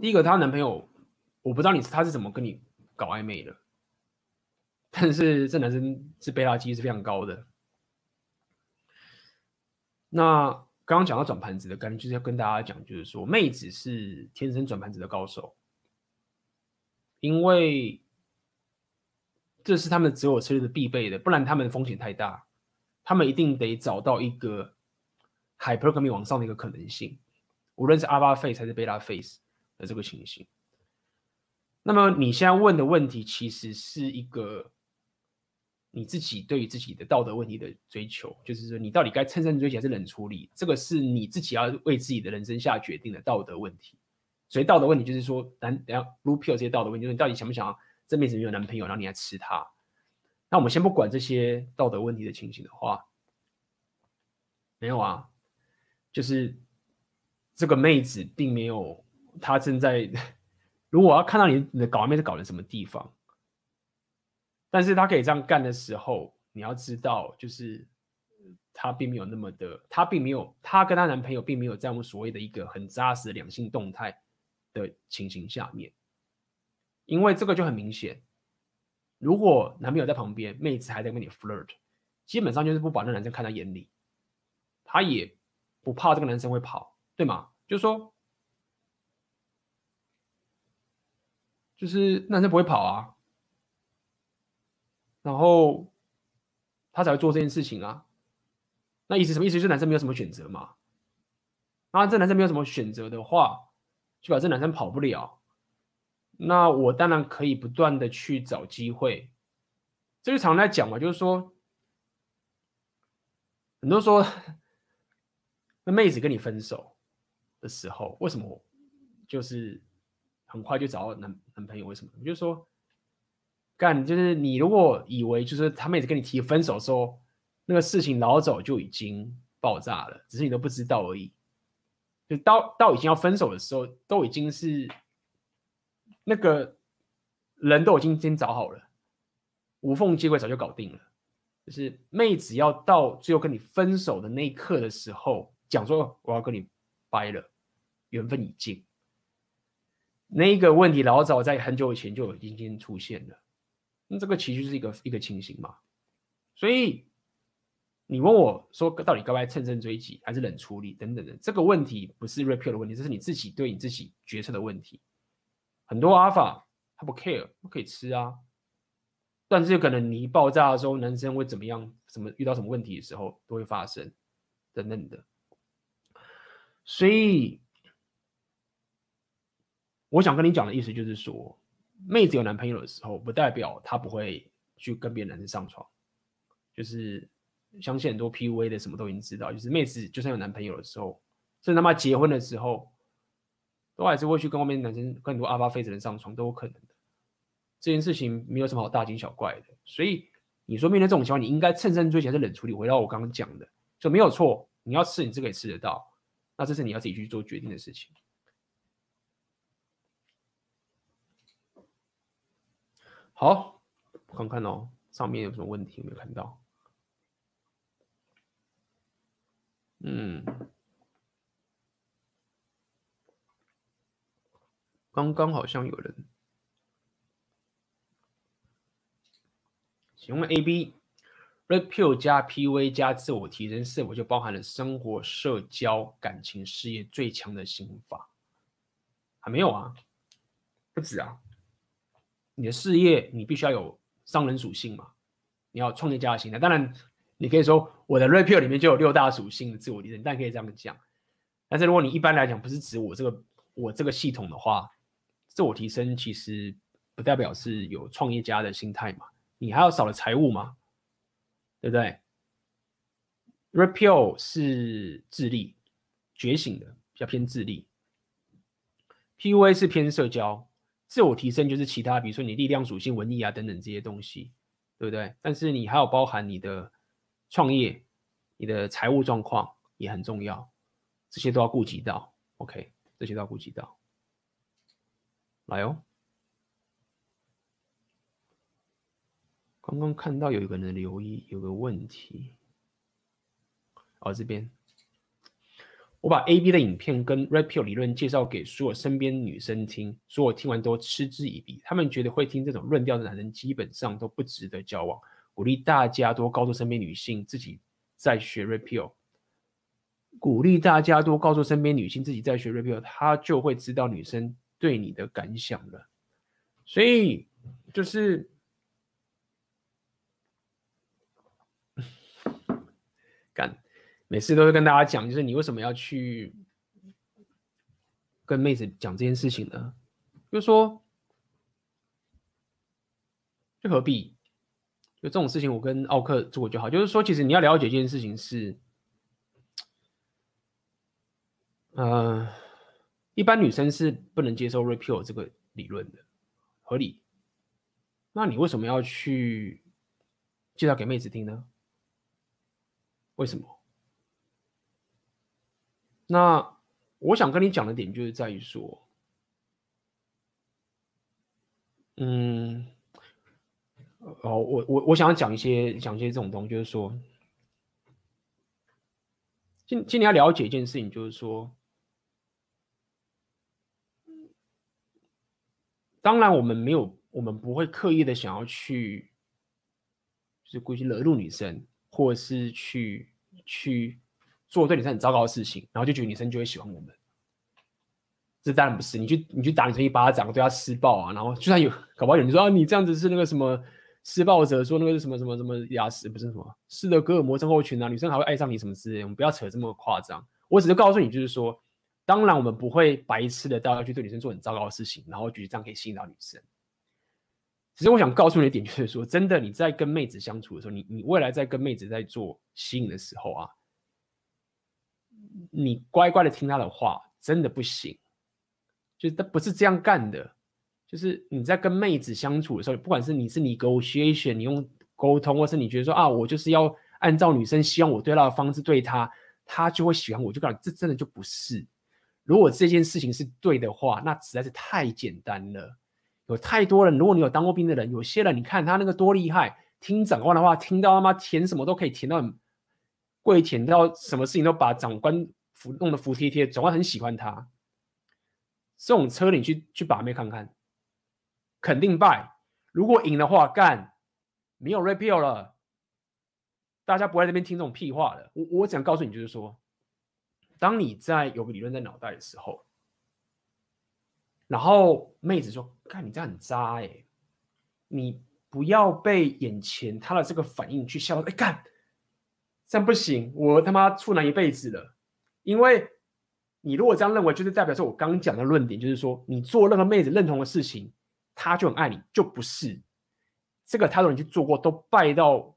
第一个，她男朋友，我不知道你他是怎么跟你搞暧昧的，但是这男生是贝塔机是非常高的。那刚刚讲到转盘子的概念，就是要跟大家讲，就是说妹子是天生转盘子的高手，因为这是他们择偶策略的必备的，不然他们的风险太大，他们一定得找到一个 hypergamy 往上的一个可能性，无论是 alpha face 还是 beta face 的这个情形。那么你现在问的问题，其实是一个。你自己对于自己的道德问题的追求，就是说你到底该趁胜追击还是冷处理，这个是你自己要为自己的人生下决定的道德问题。所以道德问题就是说，男等下 Blue Pill 这些道德问题，就是你到底想不想这辈子没有男朋友，然后你还吃他？那我们先不管这些道德问题的情形的话，没有啊，就是这个妹子并没有，她正在，如果我要看到你你的搞暧昧是搞的什么地方？但是他可以这样干的时候，你要知道，就是他并没有那么的，他并没有，他跟他男朋友并没有在我们所谓的一个很扎实的两性动态的情形下面，因为这个就很明显，如果男朋友在旁边，妹子还在跟你 flirt，基本上就是不把那男生看在眼里，他也不怕这个男生会跑，对吗？就是说，就是男生不会跑啊。然后他才会做这件事情啊，那意思什么意思？就是男生没有什么选择嘛。那这男生没有什么选择的话，就把这男生跑不了。那我当然可以不断的去找机会。这就常在讲嘛，就是说，很多说，那妹子跟你分手的时候，为什么就是很快就找到男男朋友？为什么？就是说。干就是你如果以为就是他妹子跟你提分手的时候，那个事情老早就已经爆炸了，只是你都不知道而已。就到到已经要分手的时候，都已经是那个人都已经先找好了，无缝接轨早就搞定了。就是妹子要到最后跟你分手的那一刻的时候，讲说我要跟你掰了，缘分已尽。那个问题老早在很久以前就已经先出现了。那这个其实是一个一个情形嘛，所以你问我说，到底该不该乘胜追击，还是冷处理等等的这个问题，不是 Red Pill 的问题，这是你自己对你自己决策的问题。很多 Alpha 他不 care，不可以吃啊，但是有可能你一爆炸的时候，男生会怎么样？什么遇到什么问题的时候都会发生等等的。所以我想跟你讲的意思就是说。妹子有男朋友的时候，不代表她不会去跟别的男生上床。就是相信很多 PUA 的什么都已经知道，就是妹子就算有男朋友的时候，甚至他妈结婚的时候，都还是会去跟外面男生、跟很多阿巴菲的人上床，都有可能的。这件事情没有什么好大惊小怪的。所以你说面对这种情况，你应该趁胜追击还是冷处理？回到我刚刚讲的，就没有错。你要吃，你自己可以吃得到，那这是你要自己去做决定的事情。好，看看哦，上面有什么问题没有看到？嗯，刚刚好像有人，请问 A B Red Pill 加 PV 加自我提升是否就包含了生活、社交、感情、事业最强的心法？还没有啊，不止啊。你的事业，你必须要有商人属性嘛？你要创业家的心态。当然，你可以说我的 Red Pill 里面就有六大属性的自我提升，但可以这样讲。但是如果你一般来讲不是指我这个我这个系统的话，自我提升其实不代表是有创业家的心态嘛？你还要少了财务嘛？对不对？Red Pill 是智力觉醒的，比较偏智力。PUA 是偏社交。自我提升就是其他，比如说你力量属性、文艺啊等等这些东西，对不对？但是你还有包含你的创业、你的财务状况也很重要，这些都要顾及到。OK，这些都要顾及到。来哦，刚刚看到有一个人留意，有个问题，哦，这边。我把 A B 的影片跟 Red Pill 理论介绍给所有身边女生听，所有听完都嗤之以鼻。他们觉得会听这种论调的男人基本上都不值得交往。鼓励大家多告诉身边女性自己在学 Red Pill，鼓励大家多告诉身边女性自己在学 Red Pill，她就会知道女生对你的感想了。所以就是干。每次都会跟大家讲，就是你为什么要去跟妹子讲这件事情呢？就是说，就何必？就这种事情，我跟奥克做过就好。就是说，其实你要了解一件事情是，呃，一般女生是不能接受 repeal 这个理论的，合理。那你为什么要去介绍给妹子听呢？为什么？那我想跟你讲的点就是在于说，嗯，哦，我我我想要讲一些讲一些这种东西，就是说，今今天要了解一件事情，就是说，当然我们没有，我们不会刻意的想要去，就是故意惹怒女生，或是去去。做对女生很糟糕的事情，然后就觉得女生就会喜欢我们，这当然不是。你去你去打女生一巴掌，对她施暴啊，然后就算有搞不好有人说啊，你这样子是那个什么施暴者，说那个是什么什么什么牙齿不是什么斯德哥尔摩症候群啊，女生还会爱上你什么之类，我们不要扯这么夸张。我只是告诉你，就是说，当然我们不会白痴的到要去对女生做很糟糕的事情，然后觉得这样可以吸引到女生。其实我想告诉你的点就是说，真的你在跟妹子相处的时候，你你未来在跟妹子在做吸引的时候啊。你乖乖的听他的话，真的不行。就是他不是这样干的。就是你在跟妹子相处的时候，不管是你是你 negotiation，你用沟通，或是你觉得说啊，我就是要按照女生希望我对她的方式对她，她就会喜欢我。就告诉你，这真的就不是。如果这件事情是对的话，那实在是太简单了。有太多人，如果你有当过兵的人，有些人你看他那个多厉害，听长官的话，听到他妈填什么都可以填到。跪舔到什么事情都把长官服弄得服帖帖，长官很喜欢他。这种车你去去把妹看看，肯定败。如果赢的话，干没有 repeal 了，大家不会在那边听这种屁话的。我我想告诉你，就是说，当你在有个理论在脑袋的时候，然后妹子说：“看你这样很渣哎、你不要被眼前他的这个反应去笑。”哎，干。这样不行，我他妈处男一辈子了。因为你如果这样认为，就是代表说我刚讲的论点，就是说你做任何妹子认同的事情，他就很爱你，就不是这个。他都你去做过，都败到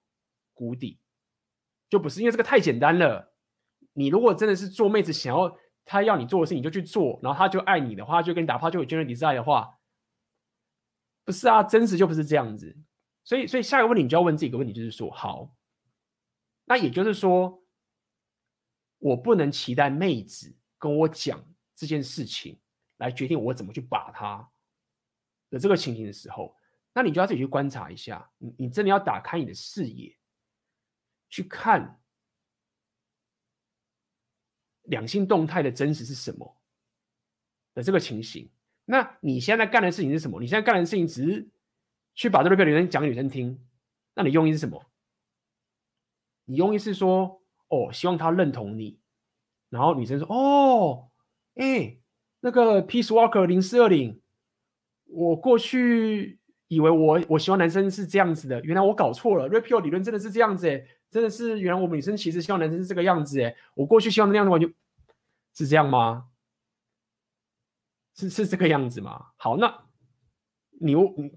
谷底，就不是因为这个太简单了。你如果真的是做妹子想要他要你做的事情你就去做，然后他就爱你的话，就跟你打炮，就有真爱 desire 的话，不是啊，真实就不是这样子。所以，所以下一个问题你就要问自己一个问题，就是说，好，那也就是说，我不能期待妹子跟我讲这件事情来决定我怎么去把她的这个情形的时候，那你就要自己去观察一下，你你真的要打开你的视野，去看。两性动态的真实是什么的这个情形？那你现在干的事情是什么？你现在干的事情只是去把这个女人讲给女生听，那你用意是什么？你用意是说，哦，希望他认同你，然后女生说，哦，哎，那个 Peace Walker 零四二零，我过去以为我我希望男生是这样子的，原来我搞错了，Rapio 理论真的是这样子哎。真的是，原来我们女生其实希望男生是这个样子哎，我过去希望那样的话就是这样吗？是是这个样子吗？好，那你你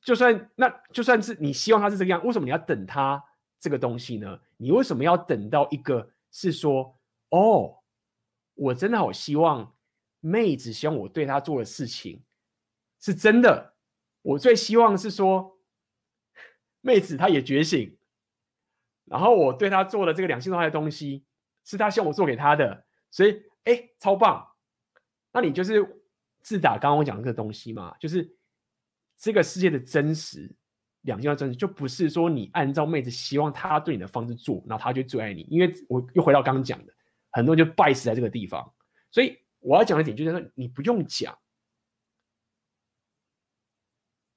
就算那就算是你希望他是这个样，为什么你要等他这个东西呢？你为什么要等到一个是说哦，我真的好希望妹子希望我对她做的事情是真的，我最希望是说妹子她也觉醒。然后我对她做的这个两性化的东西，是她希望我做给她的，所以哎，超棒！那你就是自打刚刚我讲这个东西嘛，就是这个世界的真实两性化真实，就不是说你按照妹子希望他对你的方式做，然后他就最爱你。因为我又回到刚刚讲的，很多人就败死在这个地方。所以我要讲的点就是说，你不用讲，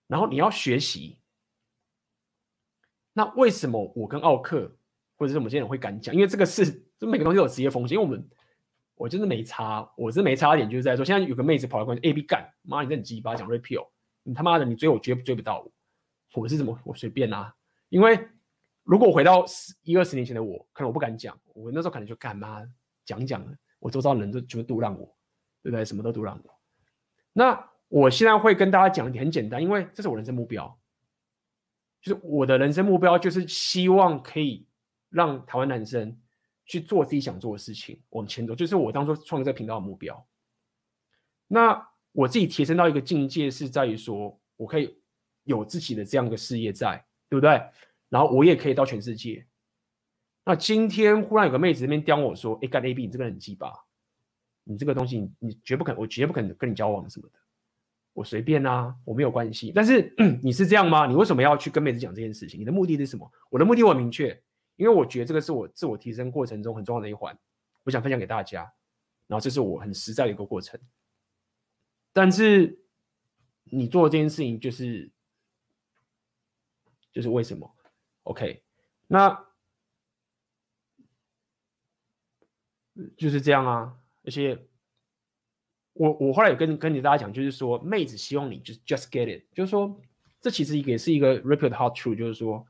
然后你要学习。那为什么我跟奥克或者是我们这些人会敢讲？因为这个是，这每个东西都有职业风险。因为我们，我真的没差，我是没差一点，就是在说，现在有个妹子跑来关 A B 干，妈，你这很鸡巴讲 Rapio，你他妈的，你追我追追不到我，我是怎么我随便啊？因为如果回到十一二十年前的我，可能我不敢讲，我那时候可能就干嘛讲讲，我周遭人都就都让我，对不对？什么都都让我。那我现在会跟大家讲一点很简单，因为这是我人生目标。就是我的人生目标，就是希望可以让台湾男生去做自己想做的事情，往前走。就是我当初创这个频道的目标。那我自己提升到一个境界，是在于说我可以有自己的这样一个事业在，对不对？然后我也可以到全世界。那今天忽然有个妹子这边刁我说：“哎，干 AB，你这个人很鸡巴，你这个东西你，你绝不肯，我绝不肯跟你交往什么的。”我随便啊，我没有关系。但是 你是这样吗？你为什么要去跟妹子讲这件事情？你的目的是什么？我的目的我很明确，因为我觉得这个是我自我提升过程中很重要的一环，我想分享给大家。然后这是我很实在的一个过程。但是你做这件事情就是就是为什么？OK，那就是这样啊，而且。我我后来也跟跟你大家讲，就是说，妹子希望你就 just get it，就是说，这其实也是一个 Rapio hard truth，就是说，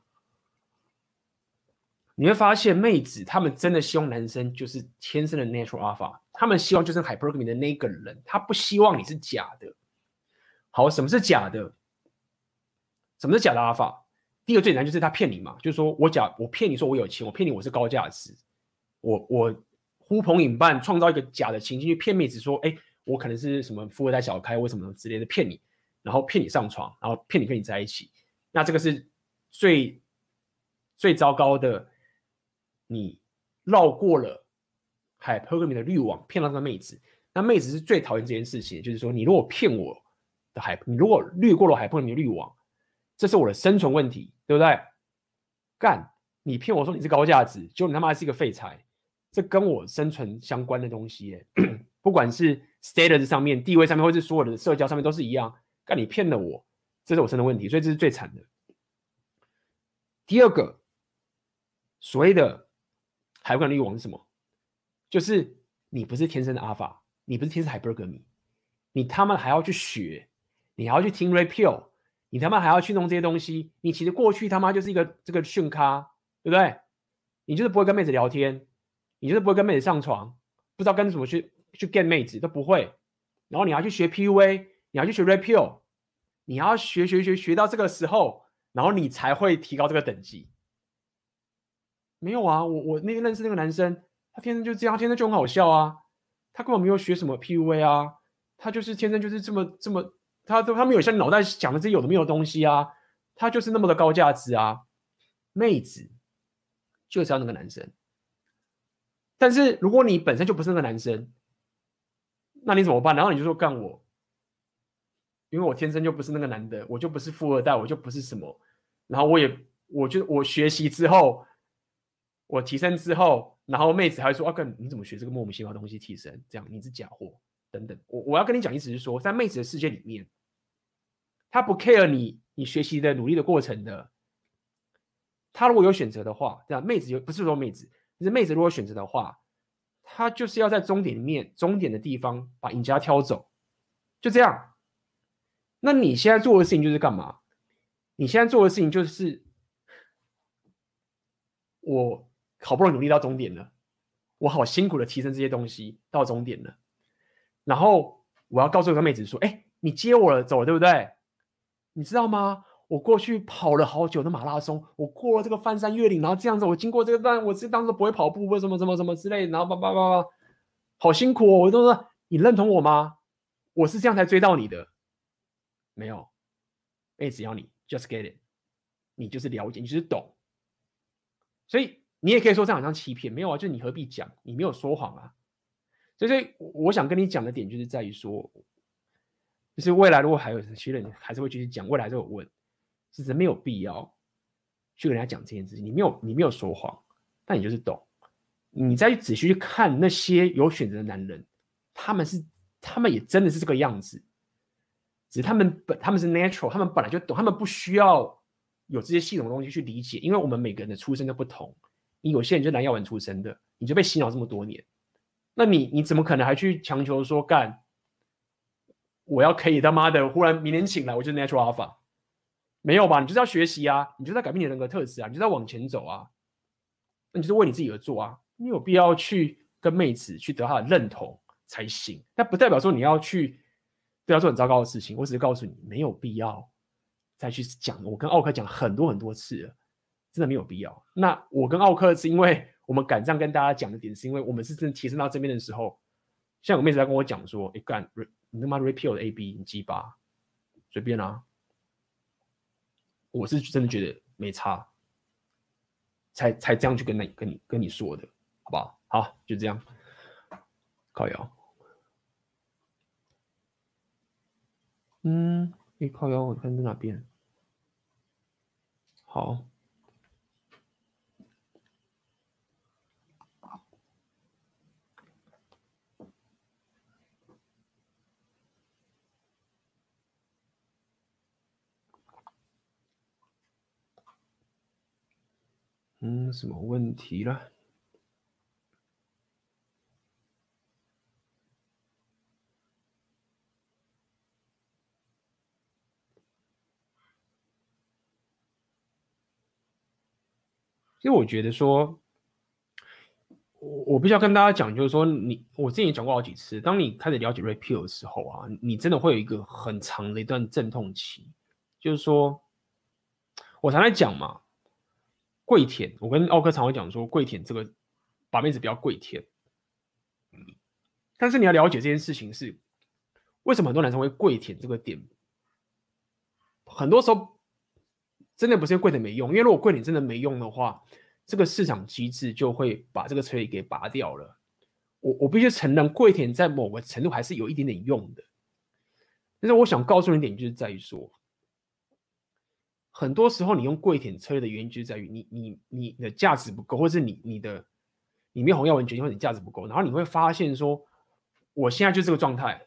你会发现妹子她们真的希望男生就是天生的 natural alpha，他们希望就是 hypergamy 的那个人，他不希望你是假的。好，什么是假的？什么是假的 alpha？第一个最难就是他骗你嘛，就是说我假我骗你说我有钱，我骗你我是高价值，我我呼朋引伴创造一个假的情境去骗妹子说，哎。我可能是什么富二代小开，为什么之类的骗你，然后骗你上床，然后骗你跟你在一起，那这个是最最糟糕的。你绕过了 hypergamy 的滤网，骗到那个妹子，那妹子是最讨厌这件事情。就是说，你如果骗我的海，你如果滤过了 hypergamy 的滤网，这是我的生存问题，对不对？干，你骗我说你是高价值，结果你他妈是一个废材，这跟我生存相关的东西，不管是 status 上面、地位上面，或是所有的社交上面都是一样。干，你骗了我，这是我生的问题，所以这是最惨的。第二个，所谓的海管滤网是什么？就是你不是天生的 alpha，你不是天生 hypergamy，你他妈还要去学，你还要去听 Rapio，你他妈还要去弄这些东西。你其实过去他妈就是一个这个逊咖，对不对？你就是不会跟妹子聊天，你就是不会跟妹子上床，不知道跟什么去。去 get 妹子都不会，然后你要去学 PUA，你要去学 Rapio，你要学学学学到这个时候，然后你才会提高这个等级。没有啊，我我那个认识那个男生，他天生就这样，天生就很好笑啊。他根本没有学什么 PUA 啊，他就是天生就是这么这么，他都他们有像你脑袋想的这有的没有东西啊，他就是那么的高价值啊，妹子就是要那个男生。但是如果你本身就不是那个男生，那你怎么办？然后你就说干我，因为我天生就不是那个男的，我就不是富二代，我就不是什么。然后我也，我就我学习之后，我提升之后，然后妹子还说啊干你怎么学这个莫名其妙的东西提升？这样你是假货等等。我我要跟你讲，意思是说，在妹子的世界里面，他不 care 你你学习的努力的过程的。他如果有选择的话，这样妹子有不是说妹子。其实妹子如果选择的话，她就是要在终点里面，终点的地方把赢家挑走，就这样。那你现在做的事情就是干嘛？你现在做的事情就是，我好不容易努力到终点了，我好辛苦的提升这些东西到终点了，然后我要告诉一个妹子说：“哎，你接我了，走了，对不对？你知道吗？”我过去跑了好久的马拉松，我过了这个翻山越岭，然后这样子，我经过这个段，我是当时不会跑步，为什么什么什么之类，然后叭叭叭叭，好辛苦哦！我都说你认同我吗？我是这样才追到你的，没有，哎，只要你 just get it，你就是了解，你就是懂，所以你也可以说这样好像欺骗，没有啊，就你何必讲？你没有说谎啊，所以我想跟你讲的点就是在于说，就是未来如果还有些人还是会继续讲，未来就有问。其实没有必要去跟人家讲这件事情。你没有，你没有说谎，但你就是懂。你再仔细去看那些有选择的男人，他们是，他们也真的是这个样子。只是他们本，他们是 natural，他们本来就懂，他们不需要有这些系统的东西去理解。因为我们每个人的出身都不同。你有些人就南药丸出身的，你就被洗脑这么多年，那你你怎么可能还去强求说干？我要可以他妈的，忽然明天醒来，我就是 natural alpha。没有吧？你就是要学习啊，你就在改变你的人格特质啊，你就在往前走啊。那你就是为你自己而做啊。你有必要去跟妹子去得她的认同才行。但不代表说你要去对她做很糟糕的事情。我只是告诉你，没有必要再去讲。我跟奥克讲很多很多次了，真的没有必要。那我跟奥克是因为我们敢这样跟大家讲的点，是因为我们是真的提升到这边的时候，像有妹子在跟我讲说：“哎干，你他妈 repeal 的 AB，你鸡巴，随便啊。”我是真的觉得没差，才才这样去跟那跟你跟你说的，好不好？好，就这样，靠腰。嗯，你靠腰，我看在哪边？好。嗯，什么问题了？其实我觉得说，我我必须要跟大家讲，就是说你，我之前也讲过好几次，当你开始了解 repeal 的时候啊，你真的会有一个很长的一段阵痛期，就是说，我常来讲嘛。跪舔，我跟奥克常会讲说，跪舔这个把妹子不要跪舔。但是你要了解这件事情是为什么很多男生会跪舔这个点，很多时候真的不是跪舔没用，因为如果跪舔真的没用的话，这个市场机制就会把这个车给拔掉了。我我必须承认，跪舔在某个程度还是有一点点用的。但是我想告诉你一点，就是在于说。很多时候，你用跪舔策略的原因就在于你你你的价值不够，或是你你的你没有红药丸决定，或者你价值不够，然后你会发现说，我现在就这个状态，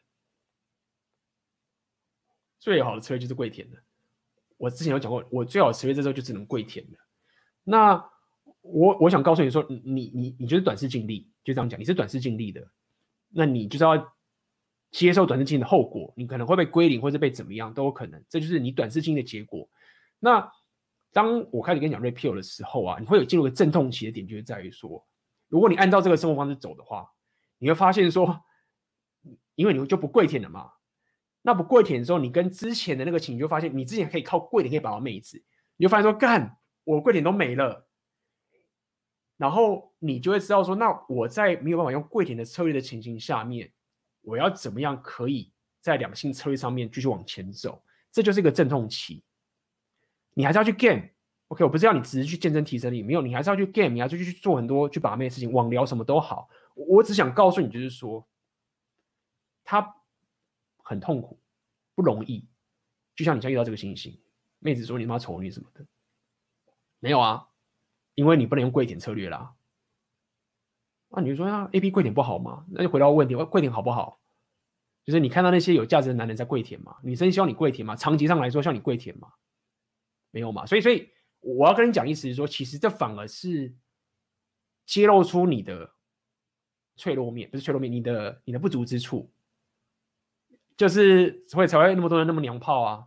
最好的策略就是跪舔的。我之前有讲过，我最好的策略这时候就只能跪舔的。那我我想告诉你说，你你你就是短视尽力，就这样讲，你是短视尽力的，那你就是要接受短视近利的后果，你可能会被归零，或者被怎么样都有可能，这就是你短视近利的结果。那当我开始跟你讲 repeal 的时候啊，你会有进入个阵痛期的点，就是在于说，如果你按照这个生活方式走的话，你会发现说，因为你就不跪舔了嘛，那不跪舔的时候，你跟之前的那个情，你就发现你之前可以靠跪舔可以把到妹子，你就发现说，干我跪舔都没了，然后你就会知道说，那我在没有办法用跪舔的策略的情形下面，我要怎么样可以在两性策略上面继续往前走？这就是一个阵痛期。你还是要去 game，OK？、我不是要你只是去健身提升力，没有，你还是要去 game，你还是去做很多去把妹的事情，网聊什么都好。我只想告诉你，就是说，他很痛苦，不容易。就像你像遇到这个情形，妹子说你妈丑女什么的，没有啊。因为你不能用跪舔策略啦，那、啊、你就说啊，A B 跪舔不好吗？那就回到问题，跪舔好不好？就是你看到那些有价值的男人在跪舔吗？女生希望你跪舔吗？长期上来说，希望你跪舔吗？没有嘛。所以，所以我要跟你讲意思是说，其实这反而是揭露出你的脆弱面，不是脆弱面，你的你的不足之处，就是会才会那么多人那么娘炮啊，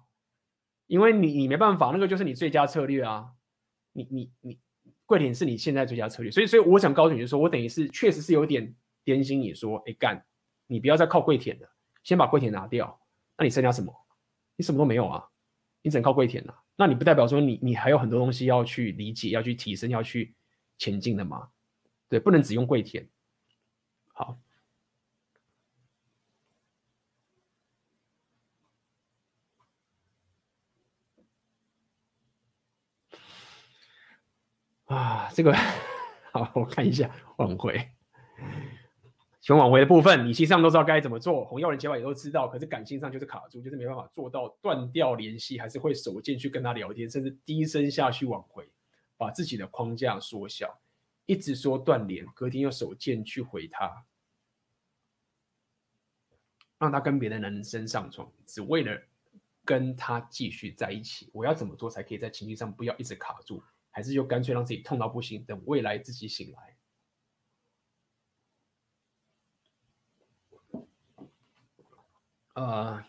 因为你你没办法，那个就是你最佳策略啊，你你你。跪舔是你现在最佳策略，所以，所以我想告诉你，就是说我等于是确实是有点点醒你说，哎干，你不要再靠跪舔了，先把跪舔拿掉，那你剩下什么？你什么都没有啊，你只能靠跪舔了，那你不代表说你你还有很多东西要去理解、要去提升、要去前进的吗？对，不能只用跪舔。好。啊，这个 好，我看一下挽回。请挽回的部分，理性上都知道该怎么做，红药人、解法也都知道，可是感性上就是卡住，就是没办法做到断掉联系，还是会手贱去跟他聊天，甚至低声下去挽回，把自己的框架缩小，一直说断联，隔天又手贱去回他，让他跟别的男人身上床，只为了跟他继续在一起。我要怎么做才可以在情绪上不要一直卡住？还是就干脆让自己痛到不行，等未来自己醒来。呃，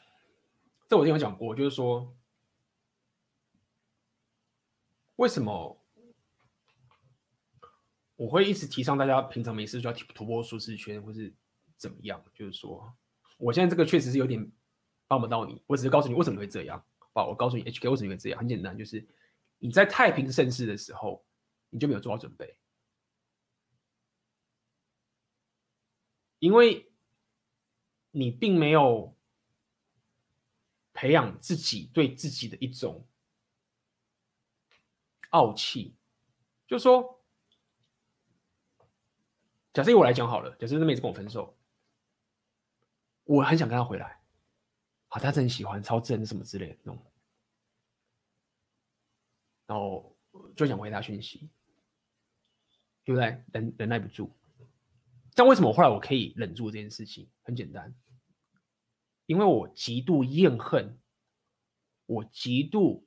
这我之前有讲过，就是说，为什么我会一直提倡大家平常没事就要突破舒适圈，或是怎么样？就是说，我现在这个确实是有点帮不到你，我只是告诉你为什么会这样。好，我告诉你，HK 为什么会这样？很简单，就是。你在太平盛世的时候，你就没有做好准备，因为你并没有培养自己对自己的一种傲气。就说，假设以我来讲好了，假设那妹子跟我分手，我很想跟她回来，好，她真喜欢，超正什么之类的那种。然后就想回她讯息，对不对？忍忍耐不住。但为什么后来我可以忍住这件事情？很简单，因为我极度厌恨，我极度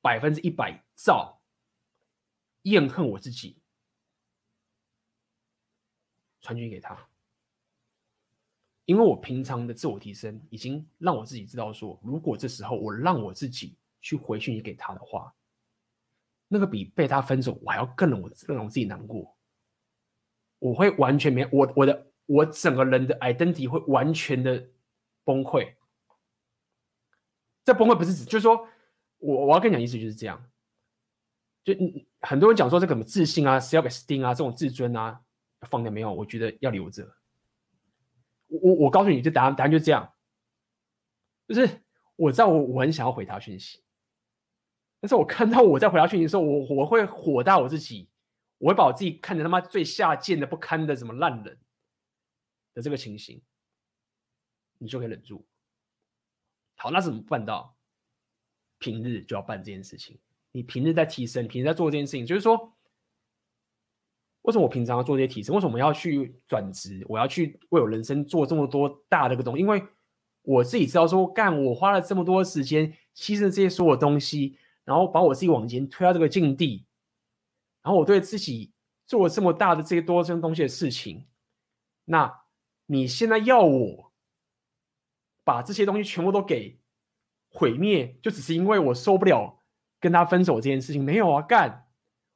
百分之一百照厌恨我自己，传讯给他。因为我平常的自我提升已经让我自己知道说，如果这时候我让我自己去回讯息给他的话。那个比被他分手我还要更让我更让我自己难过，我会完全没我我的我整个人的 identity 会完全的崩溃。这崩溃不是指就是说我我要跟你讲意思就是这样，就很多人讲说这个什么自信啊、self esteem 啊这种自尊啊放掉没有？我觉得要留着。我我告诉你，这答案答案就是这样，就是我知道我我很想要回他讯息。但是我看到我在回答讯息的时候，我我会火大我自己，我会把我自己看成他妈最下贱的不堪的什么烂人的这个情形，你就可以忍住。好，那怎么办到？平日就要办这件事情。你平日在提升，平日在做这件事情，就是说，为什么我平常要做这些提升？为什么我要去转职？我要去为我人生做这么多大的个东西？因为我自己知道说，干我花了这么多时间，牺牲这些所有东西。然后把我自己往前推到这个境地，然后我对自己做了这么大的这些多这东西的事情，那你现在要我把这些东西全部都给毁灭，就只是因为我受不了跟他分手这件事情？没有啊，干！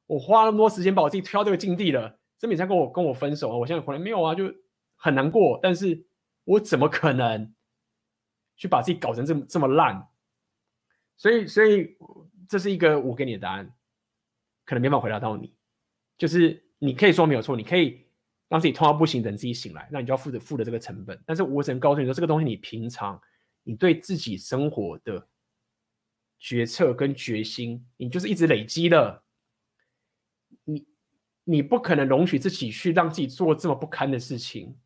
我花那么多时间把我自己推到这个境地了，这么你才跟我跟我分手啊？我现在回来没有啊？就很难过，但是我怎么可能去把自己搞成这么这么烂？所以，所以。这是一个我给你的答案，可能没办法回答到你。就是你可以说没有错，你可以让自己痛到不行，等自己醒来，那你就要负责负的这个成本。但是我只能告诉你说，这个东西你平常你对自己生活的决策跟决心，你就是一直累积的。你你不可能容许自己去让自己做这么不堪的事情，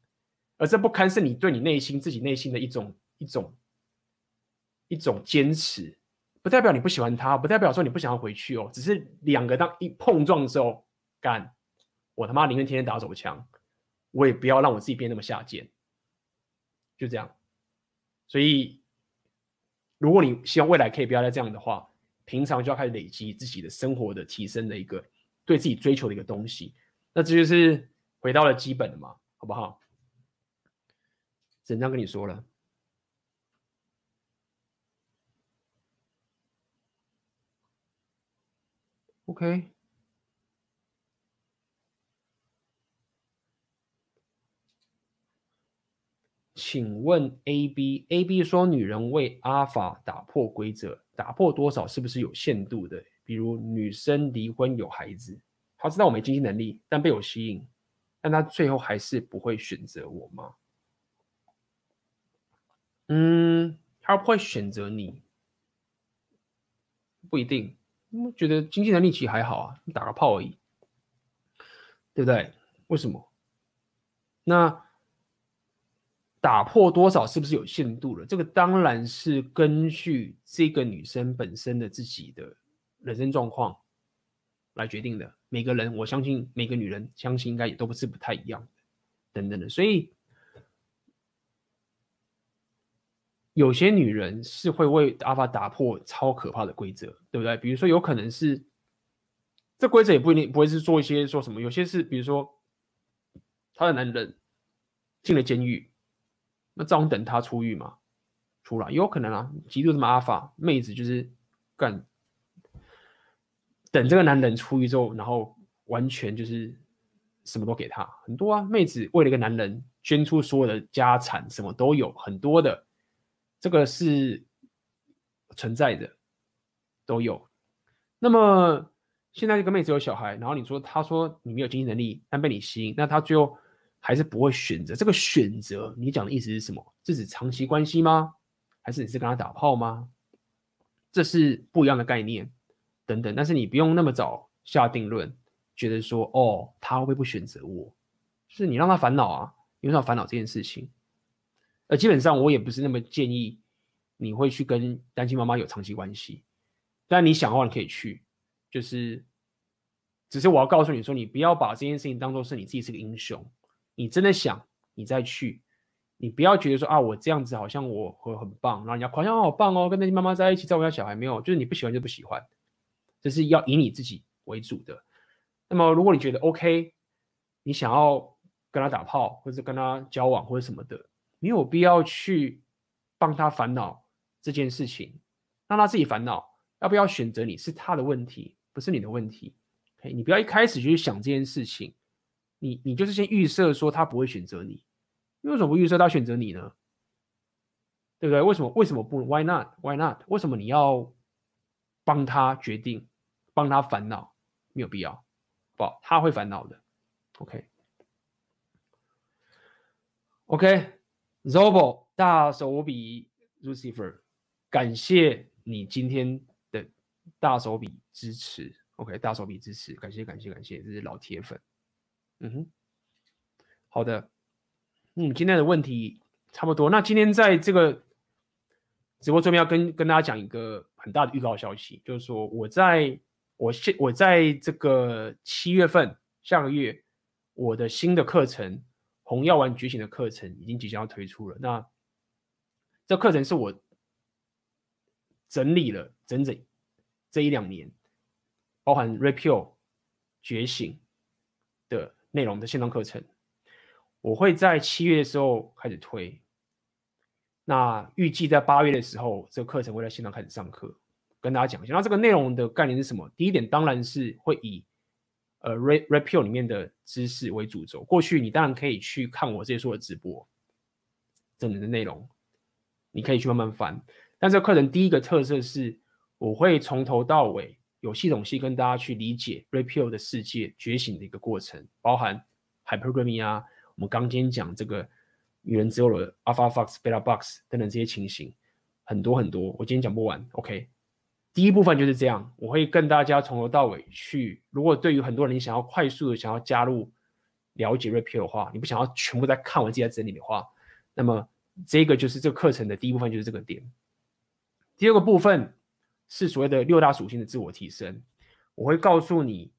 而这不堪是你对你内心自己内心的一种一种一种坚持，不代表你不喜欢他，不代表说你不想要回去哦，只是两个当一碰撞的时候，干。我他妈宁愿天天打手枪，我也不要让我自己变那么下贱，就这样。所以，如果你希望未来可以不要再这样的话，平常就要开始累积自己的生活的提升的一个对自己追求的一个东西。那这就是回到了基本的嘛，好不好？只能这样跟你说了。OK。请问 A B A B 说，女人为阿法打破规则，打破多少是不是有限度的？比如女生离婚有孩子，他知道我没经济能力，但被我吸引，但他最后还是不会选择我吗？嗯，他不会选择你，不一定。我觉得经济能力其实还好啊，打个炮而已，对不对？为什么？那？打破多少是不是有限度了？这个当然是根据这个女生本身的自己的人生状况来决定的。每个人，我相信每个女人，相信应该也都不是不太一样的，等等的。所以有些女人是会为阿法打破超可怕的规则，对不对？比如说，有可能是这规则也不一定不会是做一些说什么，有些是比如说她的男人进了监狱。那这样等他出狱嘛，出来有可能啊，极度这么阿法妹子就是干，等这个男人出狱之后，然后完全就是什么都给他，很多啊，妹子为了一个男人捐出所有的家产，什么都有，很多的，这个是存在的，都有。那么现在这个妹子有小孩，然后你说他说你没有经济能力，但被你吸引，那他最后。还是不会选择这个选择，你讲的意思是什么？是指长期关系吗？还是你是跟他打炮吗？这是不一样的概念，等等。但是你不用那么早下定论，觉得说哦，他会不会不选择我？是你让他烦恼啊，你让他烦恼这件事情。而基本上我也不是那么建议你会去跟单亲妈妈有长期关系，但你想的话你可以去，就是只是我要告诉你说，你不要把这件事情当做是你自己是个英雄。你真的想，你再去，你不要觉得说啊，我这样子好像我会很棒，然后人家夸奖我好棒哦，跟那些妈妈在一起照顾下小孩没有，就是你不喜欢就不喜欢，这是要以你自己为主的。那么如果你觉得 OK，你想要跟他打炮，或者跟他交往或者什么的，没有必要去帮他烦恼这件事情，让他自己烦恼，要不要选择你是他的问题，不是你的问题。OK，你不要一开始就去想这件事情。你你就是先预设说他不会选择你，为什么不预设他选择你呢？对不对？为什么为什么不？Why not? Why not? 为什么你要帮他决定，帮他烦恼？没有必要，不，他会烦恼的。OK OK，Zobo 大手笔 Lucifer，感谢你今天的大手笔支持。OK，大手笔支持，感谢感谢感谢，这是老铁粉。嗯哼，好的，嗯，今天的问题差不多。那今天在这个直播这边要跟跟大家讲一个很大的预告消息，就是说我在我现我在这个七月份下个月，我的新的课程《红药丸觉醒》的课程已经即将要推出了。那这课程是我整理了整整这一两年，包含 Repeal 觉醒。内容的线上课程，我会在七月的时候开始推。那预计在八月的时候，这个课程会在线上开始上课，跟大家讲一下。那这个内容的概念是什么？第一点当然是会以呃 Repeal 里面的知识为主轴。过去你当然可以去看我这些说的直播，整人的内容，你可以去慢慢翻。但这个课程第一个特色是，我会从头到尾有系统性跟大家去理解 REPEL 的世界觉醒的一个过程，包含 Hypergamy 啊，我们刚今天讲这个女人只有了 Alpha Fox、Beta Box 等等这些情形，很多很多，我今天讲不完。OK，第一部分就是这样，我会跟大家从头到尾去。如果对于很多人想要快速的想要加入了解 REPEL 的话，你不想要全部在看完自己在整理的话，那么这个就是这个课程的第一部分就是这个点。第二个部分。是所谓的六大属性的自我提升，我会告诉你，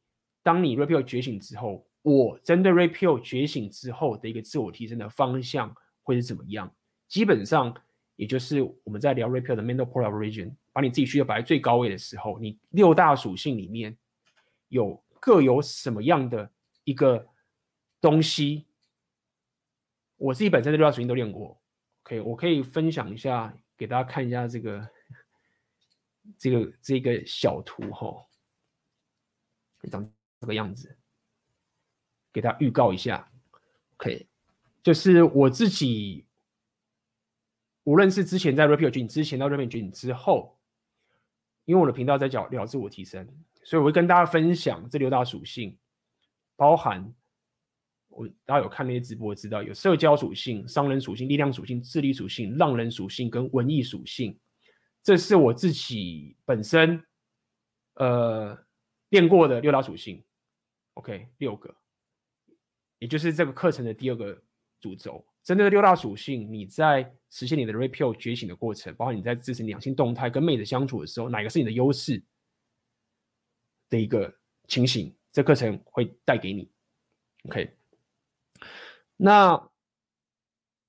当你 REPEL 觉醒之后，我针对 REPEL 觉醒之后的一个自我提升的方向会是怎么样？基本上，也就是我们在聊 REPEL 的 Mental Port of Origin，把你自己需要摆在最高位的时候，你六大属性里面有各有什么样的一个东西？我自己本身的六大属性都练过，OK，我可以分享一下，给大家看一下这个。这个这个小图哈、哦，长这个样子，给大家预告一下。OK，就是我自己，无论是之前在 Red Pill 觉醒之前到 Red Pill 觉醒之后，因为我的频道在讲聊自我提升，所以我会跟大家分享这六大属性，包含我大家有看那些直播知道有社交属性、商人属性、力量属性、智力属性、浪人属性跟文艺属性。这是我自己本身，呃，练过的六大属性，OK，六个，也就是这个课程的第二个主轴。针对六大属性，你在实现你的 Red Pill 觉醒的过程，包括你在支持两性动态跟妹子相处的时候，哪个是你的优势的一个情形，这课程会带给你，OK。那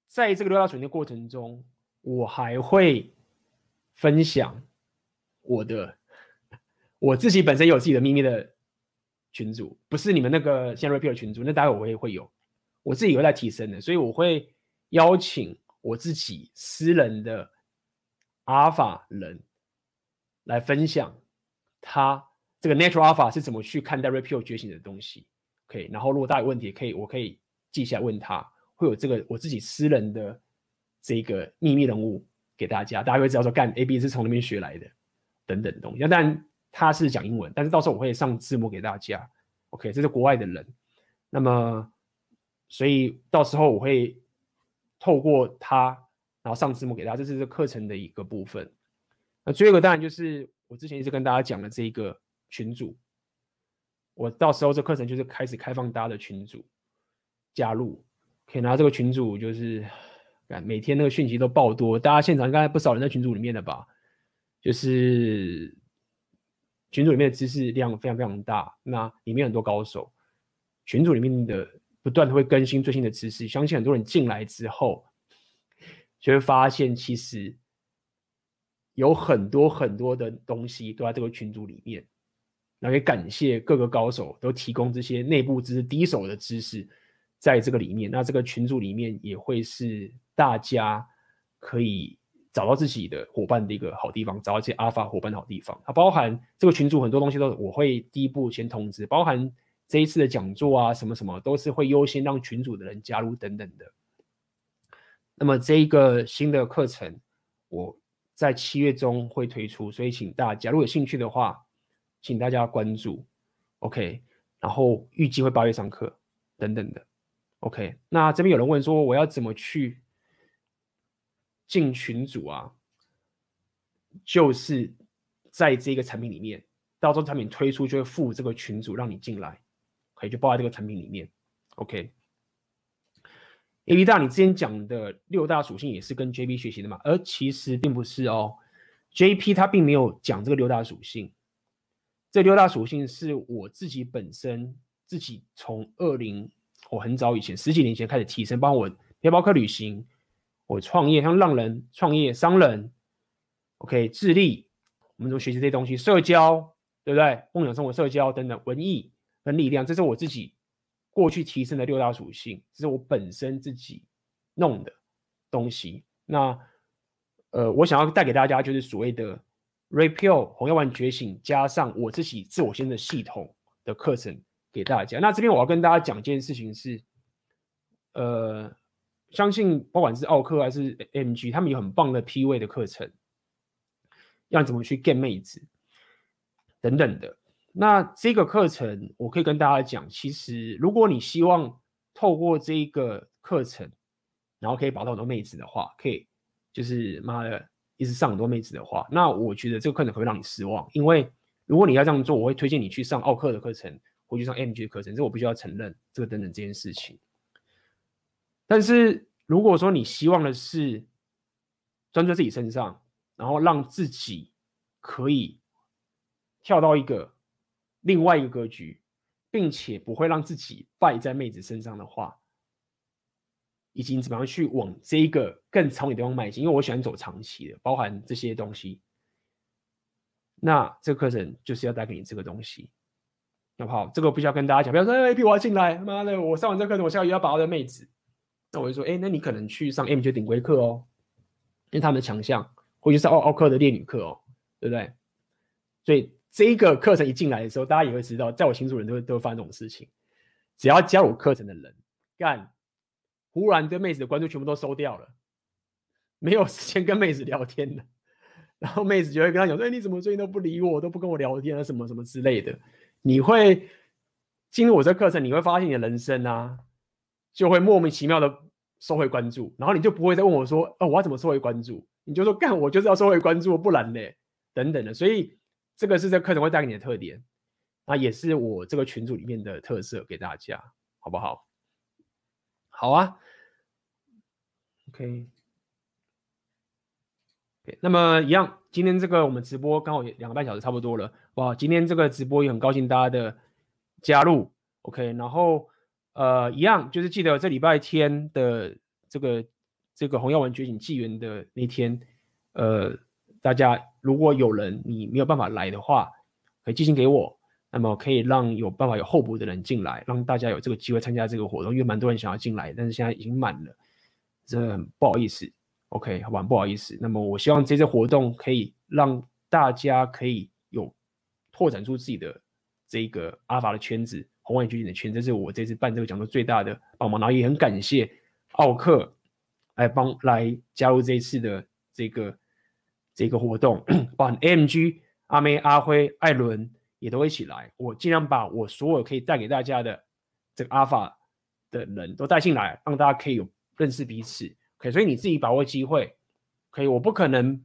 在这个六大属性的过程中，我还会。分享我的，我自己本身有自己的秘密的群组，不是你们那个现 Red Pill 的群组，那待会我也会有，我自己也会在提升的，所以我会邀请我自己私人的阿法人来分享他这个 Natural Alpha 是怎么去看待 repeal 觉醒的东西。OK，然后如果大家有问题，可以我可以记下问他，会有这个我自己私人的这个秘密人物。给大家，大家会知道说干 A B 是从那边学来的，等等东西。那但他是讲英文，但是到时候我会上字幕给大家。OK，这是国外的人，那么所以到时候我会透过他，然后上字幕给大家，这是这课程的一个部分。那最后一个当然就是我之前一直跟大家讲的这一个群组，我到时候这课程就是开始开放大家的群组加入，可以拿这个群组就是。每天那个讯息都爆多，大家现场应该不少人在群组里面的吧？就是群组里面的知识量非常非常大，那里面很多高手，群组里面的不断的会更新最新的知识，相信很多人进来之后就会发现，其实有很多很多的东西都在这个群组里面。那也感谢各个高手都提供这些内部知识、第一手的知识在这个里面，那这个群组里面也会是。大家可以找到自己的伙伴的一个好地方，找到一些阿法伙伴的好地方。它包含这个群组很多东西都我会第一步先通知，包含这一次的讲座啊，什么什么都是会优先让群组的人加入等等的。那么这一个新的课程我在七月中会推出，所以请大家如果有兴趣的话，请大家关注。OK，然后预计会八月上课等等的。OK，那这边有人问说我要怎么去？进群组啊，就是在这个产品里面，到时候产品推出就会附这个群组让你进来，可以就包在这个产品里面。OK，AB 大，你之前讲的六大属性也是跟 JP 学习的嘛？而其实并不是哦，JP 他并没有讲这个六大属性，这六大属性是我自己本身自己从二零我很早以前十几年前开始提升，帮我背包客旅行。我创业，像浪人创业、商人，OK，智力，我们都学习这些东西，社交，对不对？梦想生活、社交等等，文艺跟力量，这是我自己过去提升的六大属性，这是我本身自己弄的东西。那，呃，我想要带给大家就是所谓的 Red Pill 红药丸觉醒，加上我自己自我先的系统的课程给大家。那这边我要跟大家讲一件事情是，呃。相信不管是奥克还是 MG，他们有很棒的 P 位的课程，要怎么去 get 妹子等等的。那这个课程，我可以跟大家讲，其实如果你希望透过这个课程，然后可以保到很多妹子的话，可以就是妈的一直上很多妹子的话，那我觉得这个课程可会让你失望，因为如果你要这样做，我会推荐你去上奥克的课程，回去上 MG 的课程，这我必须要承认这个等等这件事情。但是如果说你希望的是专注在自己身上，然后让自己可以跳到一个另外一个格局，并且不会让自己败在妹子身上的话，以及怎么样去往这一个更长远的地方迈进？因为我喜欢走长期的，包含这些东西。那这个课程就是要带给你这个东西，好不好？这个不需要跟大家讲，不要说哎，我要进来，妈的，我上完这课程，我下个月要把我的妹子。那我就说，哎，那你可能去上 MJ 顶规课哦，因为他们的强项，或者是奥奥克的烈女课哦，对不对？所以这一个课程一进来的时候，大家也会知道，在我群组人都会都会发生这种事情。只要加入课程的人，干，忽然对妹子的关注全部都收掉了，没有时间跟妹子聊天了。然后妹子就会跟他讲说，哎，你怎么最近都不理我，都不跟我聊天啊，什么什么之类的。你会进入我这课程，你会发现你的人生啊。就会莫名其妙的收回关注，然后你就不会再问我说：“哦，我要怎么收回关注？”你就说：“干，我就是要收回关注，不然呢，等等的。”所以这个是这课程会带给你的特点，那也是我这个群组里面的特色，给大家，好不好？好啊，OK。那么一样，今天这个我们直播刚好也两个半小时差不多了，哇！今天这个直播也很高兴大家的加入，OK，然后。呃，一样，就是记得这礼拜天的这个这个红药丸觉醒纪元的那天，呃，大家如果有人你没有办法来的话，可以寄信给我，那么可以让有办法有候补的人进来，让大家有这个机会参加这个活动，因为蛮多人想要进来，但是现在已经满了，真的很不好意思，OK，好吧，不好意思。那么我希望这次活动可以让大家可以有拓展出自己的这个阿法的圈子。红外觉醒的圈，这是我这次办这个讲座最大的帮忙，然后也很感谢奥克来帮来加入这一次的这个这个活动，包含 AMG 阿妹、阿辉、艾伦也都一起来。我尽量把我所有可以带给大家的这个阿法的人都带进来，让大家可以有认识彼此。可以，所以你自己把握机会。可以，我不可能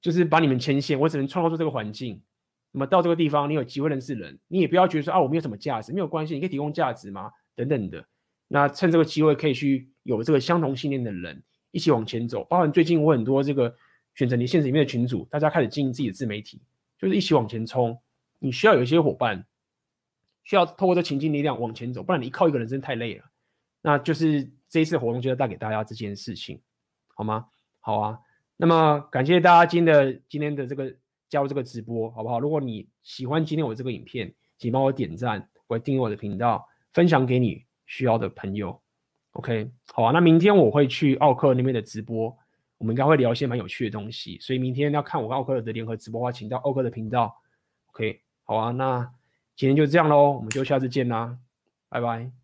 就是把你们牵线，我只能创造出这个环境。那么到这个地方，你有机会认识人，你也不要觉得说啊，我没有什么价值，没有关系，你可以提供价值吗？等等的。那趁这个机会，可以去有这个相同信念的人一起往前走。包含最近我很多这个选择你现实里面的群组，大家开始经营自己的自媒体，就是一起往前冲。你需要有一些伙伴，需要透过这情境力量往前走，不然你靠一个人真的太累了。那就是这一次活动就要带给大家这件事情，好吗？好啊。那么感谢大家今天的今天的这个。加入这个直播好不好？如果你喜欢今天我这个影片，请帮我点赞，或订阅我的频道，分享给你需要的朋友。OK，好啊。那明天我会去奥克那边的直播，我们应该会聊一些蛮有趣的东西。所以明天要看我跟奥克的联合直播的话，请到奥克的频道。OK，好啊。那今天就这样喽，我们就下次见啦，拜拜。